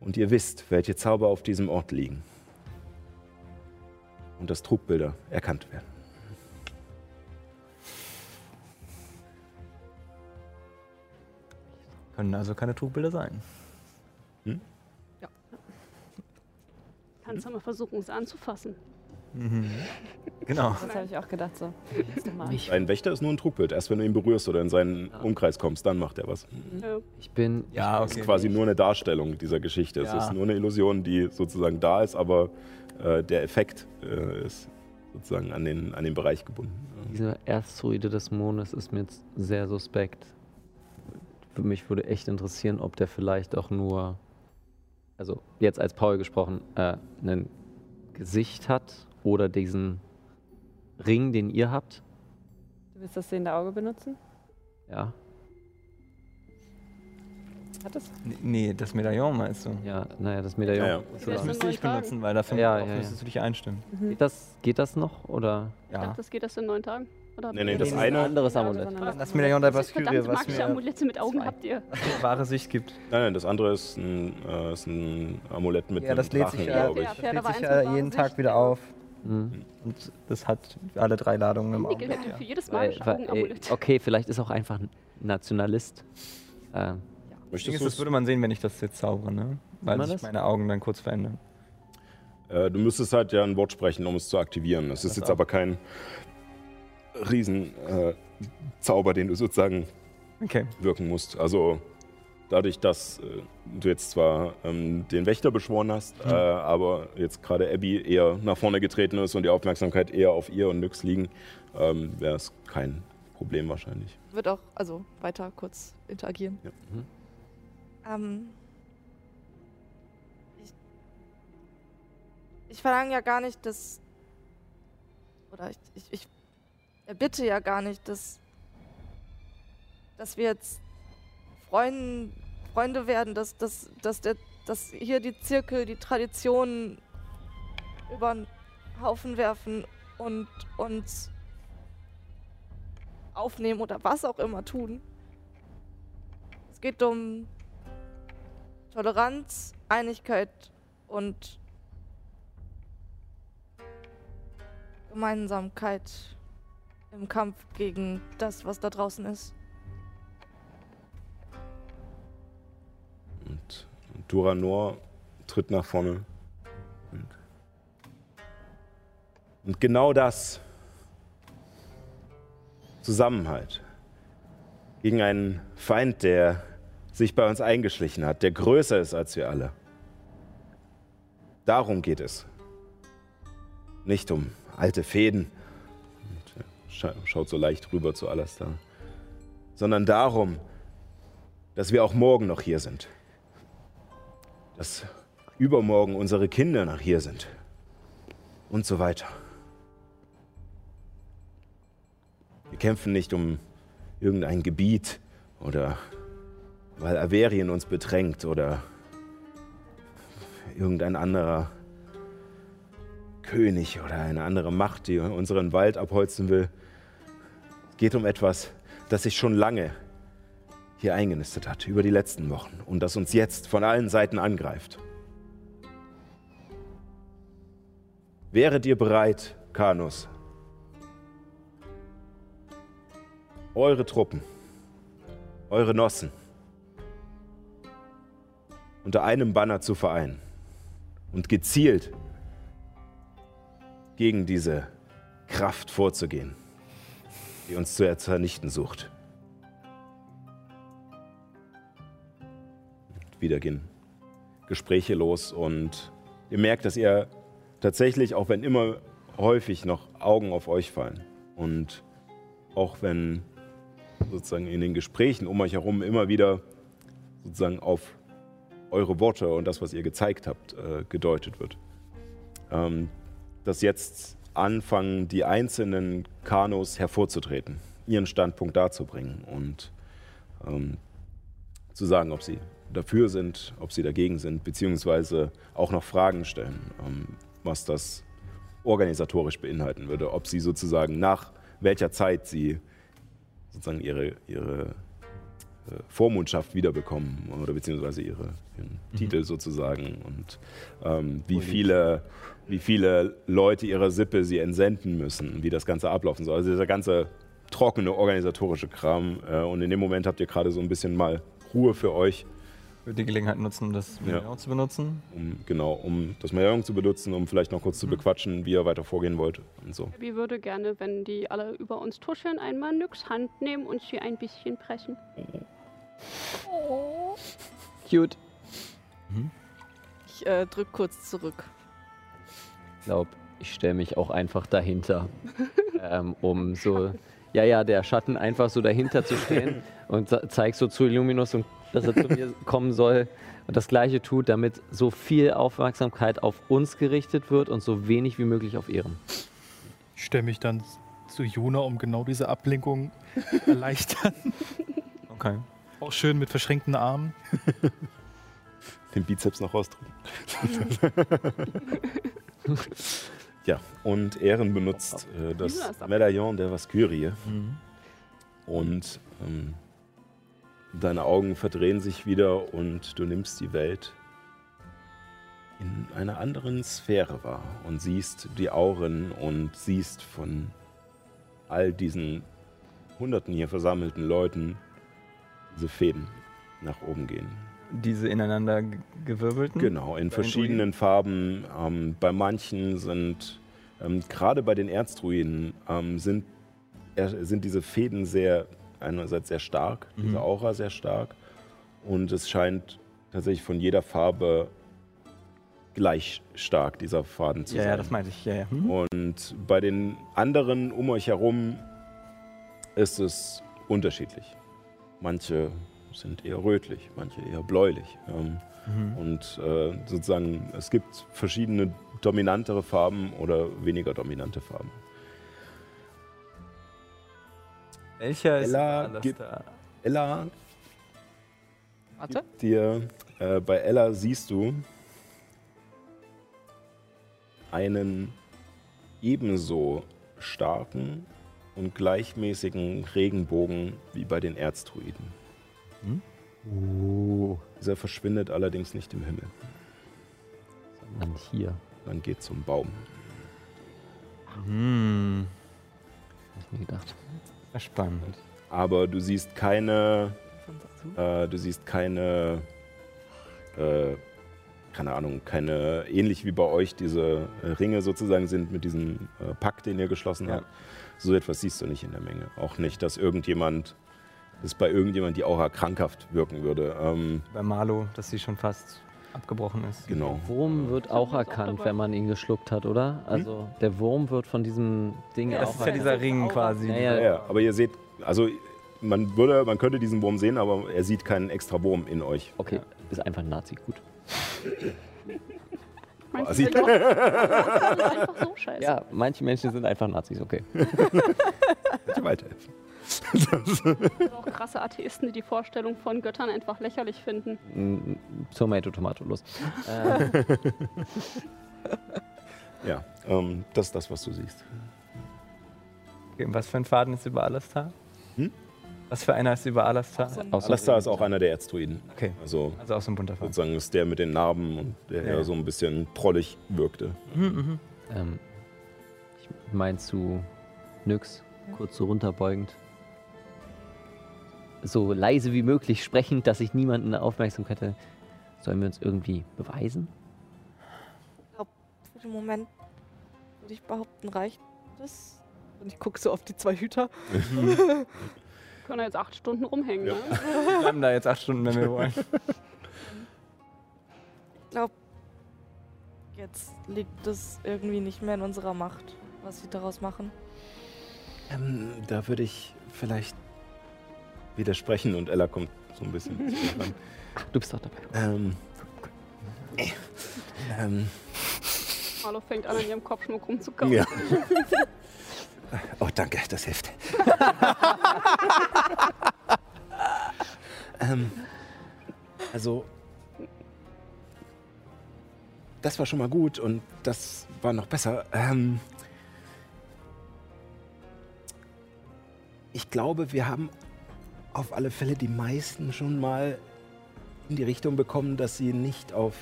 Und ihr wisst, welche Zauber auf diesem Ort liegen. Und dass Trugbilder erkannt werden. Können also keine Trugbilder sein. Kannst du mal versuchen, es anzufassen. Mhm. [laughs] Genau. Das habe ich auch gedacht so. Ein Wächter ist nur ein Trugbild. Erst wenn du ihn berührst oder in seinen Umkreis kommst, dann macht er was. Ja. Ich bin. Ja, Das ist quasi nur eine Darstellung dieser Geschichte. Es Ja. ist nur eine Illusion, die sozusagen da ist, aber äh, der Effekt äh, ist sozusagen an den, an den Bereich gebunden. Diese Erstzoide des Mondes ist mir jetzt sehr suspekt. Für mich würde echt interessieren, ob der vielleicht auch nur, also jetzt als Paul gesprochen, äh, ein Gesicht hat oder diesen Ring, den ihr habt. Du willst das sehende Auge benutzen? Ja, Hat es? Nee, das Medaillon meinst du? ja, naja, das Medaillon. Ja, ja. Das müsste ich benutzen, Tagen. weil dafür Ja, ja, müsstest du dich einstimmen. Geht, das, geht das noch oder? Ich Ja. dachte, das geht erst in neun Tagen. Oder Nee, nee, das Nee, eine, anderes Amulett. Das Medaillon der Was für Baskyrie, was mir Amulette mit Augen habt ihr? [laughs] wahre Sicht gibt. nein, nein, das andere ist ein, äh, ist ein Amulett mit Ja, einem das lädt Drachen, sich ja- glaube Ja, ich. lädt sich ja jeden Tag wieder genau. auf. Hm. Und das hat alle drei Ladungen im Ja. für jedes Amulett. okay, vielleicht ist auch einfach ein Nationalist. Äh, Das Möchtest das würde man sehen, wenn ich das jetzt zaubere, ne? Weil man sich das? meine Augen dann kurz verändern. äh, Du müsstest halt ja ein Wort sprechen, um es zu aktivieren. Das ist Das jetzt auch. aber kein riesen äh, Zauber, den du sozusagen Okay. wirken musst. Also dadurch, dass äh, du jetzt zwar ähm, den Wächter beschworen hast, äh, aber jetzt gerade Abby eher nach vorne getreten ist und die Aufmerksamkeit eher auf ihr und Nyx liegen, ähm, wäre es kein Problem wahrscheinlich. Wird auch, also weiter kurz interagieren. Ja. Ähm, ich, ich verlange ja gar nicht, dass. Oder ich, ich, ich erbitte ja gar nicht, dass. dass wir jetzt Freund, Freunde werden, dass, dass, dass, der, dass hier die Zirkel, die Traditionen über den Haufen werfen und uns aufnehmen oder was auch immer tun. Es geht um Toleranz, Einigkeit und Gemeinsamkeit im Kampf gegen das, was da draußen ist. Und Duranor tritt nach vorne. Und, und genau das, Zusammenhalt, gegen einen Feind, der sich bei uns eingeschlichen hat, der größer ist als wir alle. Darum geht es. Nicht um alte Fäden. Schaut so leicht rüber zu Alastar. Sondern darum, dass wir auch morgen noch hier sind dass übermorgen unsere Kinder nach hier sind. Und so weiter. Wir kämpfen nicht um irgendein Gebiet oder weil Averien uns bedrängt oder irgendein anderer König oder eine andere Macht, die unseren Wald abholzen will. Geht um etwas, das sich schon lange hier eingenistet hat über die letzten Wochen und das uns jetzt von allen Seiten angreift. Wäret ihr bereit, Kanus, eure Truppen, eure Nossen unter einem Banner zu vereinen und gezielt gegen diese Kraft vorzugehen, die uns zu zernichten sucht? wieder gehen Gespräche los und ihr merkt, dass ihr tatsächlich, auch wenn immer häufig noch Augen auf euch fallen und auch wenn sozusagen in den Gesprächen um euch herum immer wieder sozusagen auf eure Worte und das, was ihr gezeigt habt, äh, gedeutet wird, ähm, dass jetzt anfangen, die einzelnen Kanus hervorzutreten, ihren Standpunkt darzubringen und ähm, zu sagen, ob sie dafür sind, ob sie dagegen sind, beziehungsweise auch noch Fragen stellen, ähm, was das organisatorisch beinhalten würde, ob sie sozusagen nach welcher Zeit sie sozusagen ihre, ihre äh, Vormundschaft wiederbekommen oder beziehungsweise ihre, ihren Titel sozusagen und ähm, wie, viele, wie viele Leute ihrer Sippe sie entsenden müssen, wie das Ganze ablaufen soll. Also dieser ganze trockene organisatorische Kram äh, und in dem Moment habt ihr gerade so ein bisschen mal Ruhe für euch, Ich würde die Gelegenheit nutzen, um das Ja. Medaillon zu benutzen. um genau, um das Medaillon zu benutzen, um vielleicht noch kurz zu bequatschen, wie ihr weiter vorgehen wollt und so. Abby würde gerne, wenn die alle über uns tuscheln, einmal Nyx Hand nehmen und sie ein bisschen pressen. Cute. Ich äh, drück kurz zurück. Ich glaube, ich stelle mich auch einfach dahinter, [laughs] ähm, um so, ja, ja, der Schatten einfach so dahinter zu stehen [laughs] und ze- zeig so zu Illuminus, und, dass er zu mir kommen soll und das Gleiche tut, damit so viel Aufmerksamkeit auf uns gerichtet wird und so wenig wie möglich auf ihren. Ich stelle mich dann zu Juna, um genau diese Ablenkung zu [laughs] erleichtern. Okay. Auch schön mit verschränkten Armen. Den Bizeps noch rausdrücken. Ja, und Ehren benutzt äh, das Medaillon der Vaskyrie. Und ähm, deine Augen verdrehen sich wieder und du nimmst die Welt in einer anderen Sphäre wahr und siehst die Auren und siehst von all diesen hunderten hier versammelten Leuten diese Fäden nach oben gehen. Diese ineinander ge- gewirbelten. Genau, in verschiedenen Farben. Ähm, bei manchen sind, ähm, gerade bei den Erzdruiden, ähm, sind, er, sind diese Fäden sehr, einerseits sehr stark, Mhm. diese Aura sehr stark. Und es scheint tatsächlich von jeder Farbe gleich stark, dieser Faden zu Ja, sein. ja, das meinte ich. Ja, ja. Hm? Und bei den anderen um euch herum ist es unterschiedlich. Manche sind eher rötlich, manche eher bläulich. Ähm, Mhm. Und äh, sozusagen, es gibt verschiedene dominantere Farben oder weniger dominante Farben. Welcher ist Ella alles gibt- da? Ella, Warte. dir, äh, bei Ella siehst du einen ebenso starken und gleichmäßigen Regenbogen wie bei den Erzdruiden. Dieser verschwindet allerdings nicht im Himmel. Dann hier. Dann geht zum Baum. Hm. Hab ich mir gedacht. Spannend. Aber du siehst keine, äh, du siehst keine, äh, keine Ahnung, keine, ähnlich wie bei euch diese äh, Ringe sozusagen sind mit diesem äh, Pakt, den ihr geschlossen Ja. habt. So etwas siehst du nicht in der Menge. Auch nicht, dass irgendjemand, dass bei irgendjemand die Aura krankhaft wirken würde. Ähm, Bei Marlo, dass sie schon fast abgebrochen ist. genau. Wurm wird auch ist auch erkannt, dabei. wenn man ihn geschluckt hat, oder? Also der Wurm wird von diesem Ding Das auch ist ja dieser Ring quasi. Ja, Ja, ja. ja, aber ihr seht, also man würde, man könnte diesen Wurm sehen, aber er sieht keinen extra Wurm in euch. Okay, ist einfach ein Nazi, gut. [laughs] Der Joch- [laughs] einfach so scheiße. Ja, manche Menschen sind einfach Nazis, okay. [laughs] Bitte weiterhelfen. Gibt auch krasse Atheisten, die die Vorstellung von Göttern einfach lächerlich finden. Mm, Tomato, Tomato, los. [laughs] Ja, ähm, das ist das, was du siehst. Okay, was für ein Faden ist über Alastar? Hm? Was für einer ist über Alastar? außer- Alastar ist auch einer der Erzdruiden. Okay, Also also auch so ein bunter Faden. sozusagen ist der mit den Narben und der Ja. eher so ein bisschen prollig wirkte. Mhm, ähm, ich mein zu Nyx, kurz so runterbeugend. So leise wie möglich sprechend, dass ich niemanden Aufmerksamkeit hätte. Sollen wir uns irgendwie beweisen? Für den Moment würde ich behaupten, reicht das. Und ich gucke so auf die zwei Hüter. Wir [laughs] können jetzt acht Stunden rumhängen, Ja. ne? Wir bleiben da jetzt acht Stunden, wenn wir wollen. Ich glaube, jetzt liegt es irgendwie nicht mehr in unserer Macht, was sie daraus machen. Ähm, da würde ich vielleicht widersprechen und Ella kommt so ein bisschen zu euch ran. [laughs] Du bist doch dabei. Ähm, ähm, Marlo fängt an, an ihrem Kopfschmuck rumzukauen. Ja. [laughs] Oh, danke, das hilft. [laughs] ähm, also, das war schon mal gut und das war noch besser. Ähm, ich glaube, wir haben auf alle Fälle die meisten schon mal in die Richtung bekommen, dass sie nicht auf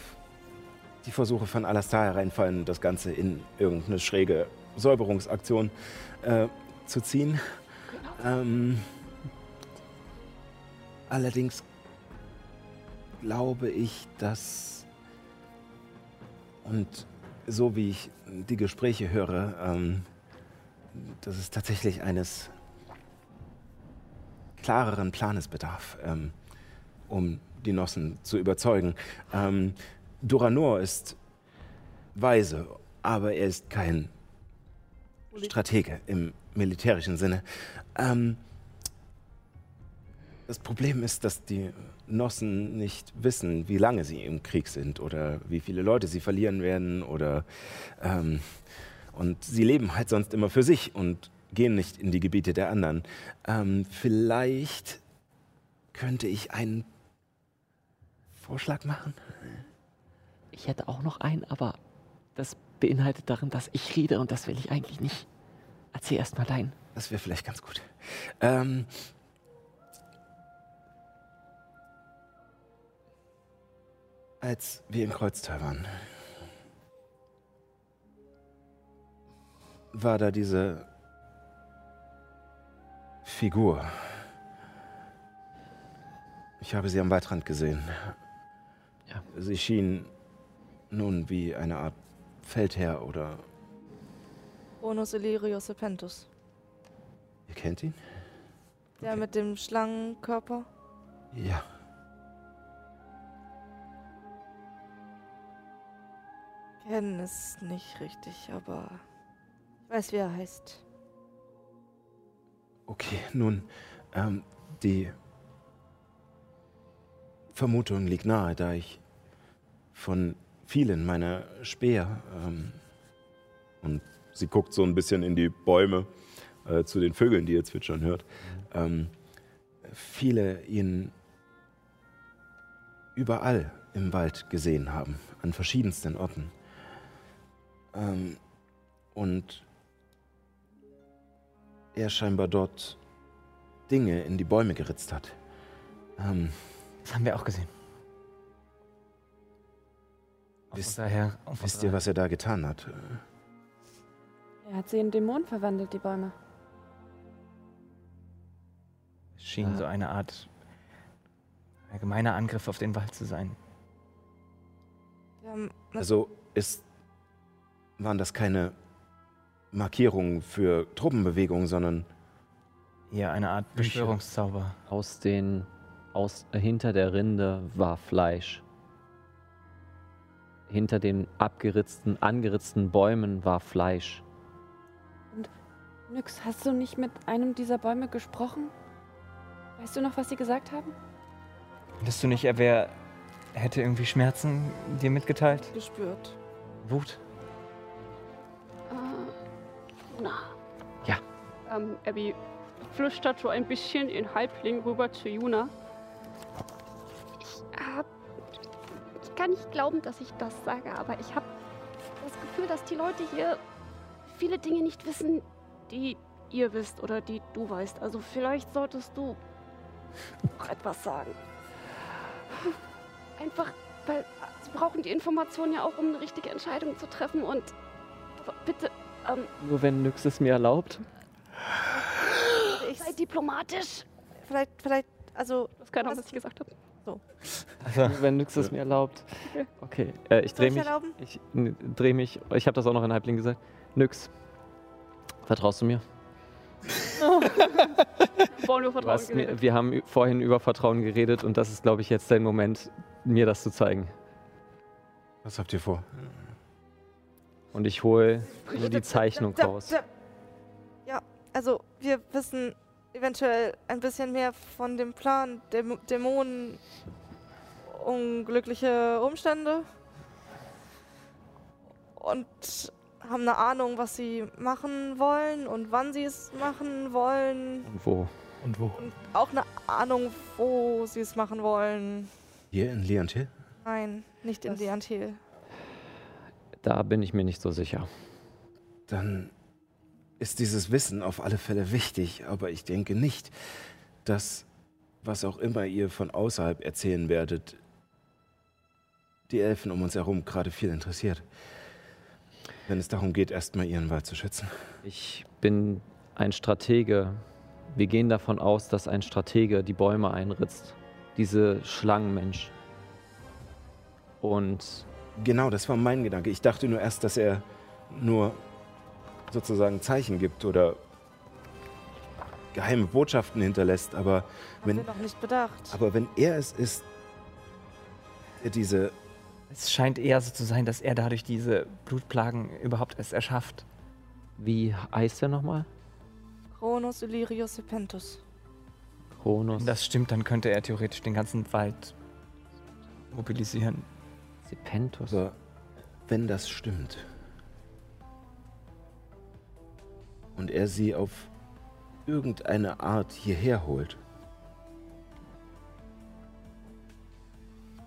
die Versuche von Alastar hereinfallen, das Ganze in irgendeine schräge Säuberungsaktion äh, zu ziehen. Ähm, allerdings glaube ich, dass und so wie ich die Gespräche höre, ähm, dass es tatsächlich eines klareren Planes bedarf, ähm, um die Nossen zu überzeugen. Ähm, Duranor ist weise, aber er ist kein Stratege im militärischen Sinne. Ähm, das Problem ist, dass die Nossen nicht wissen, wie lange sie im Krieg sind oder wie viele Leute sie verlieren werden oder ähm, und sie leben halt sonst immer für sich und gehen nicht in die Gebiete der anderen. Ähm, vielleicht könnte ich einen Vorschlag machen. Ich hätte auch noch einen, aber das beinhaltet darin, dass ich rede und das will ich eigentlich nicht. Erzähl erst mal deinen. Das wäre vielleicht ganz gut. Ähm, als wir im Kreuztal waren, war da diese Figur. Ich habe sie am Waldrand gesehen. Ja. Sie schien nun wie eine Art Feldherr oder Bonus Illyrius Serpentus. ihr kennt ihn? Der mit dem Schlangenkörper. Ja. Kennen ist nicht richtig, aber ich weiß, wie er heißt. Okay, nun, ähm, die Vermutung liegt nahe, da ich von vielen meiner Speer ähm, und sie guckt so ein bisschen in die Bäume äh, zu den Vögeln, die ihr zwitschern hört, ähm, viele ihn überall im Wald gesehen haben, an verschiedensten Orten. Ähm, und er scheinbar dort Dinge in die Bäume geritzt hat. Ähm, Das haben wir auch gesehen. Wisst- auf wisst ihr, was er da getan hat? Er hat sie in Dämonen verwandelt, die Bäume. Es schien so eine Art allgemeiner Angriff auf den Wald zu sein. Haben Also ist, waren das keine Markierungen für Truppenbewegungen, sondern Eher eine Art. Beschwörungszauber. Aus den, aus, äh, hinter der Rinde war Fleisch. Hinter den abgeritzten, angeritzten Bäumen war Fleisch. Nyx, hast du nicht mit einem dieser Bäume gesprochen? Weißt du noch, was sie gesagt haben? Wusstest du nicht, er wär, hätte irgendwie Schmerzen dir mitgeteilt? gespürt. Wut? Na. Ja. Ähm, Abby flüstert so ein bisschen in Halbling rüber zu Juna. Ich hab. Ich kann nicht glauben, dass ich das sage, aber ich habe das Gefühl, dass die Leute hier viele Dinge nicht wissen, die ihr wisst oder die du weißt. Also vielleicht solltest du auch etwas sagen. Einfach, weil sie brauchen die Informationen ja auch, um eine richtige Entscheidung zu treffen und bitte, ähm, Nur wenn Nyx es mir erlaubt. Ich, sei diplomatisch. vielleicht, vielleicht, also. Das kann auch, Was- was ich gesagt habe. Nur wenn Nyx es mir erlaubt. Okay. Äh, ich drehe ich mich. erlauben? Ich drehe mich. Ich habe das auch noch in Halbling gesagt. Nyx. Vertraust du mir? [laughs] Hast mir, wir haben vorhin über Vertrauen geredet und das ist, glaube ich, jetzt dein Moment, mir das zu zeigen. was habt ihr vor? Und ich hole nur die Zeichnung raus. Ja, also wir wissen eventuell ein bisschen mehr von dem Plan Däm Dämonen, unglückliche Umstände. und haben eine Ahnung, was sie machen wollen und wann sie es machen wollen. Und wo? Und wo? Und auch eine Ahnung, wo sie es machen wollen. Hier in Leontil? Nein, nicht in Das- Leontil. Da bin ich mir nicht so sicher. Dann ist dieses Wissen auf alle Fälle wichtig, aber ich denke nicht, dass, was auch immer ihr von außerhalb erzählen werdet, die Elfen um uns herum gerade viel interessiert. Wenn es darum geht, erstmal ihren Wald zu schützen. Ich bin ein Stratege. Wir gehen davon aus, dass ein Stratege die Bäume einritzt. Diese Schlangenmensch. Und Genau, das war mein Gedanke. Ich dachte nur erst, dass er nur sozusagen Zeichen gibt oder geheime Botschaften hinterlässt, aber Haben wenn, wir noch nicht bedacht. aber wenn er es ist, der diese Es scheint eher so zu sein, dass er dadurch diese Blutplagen überhaupt erst erschafft. wie heißt er nochmal? Chronos Illyrius Serpentus. Kronos. Wenn das stimmt, dann könnte er theoretisch den ganzen Wald mobilisieren. Sepentus. Aber wenn das stimmt und er sie auf irgendeine Art hierher holt,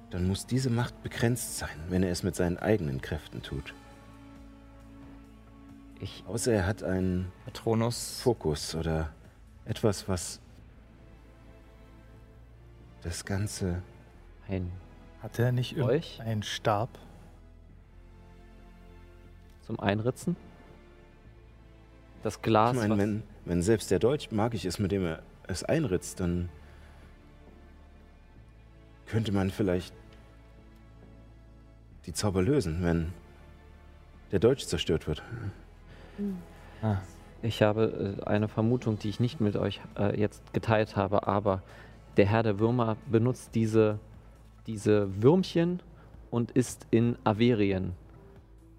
dann muss diese Macht begrenzt sein, wenn er es mit seinen eigenen Kräften tut. Ich, Außer er hat einen Patronus. Fokus oder etwas, was das Ganze ein Hat er nicht Euch? einen Stab? zum Einritzen. Das Glas. Ich meine, wenn, wenn selbst der Deutsch magisch ist, mit dem er es einritzt, dann könnte man vielleicht die Zauber lösen, wenn der Deutsch zerstört wird. Ah, Ich habe äh, eine Vermutung, die ich nicht mit euch äh, jetzt geteilt habe, aber der Herr der Würmer benutzt diese, diese Würmchen und ist in Averien.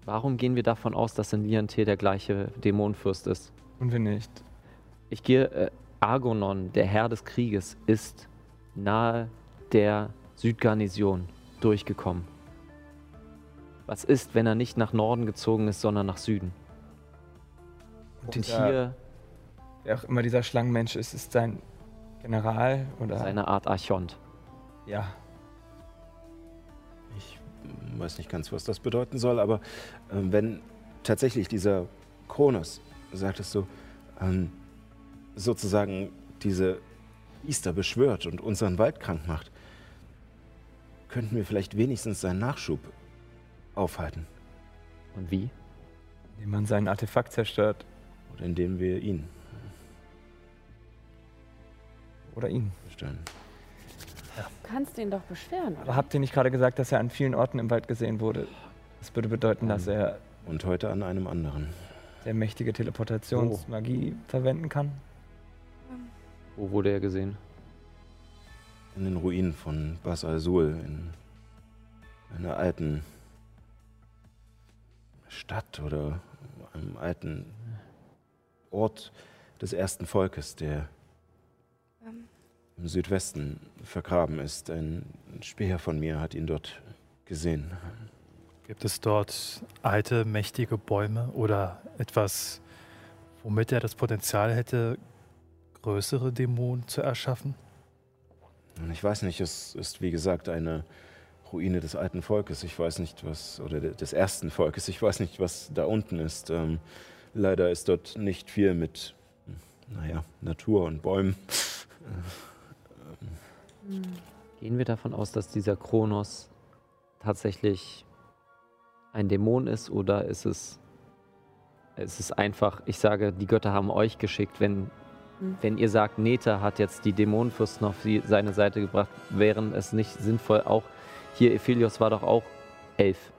Warum gehen wir davon aus, dass in Liantel der gleiche Dämonenfürst ist? tun wir nicht. Ich gehe, äh, Argonon, der Herr des Krieges, ist nahe der Südgarnison durchgekommen. Was ist, wenn er nicht nach Norden gezogen ist, sondern nach Süden? Und dieser- hier Wer auch immer dieser Schlangenmensch ist, ist sein General oder. ist eine Art Archont. Ja. Ich weiß nicht ganz, was das bedeuten soll, aber ähm, wenn tatsächlich dieser Kronos, sagtest du, ähm, sozusagen diese Biester beschwört und unseren Wald krank macht, könnten wir vielleicht wenigstens seinen Nachschub aufhalten. Und wie? Indem man sein Artefakt zerstört. Oder indem wir ihn Oder ihn. bestellen. Du kannst ihn doch beschweren. Aber habt ihr nicht gerade gesagt, dass er an vielen Orten im Wald gesehen wurde? Das würde bedeuten, dass er Und heute an einem anderen. sehr mächtige Teleportationsmagie verwenden kann. Wo wurde er gesehen? In den Ruinen von Bas al-Sul, in einer alten Stadt oder einem alten Ort des ersten Volkes, der im Südwesten vergraben ist. Ein Speer von mir hat ihn dort gesehen. Gibt es dort alte, mächtige Bäume oder etwas, womit er das Potenzial hätte, größere Dämonen zu erschaffen? Ich weiß nicht, es ist wie gesagt eine Ruine des alten Volkes. Ich weiß nicht, was, oder de- des ersten Volkes. Ich weiß nicht, was da unten ist. Ähm, leider ist dort nicht viel mit, naja, Natur und Bäumen. Gehen wir davon aus, dass dieser Kronos tatsächlich ein Dämon ist oder ist es, ist es einfach, ich sage, die Götter haben euch geschickt, wenn, Hm. wenn ihr sagt, Neta hat jetzt die Dämonenfürsten auf die, seine Seite gebracht, wären es nicht sinnvoll, auch hier, Ephelios war doch auch elf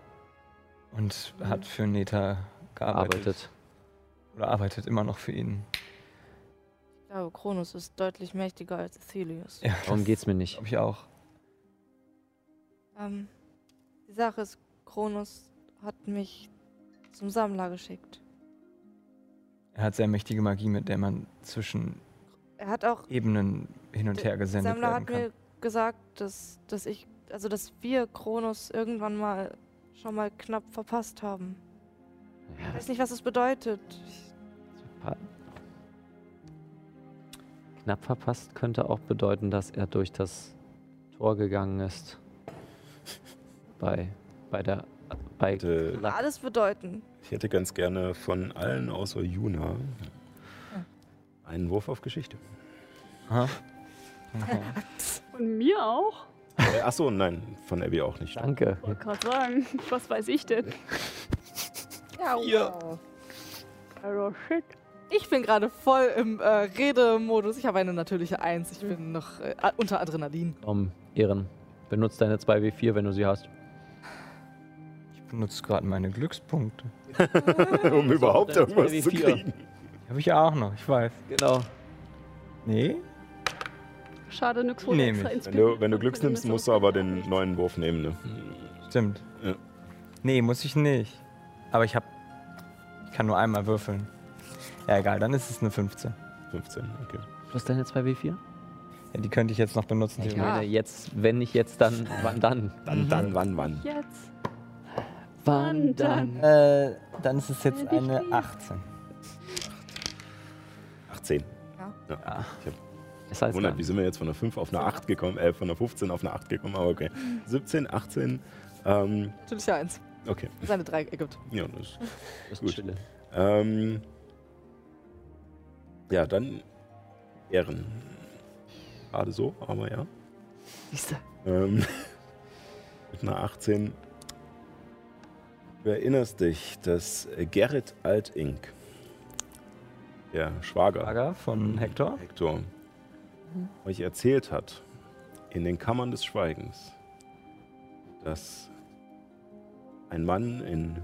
Und hat für Neta gearbeitet. arbeitet. Oder arbeitet immer noch für ihn. Ich glaube, Kronos ist deutlich mächtiger als Athelius. Ja, Darum geht's mir nicht. glaube ich auch. Ähm, die Sache ist, Kronos hat mich zum Sammler geschickt. Er hat sehr mächtige Magie, mit der man zwischen Er hat auch Ebenen hin und her Der gesendet Sammler werden hat kann. mir gesagt, dass, dass ich, also dass wir Kronos irgendwann mal schon mal knapp verpasst haben. Ich weiß nicht, was es bedeutet. Pa- Knapp verpasst könnte auch bedeuten, dass er durch das Tor gegangen ist. Bei, bei der. Bei Kann alles bedeuten. Ich hätte ganz gerne von allen außer Juna einen Wurf auf Geschichte. [laughs] Von mir auch? Äh, achso, nein, von Abby auch nicht. Danke. Ich wollte gerade sagen, was weiß ich denn? Ja, Also shit. Ich bin gerade voll im äh, Redemodus. Ich habe eine natürliche Eins. Ich bin noch äh, unter Adrenalin. Komm, Ehren. Benutz deine 2W4, wenn du sie hast. Ich benutze gerade meine Glückspunkte. [laughs] um überhaupt irgendwas zu 2W4. kriegen. Die habe ich auch noch, ich weiß. Genau. Nee? Schade, nix wurde Nehm extra. Wenn du, wenn du Glücks nimmst, musst du aber den neuen Wurf nehmen. Ne? Stimmt. Ja. Nee, muss ich nicht. Aber ich habe. Ich kann nur einmal würfeln. Ja, egal, dann ist es eine 15. 15, okay. Was deine 2W4? Ja, die könnte ich jetzt noch benutzen. Ich meine, jetzt, wenn nicht jetzt, dann, wann dann? Dann, dann, wann, wann? Jetzt. Wann dann? Äh, dann ist es jetzt eine 18. 18. Ja. Ja. Ich hab Das heißt, gewundert, wie sind wir jetzt von einer 5 auf eine 8 gekommen, äh, von einer 15 auf eine 8 gekommen, aber okay. 17, 18, ähm, Natürliche Eins. okay. Seine drei ergibt. Ja, das das ist gut. Ähm, ja, dann Ehren. Gerade so, aber ja. Siehste. Ähm, [laughs] mit einer 18. Du erinnerst dich, dass Gerrit Altink, der Schwager Lager von Hector. Hector, euch erzählt hat, in den Kammern des Schweigens, dass ein Mann in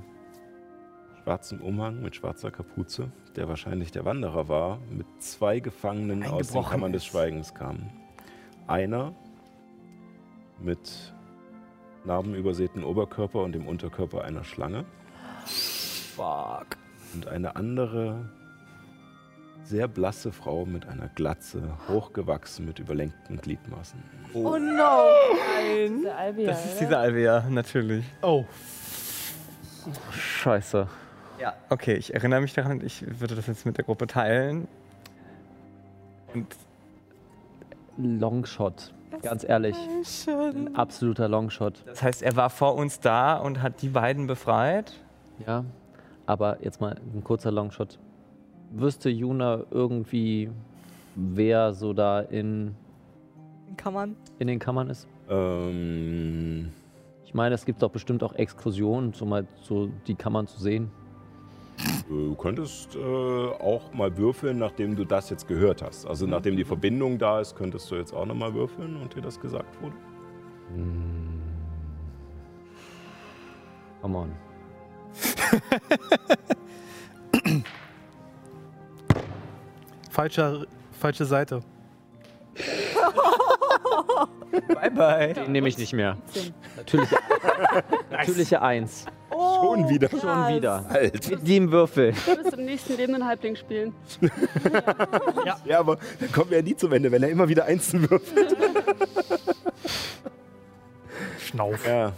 schwarzem Umhang mit schwarzer Kapuze, der wahrscheinlich der Wanderer war, mit zwei Gefangenen aus den Kammern des. Schweigens kam. Einer mit narbenübersäten Oberkörper und dem Unterkörper einer Schlange Fuck. und eine andere sehr blasse Frau mit einer Glatze, hochgewachsen mit überlenkten Gliedmaßen. Oh no! Diese Albia, Das ist diese Alvea, natürlich. Oh, Scheiße. Ja. Okay, ich erinnere mich daran, ich würde das jetzt mit der Gruppe teilen. Und Longshot. Ganz ehrlich. Schön. Ein absoluter Longshot. das heißt, er war vor uns da und hat die beiden befreit. Ja. Aber jetzt mal ein kurzer Longshot. Wüsste Juna irgendwie, wer so da in, Kann man. in den Kammern ist? Ähm, Ich meine, es gibt doch bestimmt auch Exkursionen, so mal so die Kammern zu sehen. Du könntest äh, auch mal würfeln, nachdem du das jetzt gehört hast. Also nachdem die Verbindung da ist, könntest du jetzt auch nochmal würfeln und dir das gesagt wurde. Come on. falsche, falsche Seite. [laughs] Bye, bye. Den nehme ich nicht mehr. Natürliche, [laughs] natürliche Eins. Schon wieder. Schon wieder. Alt. Mit dem Würfel. Du wirst im nächsten Leben einen Halbling spielen. [laughs] Ja, aber dann kommen wir ja nie zum Ende, wenn er immer wieder Einzeln würfelt. [laughs] Schnauf. Ja.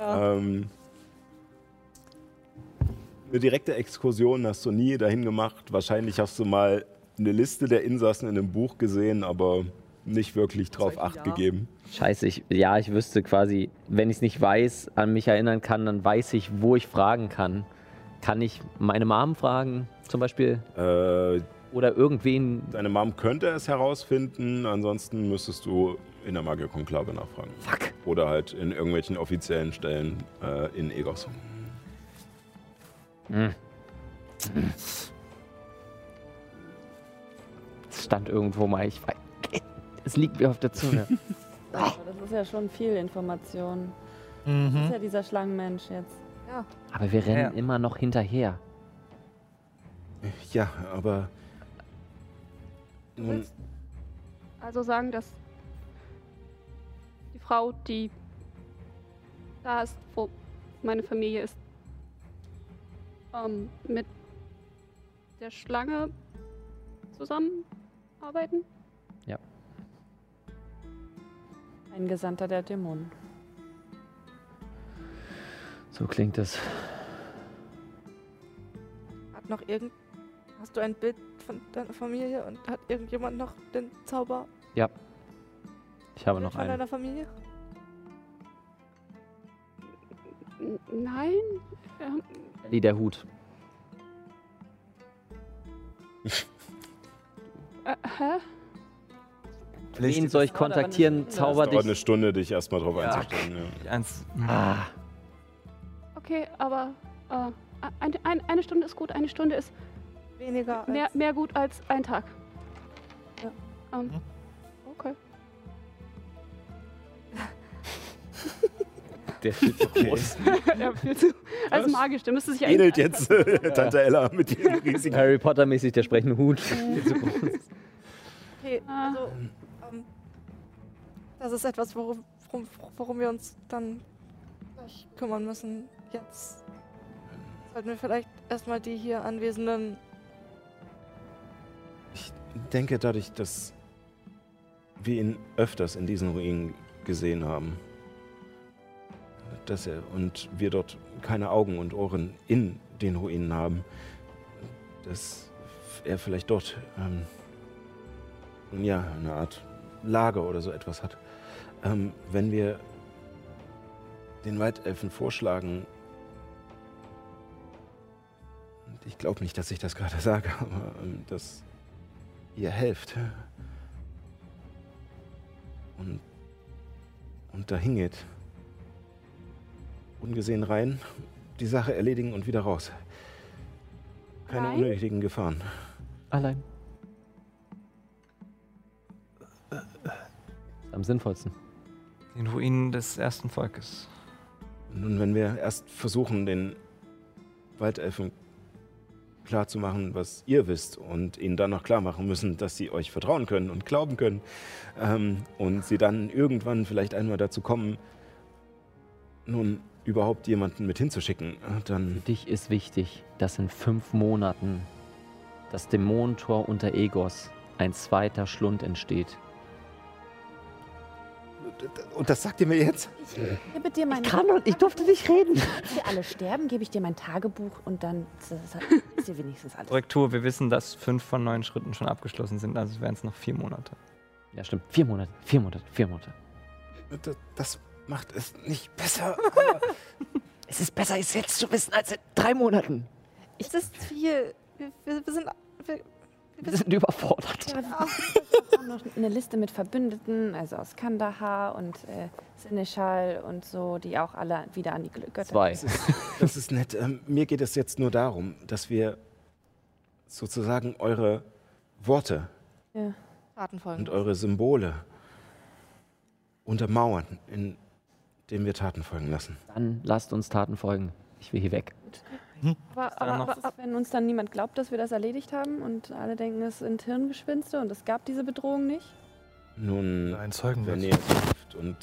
Ähm, eine direkte Exkursion hast du nie dahin gemacht. Wahrscheinlich hast du mal eine Liste der Insassen in einem Buch gesehen, aber nicht wirklich drauf Acht gegeben. Scheiße, ich, ja, ich wüsste quasi, wenn ich es nicht weiß, an mich erinnern kann, dann weiß ich, wo ich fragen kann. Kann ich meine Mom fragen, zum Beispiel? Äh, Oder irgendwen? deine Mom könnte es herausfinden, ansonsten müsstest du in der Magierkonklave nachfragen. Fuck. Oder halt in irgendwelchen offiziellen Stellen äh, in Egos. Es stand irgendwo mal, ich weiß. Es liegt mir auf der Zunge. [laughs] Das ist ja schon viel Information. Das Mhm. ist ja dieser Schlangenmensch jetzt. Aber wir rennen Ja. immer noch hinterher. Ja, aber Du nun, willst also sagen, dass die Frau, die da ist, wo meine Familie ist, ähm, mit der Schlange zusammenarbeiten? Ein Gesandter der Dämonen. So klingt es. noch irgend. Hast du ein Bild von deiner Familie und hat irgendjemand noch den Zauber Ja. Ich habe Bild noch von einen. deiner Familie? Nein. Ähm, Ellie, der Hut. äh, hä? Wen soll ich kontaktieren? Zauber Es dauert eine dich. Stunde, dich erstmal drauf Ja. einzustellen. Ja. Eins. Ah, Okay, aber äh, ein, ein, eine Stunde ist gut, eine Stunde ist Weniger mehr, als mehr gut als ein Tag. Ja. Ähm, okay. [laughs] der steht so groß. [laughs] ja, viel zu. Also magisch, der müsste sich Ähnelt eigentlich jetzt Tante Ella mit ihren riesigen. Harry Potter-mäßig der sprechende Hut. [laughs] Viel zu groß. Okay, Ah. also ähm, das ist etwas, worum, worum, worum wir uns dann gleich kümmern müssen. Jetzt sollten wir vielleicht erstmal die hier Anwesenden. Ich denke, dadurch, dass wir ihn öfters in diesen Ruinen gesehen haben, dass er und wir dort keine Augen und Ohren in den Ruinen haben, dass er vielleicht dort ähm, ja eine Art Lager oder so etwas hat. Ähm, wenn wir den Waldelfen vorschlagen, und ich glaube nicht, dass ich das gerade [laughs] sage, aber ähm, dass ihr helft und, und dahin geht, ungesehen rein, die Sache erledigen und wieder raus. Keine Rein? unnötigen Gefahren. Allein. Am sinnvollsten. Den Ruinen des ersten Volkes. Nun, wenn wir erst versuchen, den Waldelfen klarzumachen, was ihr wisst und ihnen dann noch klar machen müssen, dass sie euch vertrauen können und glauben können ähm, und sie dann irgendwann vielleicht einmal dazu kommen, nun überhaupt jemanden mit hinzuschicken, äh, dann Für dich ist wichtig, dass in fünf Monaten das Dämonentor unter Egos ein zweiter Schlund entsteht. Und das sagt ihr mir jetzt? Gebe dir mein. und ich durfte nicht reden. Wenn wir alle sterben, gebe ich dir mein Tagebuch und dann ist ist dir wenigstens alles. Korrektur, wir wissen, dass fünf von neun Schritten schon abgeschlossen sind, also wären es noch vier Monate. Ja, stimmt. Vier Monate, vier Monate, vier Monate. Das, das macht es nicht besser. [laughs] Es ist besser, es jetzt zu wissen, als in drei Monaten. Es ist viel. Wir, wir, wir sind. Wir, Wir sind überfordert. Ja, wir haben noch eine Liste mit Verbündeten, also aus Kandahar und äh, Seneschal und so, die auch alle wieder an die Götter. Zwei. Das ist, das ist nett. Ähm, mir geht es jetzt nur darum, dass wir sozusagen eure Worte Ja. Und eure Symbole untermauern, indem wir Taten folgen lassen. Dann lasst uns Taten folgen. Ich will hier weg. Aber, da aber, noch- aber, Was ist, wenn uns dann niemand glaubt, dass wir das erledigt haben und alle denken, es sind Hirngespinste und es gab diese Bedrohung nicht? Nun, Ein Zeugen. wenn ihr trifft und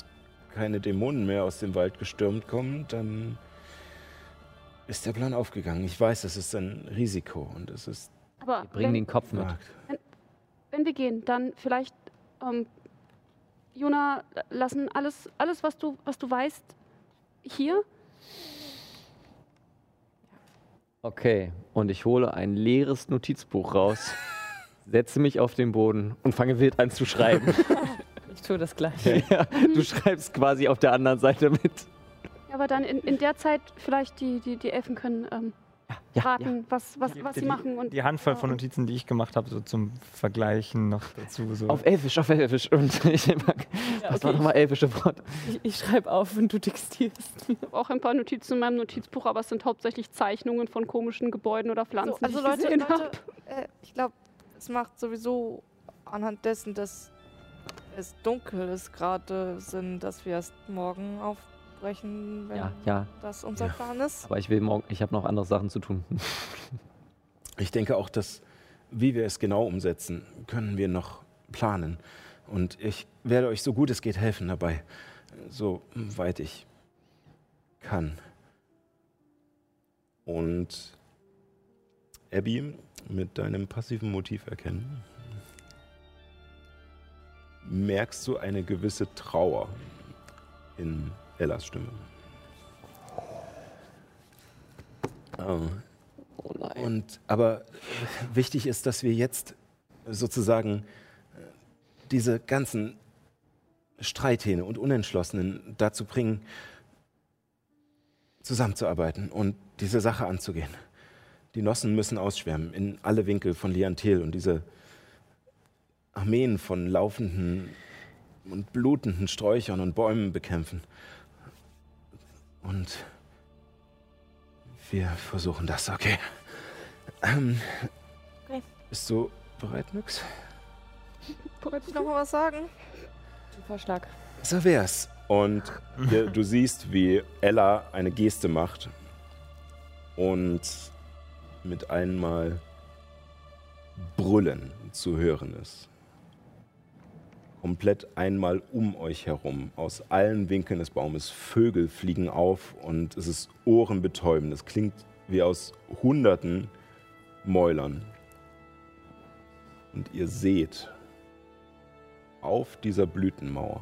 keine Dämonen mehr aus dem Wald gestürmt kommen, dann ist der Plan aufgegangen. Ich weiß, es ist ein Risiko und es ist aber Wir bringen wenn, den Kopf mit. gewagt. wenn wir gehen, dann vielleicht, ähm, Jona, lassen alles, alles was, du, was du weißt, hier. Okay, und ich hole ein leeres Notizbuch raus, [laughs] setze mich auf den Boden und fange wild an zu schreiben. [laughs] Ich tue das gleich. ja, du schreibst quasi auf der anderen Seite mit. Ja, aber dann in, in der Zeit vielleicht die, die, die Elfen können ähm, Ja, raten, was, was, was sie die, machen. Und Die Handvoll von Notizen, die ich gemacht habe, so zum Vergleichen noch dazu. So. Auf Elfisch, auf Elfisch. [laughs] Und ich was war nochmal elfische Wort? Ich, ich schreibe auf und du textierst. [laughs] ich habe auch ein paar Notizen in meinem Notizbuch, aber es sind hauptsächlich Zeichnungen von komischen Gebäuden oder Pflanzen, So, also die ich Leute, gesehen Leute äh, ich glaube, es macht sowieso anhand dessen, dass es dunkel ist, gerade Sinn, dass wir erst morgen aufbrechen, wenn Ja, ja. das unser Ja. Plan ist. Aber ich will morgen, ich habe noch andere Sachen zu tun. [laughs] Ich denke auch, dass, wie wir es genau umsetzen, können wir noch planen. Und ich werde euch so gut es geht helfen dabei, so weit ich kann. Und Abby, mit deinem passiven Motiv erkennen, merkst du eine gewisse Trauer in Ellas Stimme. Oh. Oh nein. Und aber wichtig ist, dass wir jetzt sozusagen äh, diese ganzen Streithähne und Unentschlossenen dazu bringen, zusammenzuarbeiten und diese Sache anzugehen. Die Nossen müssen ausschwärmen in alle Winkel von Liantel und diese Armeen von laufenden und blutenden Sträuchern und Bäumen bekämpfen. Und wir versuchen das, okay? Ähm, Okay. Bist du bereit, Nix? [laughs] Wollte ich noch mal was sagen? Vorschlag. So wär's. Und ihr, du siehst, wie Ella eine Geste macht und mit einmal Brüllen zu hören ist. Komplett einmal um euch herum, aus allen Winkeln des Baumes. Vögel fliegen auf und es ist ohrenbetäubend. Es klingt wie aus hunderten Mäulern. Und ihr seht auf dieser Blütenmauer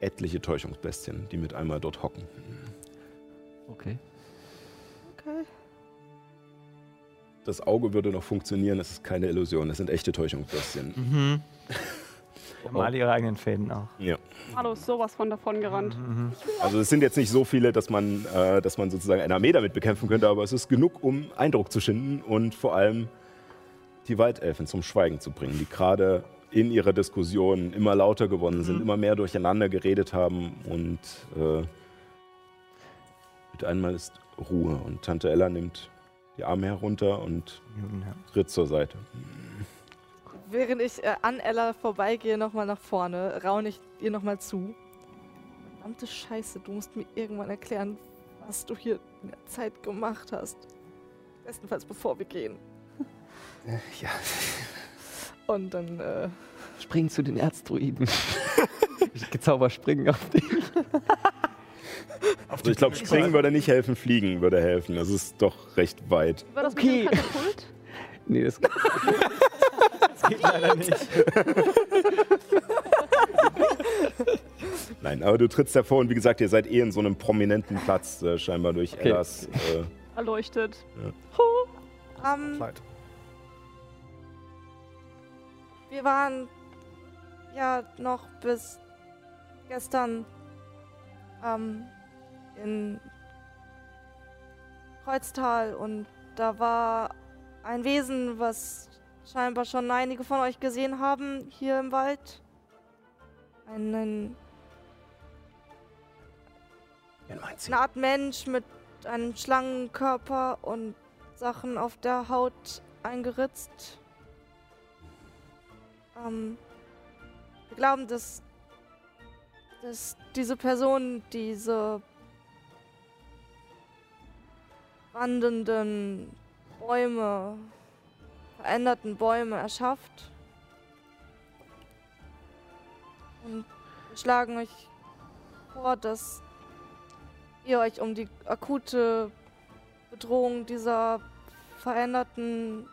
etliche Täuschungsbestien, die mit einmal dort hocken. Okay. Okay. Das Auge würde noch funktionieren, es ist keine Illusion, es sind echte Täuschungsbestien. Mhm. Mal ihre eigenen Fäden auch. Ja. Hallo, ist sowas von davon gerannt. Also es sind jetzt nicht so viele, dass man, äh, dass man sozusagen eine Armee damit bekämpfen könnte, aber es ist genug, um Eindruck zu schinden und vor allem die Waldelfen zum Schweigen zu bringen, die gerade in ihrer Diskussion immer lauter geworden sind, immer mehr durcheinander geredet haben und äh, mit einmal ist Ruhe und Tante Ella nimmt die Arme herunter und tritt zur Seite. Während ich äh, an Ella vorbeigehe, nochmal nach vorne, raune ich ihr nochmal zu. Verdammte Scheiße, du musst mir irgendwann erklären, was du hier in der Zeit gemacht hast. Bestenfalls bevor wir gehen. [laughs] Ja. Und dann, äh, Spring zu den Erzdruiden. [laughs] ich gezauber springen auf dich. Also ich glaube, springen würde nicht helfen, fliegen würde helfen. Das ist doch recht weit. War das Okay. mit dem Katapult? Nee, das [laughs] Das geht leider nicht. [laughs] Nein, aber du trittst hervor und wie gesagt, ihr seid eh in so einem prominenten Platz, äh, scheinbar durch Okay. Ellas. Äh, Erleuchtet. ähm, Kleid. wir waren ja noch bis gestern ähm, in Kreuztal und da war ein Wesen, was scheinbar schon einige von euch gesehen haben hier im Wald. Meint sie? eine Art Mensch mit einem Schlangenkörper und Sachen auf der Haut eingeritzt. Ähm, wir glauben, dass, dass diese Person diese wandelnden Bäume, veränderten Bäume erschafft. Und wir schlagen euch vor, dass ihr euch um die akute Bedrohung dieser veränderten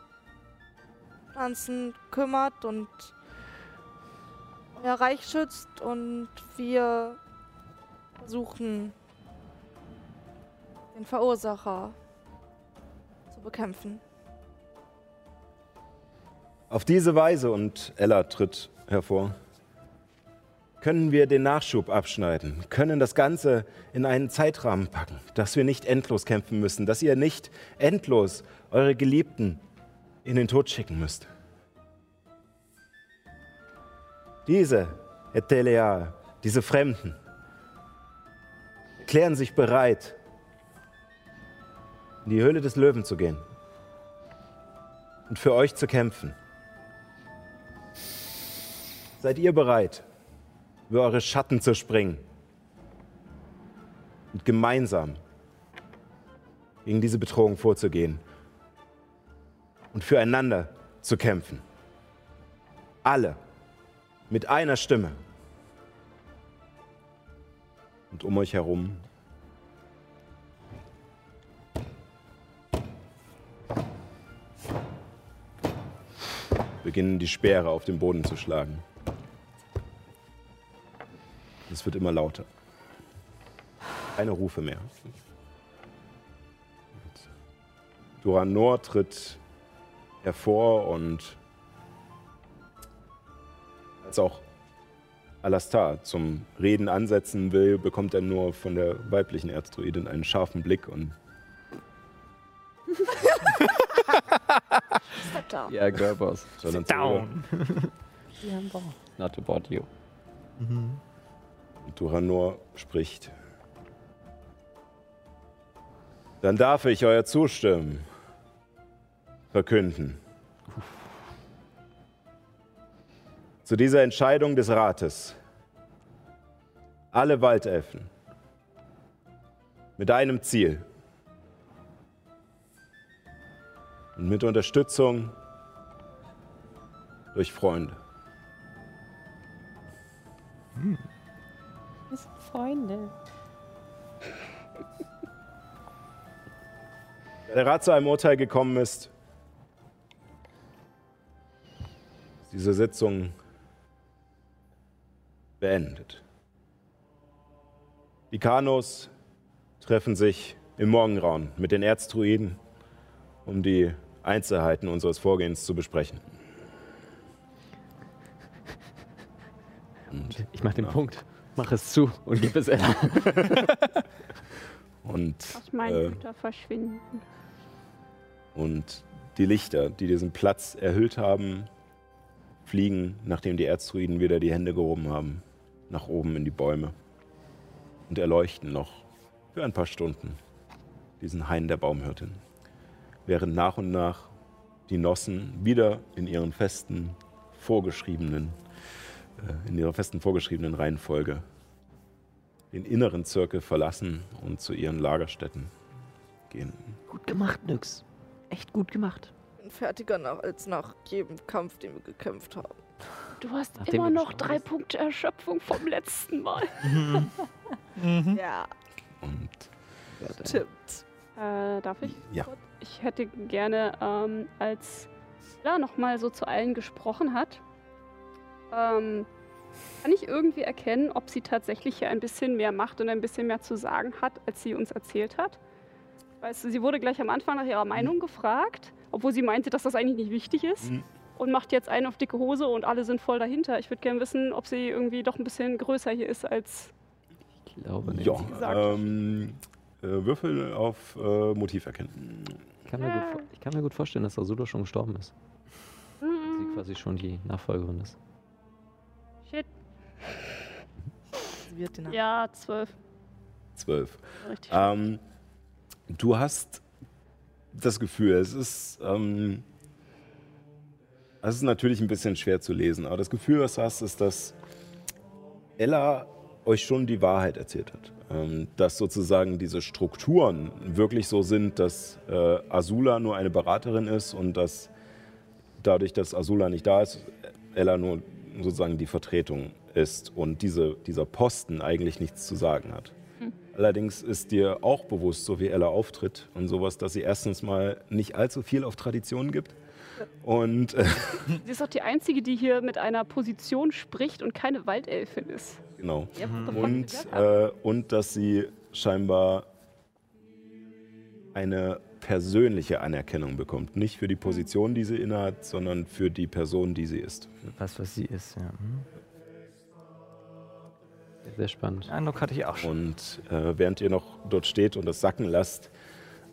Pflanzen kümmert und euer Reich schützt und wir versuchen den Verursacher bekämpfen. Auf diese Weise, und Ella tritt hervor, können wir den Nachschub abschneiden, können das Ganze in einen Zeitrahmen packen, dass wir nicht endlos kämpfen müssen, dass ihr nicht endlos eure Geliebten in den Tod schicken müsst. Diese Etelea, diese Fremden, klären sich bereit, in die Höhle des Löwen zu gehen und für euch zu kämpfen. Seid ihr bereit, über eure Schatten zu springen und gemeinsam gegen diese Bedrohung vorzugehen und füreinander zu kämpfen? Alle mit einer Stimme. Und um euch herum beginnen die Speere auf den Boden zu schlagen. Es wird immer lauter. Keine Rufe mehr. Duranor tritt hervor und als auch Alastar zum Reden ansetzen will, bekommt er nur von der weiblichen Erzdruidin einen scharfen Blick und [laughs] Step down. Ja, Girlboss. sondern Down. [laughs] Not about you. Und Duranor spricht. Dann darf ich euer Zustimmen verkünden. Zu dieser Entscheidung des Rates. Alle Waldelfen mit einem Ziel. Und mit Unterstützung durch Freunde. Wir sind Freunde. Da der Rat zu einem Urteil gekommen ist, ist diese Sitzung beendet. Die Kanos treffen sich im Morgengrauen mit den Erzdruiden, um die Einzelheiten unseres Vorgehens zu besprechen. Und, Ich mach den Punkt. Mach es zu und gib es Ella. [laughs] und, Aus meinen äh, Güter verschwinden. Und die Lichter, die diesen Platz erhüllt haben, fliegen, nachdem die Erzdruiden wieder die Hände gehoben haben, nach oben in die Bäume und erleuchten noch für ein paar Stunden diesen Hain der Baumhirtin. Während nach und nach die Nossen wieder in ihren festen vorgeschriebenen, äh, in ihrer festen vorgeschriebenen Reihenfolge den inneren Zirkel verlassen und zu ihren Lagerstätten gehen. Gut gemacht, Nyx. Echt gut gemacht. bin fertiger nach, als nach jedem Kampf, den wir gekämpft haben. Du hast Nachdem immer noch drei bist. Punkte Erschöpfung vom letzten Mal. [laughs] Ja, Und stimmt. Äh, darf ich? Ja. Ich hätte gerne, ähm, als Ella nochmal so zu allen gesprochen hat, ähm, kann ich irgendwie erkennen, ob sie tatsächlich hier ein bisschen mehr macht und ein bisschen mehr zu sagen hat, als sie uns erzählt hat. Weißt du, sie wurde gleich am Anfang nach ihrer Meinung gefragt, obwohl sie meinte, dass das eigentlich nicht wichtig ist. Mhm. Und macht jetzt einen auf dicke Hose und alle sind voll dahinter. Ich würde gerne wissen, ob sie irgendwie doch ein bisschen größer hier ist als. Ich glaube nicht. Ja, gesagt. ähm, äh, Würfel auf äh, Motiv erkennen. Ich, kann mir gut, ich kann mir gut vorstellen, dass Azula schon gestorben ist. Sie quasi schon die Nachfolgerin ist. Shit. Sie wird den Ja, zwölf. Zwölf. Richtig. Ähm, du hast das Gefühl, es ist, ähm, es ist natürlich ein bisschen schwer zu lesen, aber das Gefühl, was du hast, ist, dass Ella euch schon die Wahrheit erzählt hat. Ähm, dass sozusagen diese Strukturen wirklich so sind, dass äh, Azula nur eine Beraterin ist und dass dadurch, dass Azula nicht da ist, Ella nur sozusagen die Vertretung ist und diese, dieser Posten eigentlich nichts zu sagen hat. Allerdings ist dir auch bewusst, so wie Ella auftritt und sowas, dass sie erstens mal nicht allzu viel auf Tradition gibt. Und äh, Sie ist auch die Einzige, die hier mit einer Position spricht und keine Waldelfin ist. genau. Ja, Und, äh, und dass sie scheinbar eine persönliche Anerkennung bekommt. Nicht für die Position, die sie innehat, sondern für die Person, die sie ist. Was, was sie ist, ja. Hm. Sehr spannend. Den Eindruck hatte ich auch schon. Und äh, während ihr noch dort steht und das sacken lasst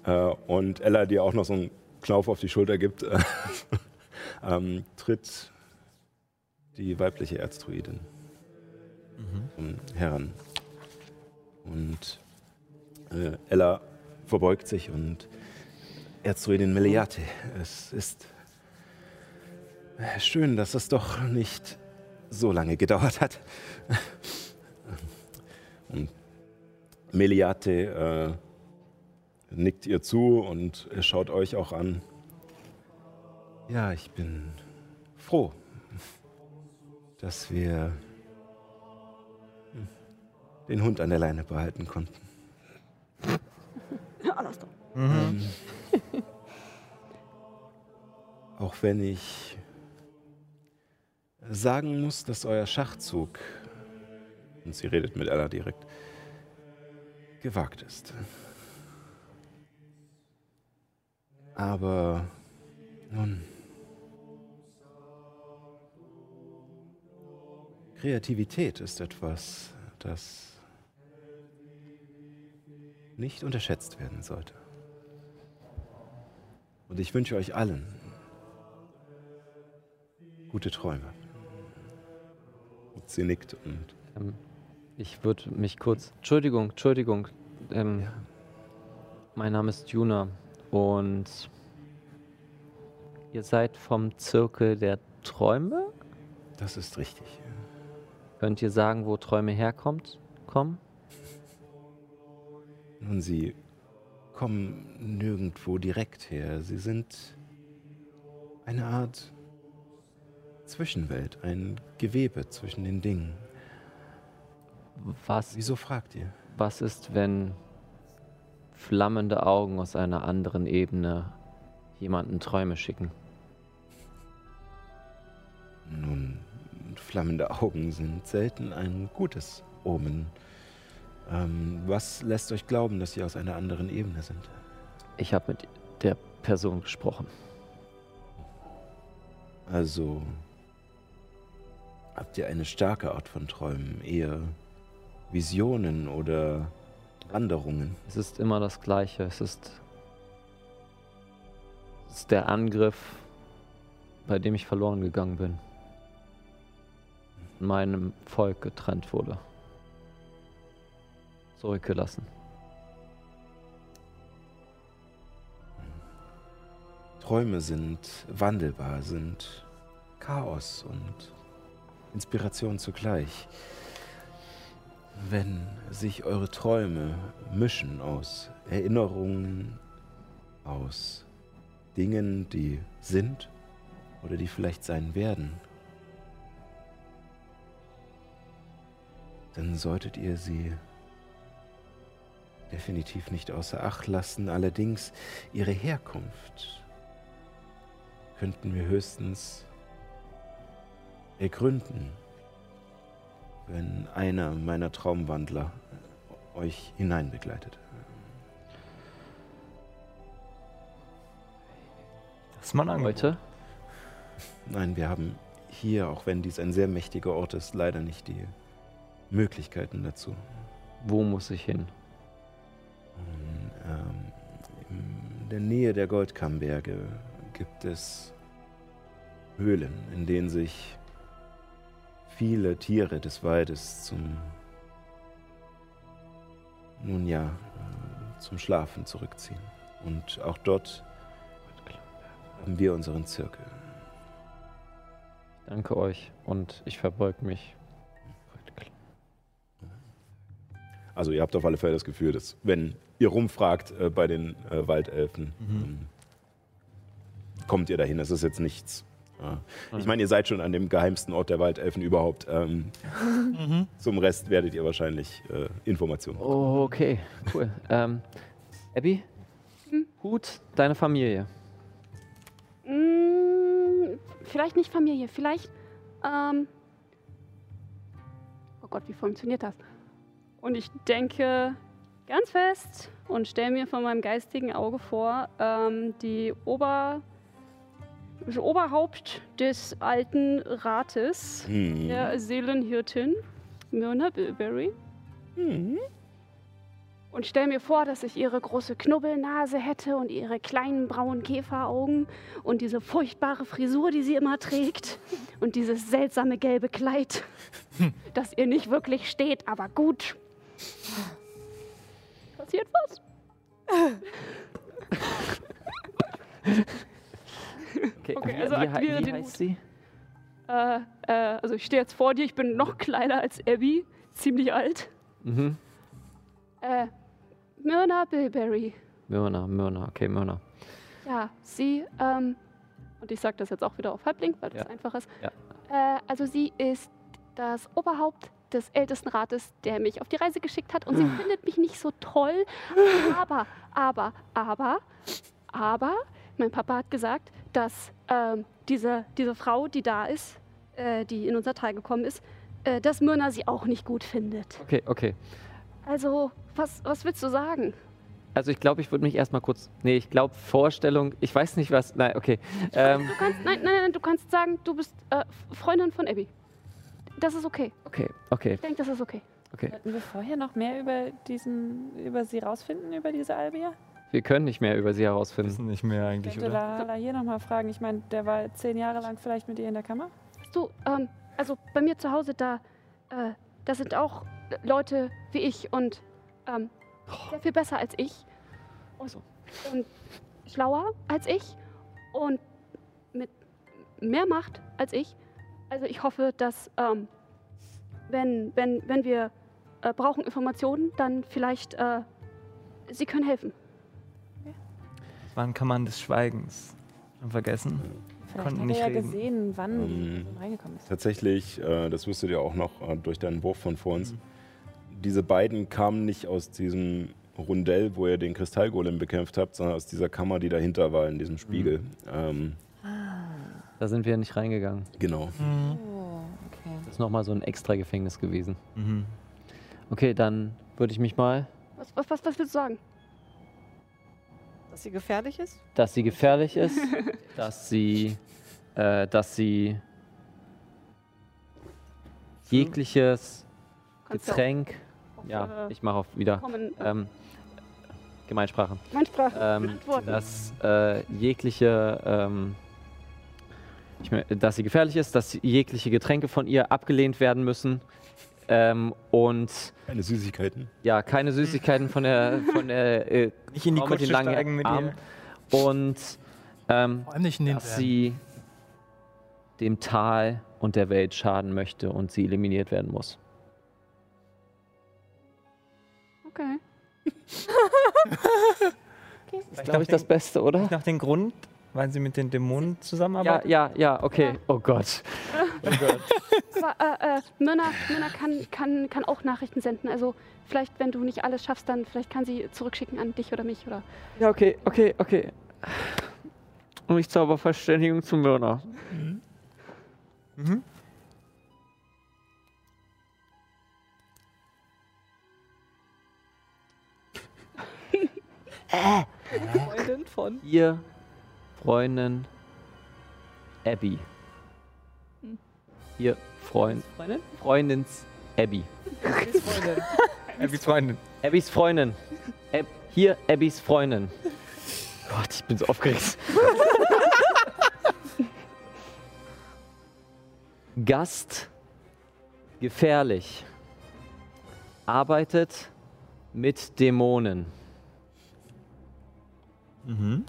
äh, und Ella dir auch noch so einen Knauf auf die Schulter gibt, äh, [laughs] ähm, tritt die weibliche Erzdruidin ähm, heran. Und äh, Ella verbeugt sich und Erzdruidin Meliate, es ist schön, dass es doch nicht so lange gedauert hat. [laughs] Und Meliate äh, nickt ihr zu und er schaut euch auch an. Ja, ich bin froh, dass wir den Hund an der Leine behalten konnten. Ähm, [laughs] auch wenn ich sagen muss, dass euer Schachzug, und sie redet mit Ella direkt, gewagt ist. Aber nun. Kreativität ist etwas, das nicht unterschätzt werden sollte. Und ich wünsche euch allen gute Träume. Und sie nickt und Ähm, ich würde mich kurz. Entschuldigung, Entschuldigung. Ähm, Mein Name ist Juna und ihr seid vom Zirkel der Träume? das ist richtig. Könnt ihr sagen, wo Träume herkommt? Kommen? Nun, sie kommen nirgendwo direkt her. Sie sind eine Art Zwischenwelt, ein Gewebe zwischen den Dingen. Was, Wieso fragt ihr? was ist, wenn flammende Augen aus einer anderen Ebene jemanden Träume schicken? Nun, flammende Augen sind selten ein gutes Omen. Ähm, was lässt euch glauben, dass sie aus einer anderen Ebene sind? Ich habe mit der Person gesprochen. Also habt ihr eine starke Art von Träumen, eher Visionen oder Wanderungen? Es ist immer das Gleiche. Es ist, es ist der Angriff, bei dem ich verloren gegangen bin. Meinem Volk getrennt wurde. Zurückgelassen. Träume sind wandelbar, sind Chaos und Inspiration zugleich. Wenn sich eure Träume mischen aus Erinnerungen, aus Dingen, die sind oder die vielleicht sein werden, dann solltet ihr sie definitiv nicht außer Acht lassen. Allerdings ihre Herkunft könnten wir höchstens ergründen, wenn einer meiner Traumwandler euch hineinbegleitet. Das ist mal ein Angebot. Nein, wir haben hier, auch wenn dies ein sehr mächtiger Ort ist, leider nicht die Möglichkeiten dazu. Wo muss ich hin? Und, ähm, in der Nähe der Goldkammberge gibt es Höhlen, in denen sich viele Tiere des Waldes zum, nun ja, äh, zum Schlafen zurückziehen. Und auch dort haben wir unseren Zirkel. Danke euch und ich verbeug mich. Also ihr habt auf alle Fälle das Gefühl, dass wenn ihr rumfragt äh, bei den äh, Waldelfen, ähm, kommt ihr dahin. Das ist jetzt nichts. Ich meine, ihr seid schon an dem geheimsten Ort der Waldelfen überhaupt. Ähm, Zum Rest werdet ihr wahrscheinlich äh, Informationen. bekommen. Oh, okay, cool. ähm, Abby? Hut, deine Familie. Mm, vielleicht nicht Familie, vielleicht. Ähm, oh Gott, wie funktioniert das? Und ich denke ganz fest und stelle mir von meinem geistigen Auge vor, ähm, die Ober, Oberhaupt des alten Rates, Hm. der Seelenhirtin, Myrna Bilberry. Und stell mir vor, dass ich ihre große Knubbelnase hätte und ihre kleinen braunen Käferaugen und diese furchtbare Frisur, die sie immer trägt [laughs] und dieses seltsame gelbe Kleid, [laughs] das ihr nicht wirklich steht, aber gut. Passiert was? [laughs] Okay, Okay, wie, also wie, aktiviere wie den heißt Hut. sie? Äh, äh, also ich stehe jetzt vor dir, ich bin noch kleiner als Abby, ziemlich alt. Mhm. Äh, Myrna Bilberry. Myrna, Myrna, okay, Myrna. Ja, sie, ähm, und ich sage das jetzt auch wieder auf Halbling, weil das Ja. einfach ist. Ja. Äh, also sie ist das Oberhaupt des Ältestenrates, der mich auf die Reise geschickt hat und sie [laughs] findet mich nicht so toll. Aber, aber, aber, aber, mein Papa hat gesagt, dass ähm, diese, diese Frau, die da ist, äh, die in unser Tal gekommen ist, äh, dass Myrna sie auch nicht gut findet. Okay, okay. Also, was, was willst du sagen? also ich glaube, ich würde mich erstmal kurz. Nee, ich glaube, Vorstellung, ich weiß nicht was. Nein, okay. Ähm, Du kannst, nein, nein, nein, du kannst sagen, du bist äh, Freundin von Abby. Das ist okay. okay, okay, Ich denke, das ist okay. okay. Wollten wir vorher noch mehr über diesen, über sie rausfinden, über diese Albia? Wir können nicht mehr über sie herausfinden. Wissen nicht mehr eigentlich, Könnte oder? Lala hier nochmal fragen. Ich meine, der war zehn Jahre lang vielleicht mit ihr in der Kammer. Du, ähm, also bei mir zu Hause, da, äh, da sind auch Leute wie ich und ähm, sehr viel besser als ich. Und, und schlauer als ich und mit mehr Macht als ich. Also ich hoffe, dass ähm, wenn, wenn, wenn wir äh, brauchen Informationen, dann vielleicht äh, sie können helfen. Das war ein Kammern des Schweigens. Schon vergessen? Vielleicht Konnten hat nicht er ja reden. gesehen, wann Ähm, reingekommen ist. Tatsächlich, äh, das wirst du dir auch noch äh, durch deinen Wurf von vor uns. Diese beiden kamen nicht aus diesem Rundell, wo ihr den Kristallgolem bekämpft habt, sondern aus dieser Kammer, die dahinter war, in diesem Spiegel. Ähm, Da sind wir nicht reingegangen. genau. Oh, okay. Das ist nochmal so ein extra Gefängnis gewesen. Mhm. Okay, dann würde ich mich mal, Was, was, was, was willst du sagen? Dass sie gefährlich ist? dass sie gefährlich ist, [laughs] dass sie, äh, dass sie jegliches Kannst Getränk, auch, ja, äh, ich mache auf wieder, ähm, Gemeinsprache, Mannsprache ähm, dass äh, jegliche, ähm, ich mein, dass sie gefährlich ist, dass jegliche Getränke von ihr abgelehnt werden müssen ähm, und Keine Süßigkeiten. ja, keine Süßigkeiten von der, von der äh, [laughs] Nicht in die mit den Kutsche langen steigen mit ihr. Und ähm, den dass Bergen. sie dem Tal und der Welt schaden möchte und sie eliminiert werden muss. Okay. [laughs] Das ist, glaube ich, das Beste, oder? Nach dem Grund, weil sie mit den Dämonen Ja, zusammenarbeitet? ja, ja, okay. Oh Gott. [laughs] Aber äh, äh, Myrna, Myrna kann, kann, kann auch Nachrichten senden. Also vielleicht, wenn du nicht alles schaffst, dann vielleicht kann sie zurückschicken an dich oder mich oder. Ja, okay, okay, okay. Und ich zauber Verständigung zu Myrna. Mhm. Freundin von. Ihr Freundin Abby. Ihr Freund. Freundin? Freundins Abby. [laughs] Abbys Freundin. Abbys Freundin. Ab hier Abbys Freundin. Gott, ich bin so aufgeregt. [laughs] Gast gefährlich. Arbeitet mit Dämonen. Mhm.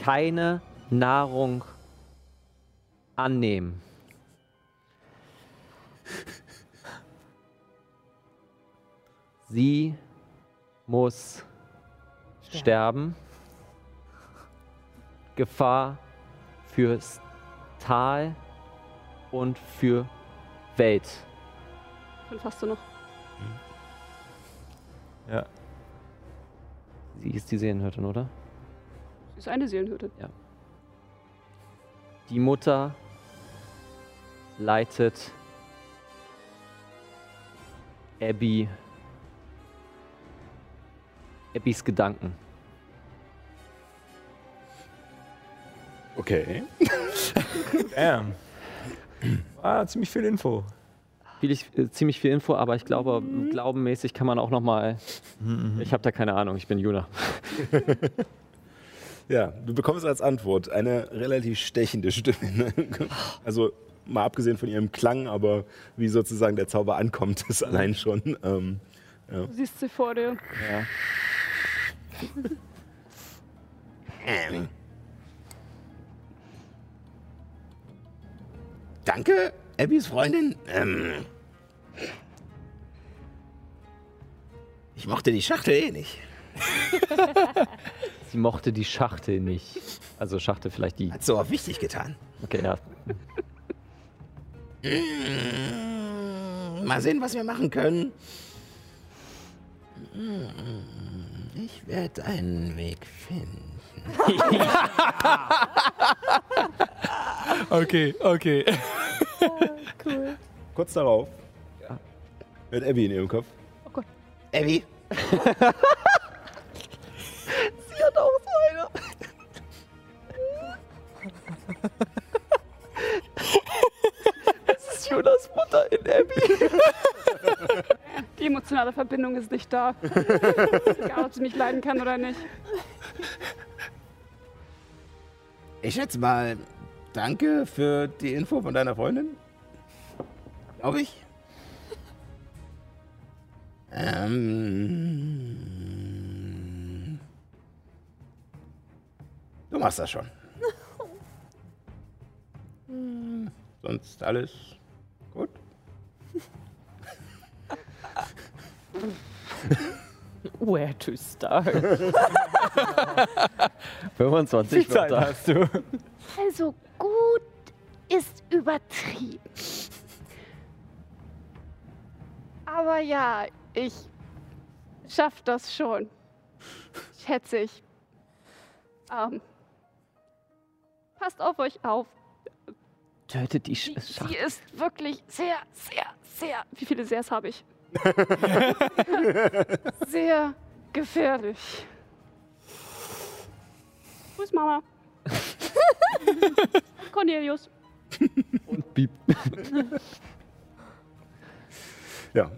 Keine Nahrung annehmen. Sie muss sterben. Gefahr fürs Tal und für Welt. Fünf hast du noch. Ja. Sie ist die Seelenhirtin, oder? Ist eine Seelenhütte. Die Mutter leitet Abby Abbys Gedanken. Okay. [laughs] Damn. Ah, ziemlich viel Info. Viel, äh, ziemlich viel Info, aber ich glaube, glaubenmäßig kann man auch noch mal. Ich habe da keine Ahnung. Ich bin Juna. [laughs] Ja, du bekommst als Antwort eine relativ stechende Stimme. Ne? [laughs] Also mal abgesehen von ihrem Klang, aber wie sozusagen der Zauber ankommt, ist allein schon. Ähm, Du siehst sie vor dir. Ja. ähm. Danke, Abbys Freundin. Ähm, ich mochte die Schachtel eh nicht. [laughs] Sie mochte die Schachtel nicht. Also Schachtel vielleicht die. Hat so auch wichtig getan. Okay, ja. Mal sehen, was wir machen können. Ich werde einen Weg finden. [laughs] Okay, okay. Cool. Kurz darauf Ja. hört Abby in ihrem Kopf. Oh Gott. Abby, [laughs] Mutter in Abby. [laughs] Die emotionale Verbindung ist nicht da. [laughs] Egal, ob sie mich leiden kann oder nicht. Ich schätze mal, danke für die Info von deiner Freundin. Glaube ich. Ähm, du machst das schon. [laughs] Sonst alles? Where to start? [laughs] 25 Wie Zeit Wörter. hast du? Also gut ist übertrieben. Aber ja, ich schaff das schon. Schätze ich. Ähm, passt auf euch auf. Tötet die Sch Sie Schacht. ist wirklich sehr, sehr, sehr. Wie viele Sehrs habe ich? [laughs] sehr gefährlich. Grüß Mama. [laughs] Cornelius. Und Piep. [laughs] Ja.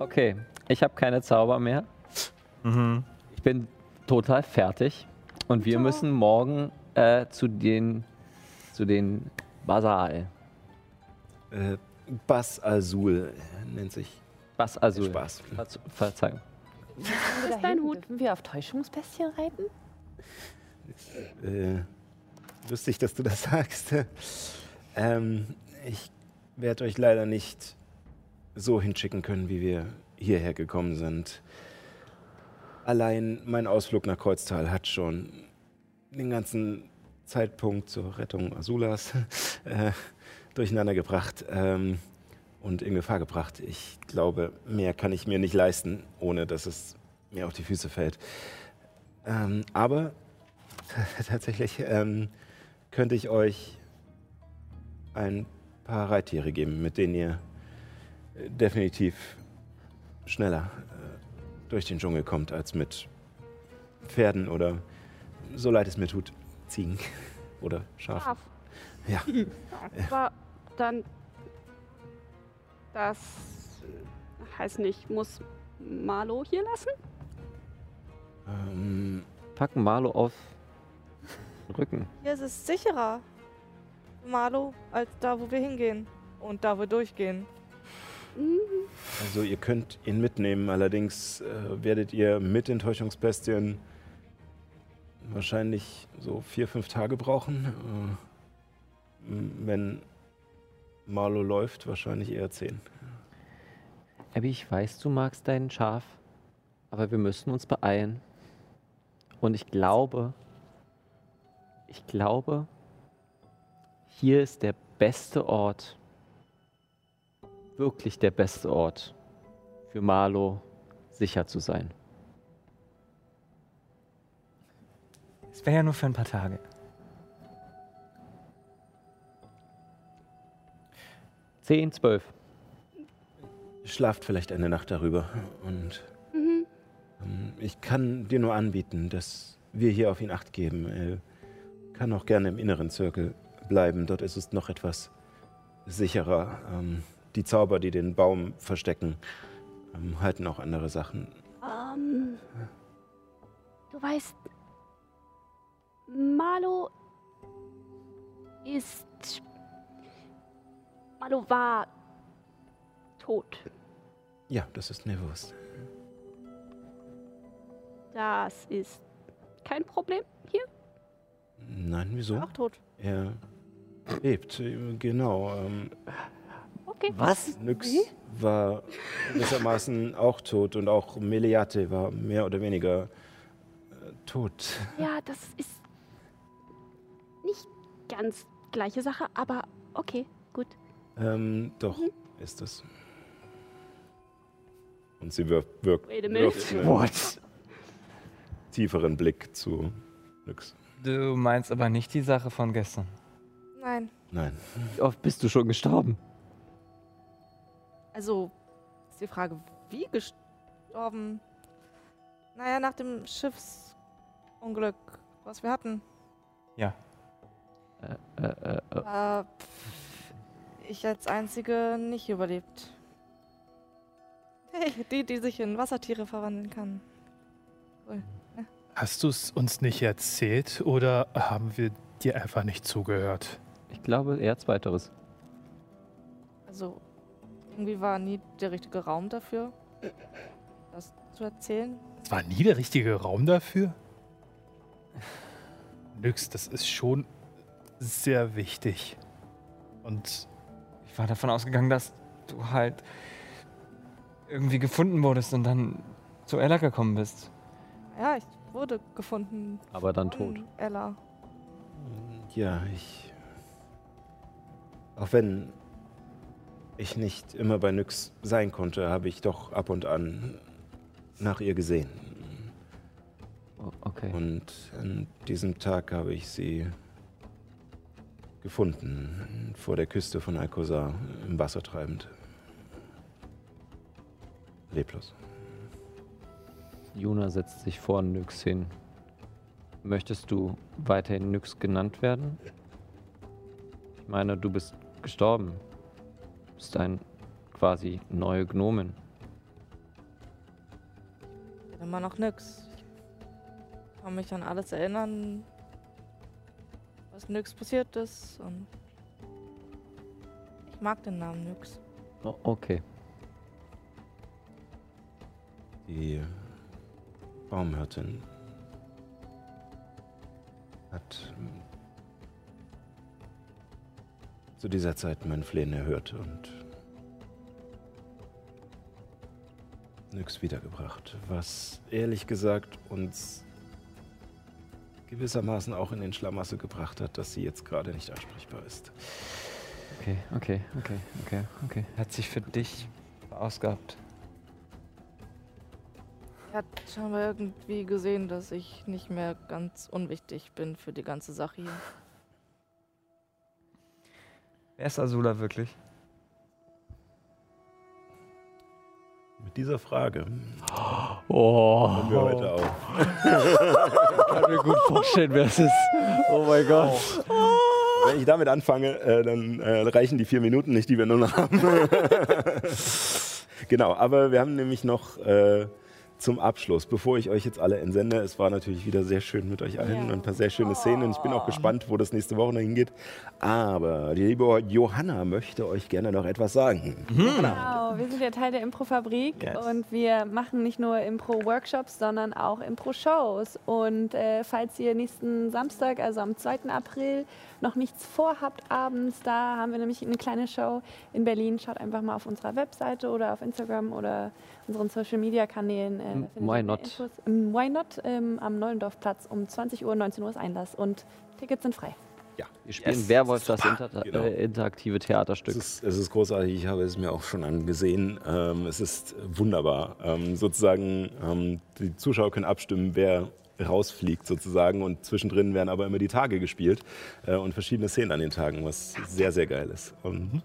Okay, ich habe keine Zauber mehr. Mhm. Ich bin total fertig. Und wir müssen morgen äh, zu den zu den Basal. Äh, Bas Azul nennt sich. Bas Azul. Spaß. Verz- Verzeihung. Ist dein Hut. Wir auf Täuschungsbestien reiten? Äh, lustig, dass du das sagst. [laughs] ähm, ich werde euch leider nicht so hinschicken können, wie wir hierher gekommen sind. Allein mein Ausflug nach Kreuztal hat schon den ganzen Zeitpunkt zur Rettung Azulas [laughs] äh, durcheinander gebracht ähm, und in Gefahr gebracht. Ich glaube, mehr kann ich mir nicht leisten, ohne dass es mir auf die Füße fällt. Ähm, aber [laughs] tatsächlich ähm, könnte ich euch ein paar Reittiere geben, mit denen ihr äh, definitiv schneller äh, durch den Dschungel kommt als mit Pferden oder, so leid es mir tut, Ziegen [laughs] oder Schafen. Scharf. [laughs] Ja. Aber dann. Das heißt nicht, muss Marlo hier lassen? Ähm, Packen Marlo auf den Rücken. Hier ist es sicherer, Marlo, als da, wo wir hingehen. Und da, wo wir durchgehen. Mhm. also ihr könnt ihn mitnehmen, allerdings äh, werdet ihr mit den Täuschungsbestien wahrscheinlich so vier, fünf Tage brauchen. Äh, wenn Marlo läuft, wahrscheinlich eher zehn. Abby, ich weiß, du magst dein Schaf, aber wir müssen uns beeilen. Und ich glaube, ich glaube, hier ist der beste Ort, wirklich der beste Ort für Marlo sicher zu sein. Es wäre ja nur für ein paar Tage. Zehn, zwölf. Schlaft vielleicht eine Nacht darüber. Und Mhm. ähm, ich kann dir nur anbieten, dass wir hier auf ihn Acht geben. Er kann auch gerne im inneren Zirkel bleiben. Dort ist es noch etwas sicherer. Ähm, die Zauber, die den Baum verstecken, ähm, halten auch andere Sachen. Ähm, du weißt, Marlo ist. Marlo war tot. Ja, das ist mir bewusst. Das ist kein Problem hier. Nein, wieso? Auch tot. Er lebt, genau. Ähm, Okay. Was? Nyx war gewissermaßen auch tot und auch Meleate war mehr oder weniger äh, tot. Ja, das ist nicht ganz gleiche Sache, aber okay. Ähm, doch, ist es. Und sie wirft, wirkt, wirft einen What? tieferen Blick zu Nyx. Du meinst aber nicht die Sache von gestern. Nein. Nein. Wie oft bist du schon gestorben? Also ist die Frage, wie gestorben? Naja, nach dem Schiffsunglück, was wir hatten. Ja. Äh, äh, äh, äh, Äh, pff, ich als Einzige nicht überlebt. Hey, die, die sich in Wassertiere verwandeln kann. Cool. Hast du es uns nicht erzählt oder haben wir dir einfach nicht zugehört? ich glaube eher zweiteres. Also, irgendwie war nie der richtige Raum dafür, das zu erzählen. Es war nie der richtige Raum dafür? Nix, das ist schon sehr wichtig. Und Ich war davon ausgegangen, dass du halt irgendwie gefunden wurdest und dann zu Ella gekommen bist. Ja, ich wurde gefunden. Aber dann von tot. Ella. Ja, ich. Auch wenn ich nicht immer bei Nyx sein konnte, habe ich doch ab und an nach ihr gesehen. Oh, okay. Und an diesem Tag habe ich sie gefunden, vor der Küste von Alcozar, im Wasser treibend. Leblos. Juna setzt sich vor Nyx hin. Möchtest du weiterhin Nyx genannt werden? Ich meine, du bist gestorben. Du bist ein quasi neue Gnomen. Immer noch nix. Ich kann mich an alles erinnern, was nix passiert ist. Und ich mag den Namen Nyx. Oh, okay. Die Baumhirtin hat ähm, zu dieser Zeit mein Flehen erhört und Nyx wiedergebracht, was ehrlich gesagt uns gewissermaßen auch in den Schlamassel gebracht hat, dass sie jetzt gerade nicht ansprechbar ist. Okay, okay, okay, okay, okay. Hat sich für dich. Er hat scheinbar irgendwie gesehen, dass ich nicht mehr ganz unwichtig bin für die ganze Sache hier. Wer ist Azula wirklich? Mit dieser Frage Oh, hören wir heute auf. ich [laughs] kann mir gut vorstellen, wer es ist. Oh mein Gott. Wenn ich damit anfange, äh, dann äh, reichen die vier Minuten nicht, die wir nur noch haben. [laughs] genau, aber wir haben nämlich noch äh, zum Abschluss, bevor ich euch jetzt alle entsende, es war natürlich wieder sehr schön mit euch allen und ein paar sehr schöne Szenen. Ich bin auch gespannt, wo das nächste Woche noch hingeht. Aber die liebe Johanna möchte euch gerne noch etwas sagen. Genau, wir sind ja Teil der Improfabrik Yes. und wir machen nicht nur Impro-Workshops, sondern auch Impro-Shows. Und äh, falls ihr nächsten Samstag, also am 2. April, noch nichts vorhabt abends, da haben wir nämlich eine kleine Show in Berlin. Schaut einfach mal auf unserer Webseite oder auf Instagram oder unseren Social-Media-Kanälen. Äh, da findet Why not? Infos. Ähm, Why not? Ähm, am Neulendorfplatz um 20 Uhr, 19 Uhr ist Einlass und Tickets sind frei. Ja, Wir spielen Yes. Werwolf, das inter Genau. äh, interaktive Theaterstück. Es ist, es ist großartig, ich habe es mir auch schon angesehen. Ähm, es ist wunderbar. Ähm, sozusagen, ähm, die Zuschauer können abstimmen, wer rausfliegt sozusagen und zwischendrin werden aber immer die Tage gespielt äh, und verschiedene Szenen an den Tagen, was sehr, sehr geil ist. Und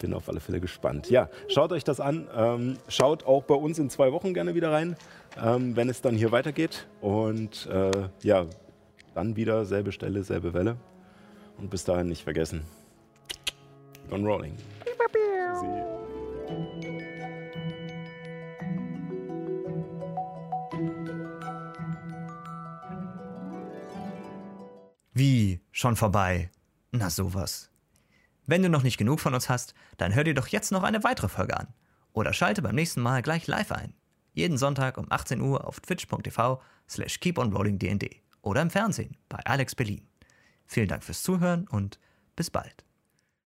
bin auf alle Fälle gespannt. Ja, schaut euch das an. Ähm, schaut auch bei uns in zwei Wochen gerne wieder rein, ähm, wenn es dann hier weitergeht. Und äh, ja, dann wieder selbe Stelle, selbe Welle. Und bis dahin nicht vergessen, on rolling. Tschüssi. Wie? Schon vorbei? Na sowas. Wenn du noch nicht genug von uns hast, dann hör dir doch jetzt noch eine weitere Folge an. Oder schalte beim nächsten Mal gleich live ein. Jeden Sonntag um 18 Uhr auf twitch.tv slash keeponrollingdnd oder im Fernsehen bei Alex Berlin. Vielen Dank fürs Zuhören und bis bald.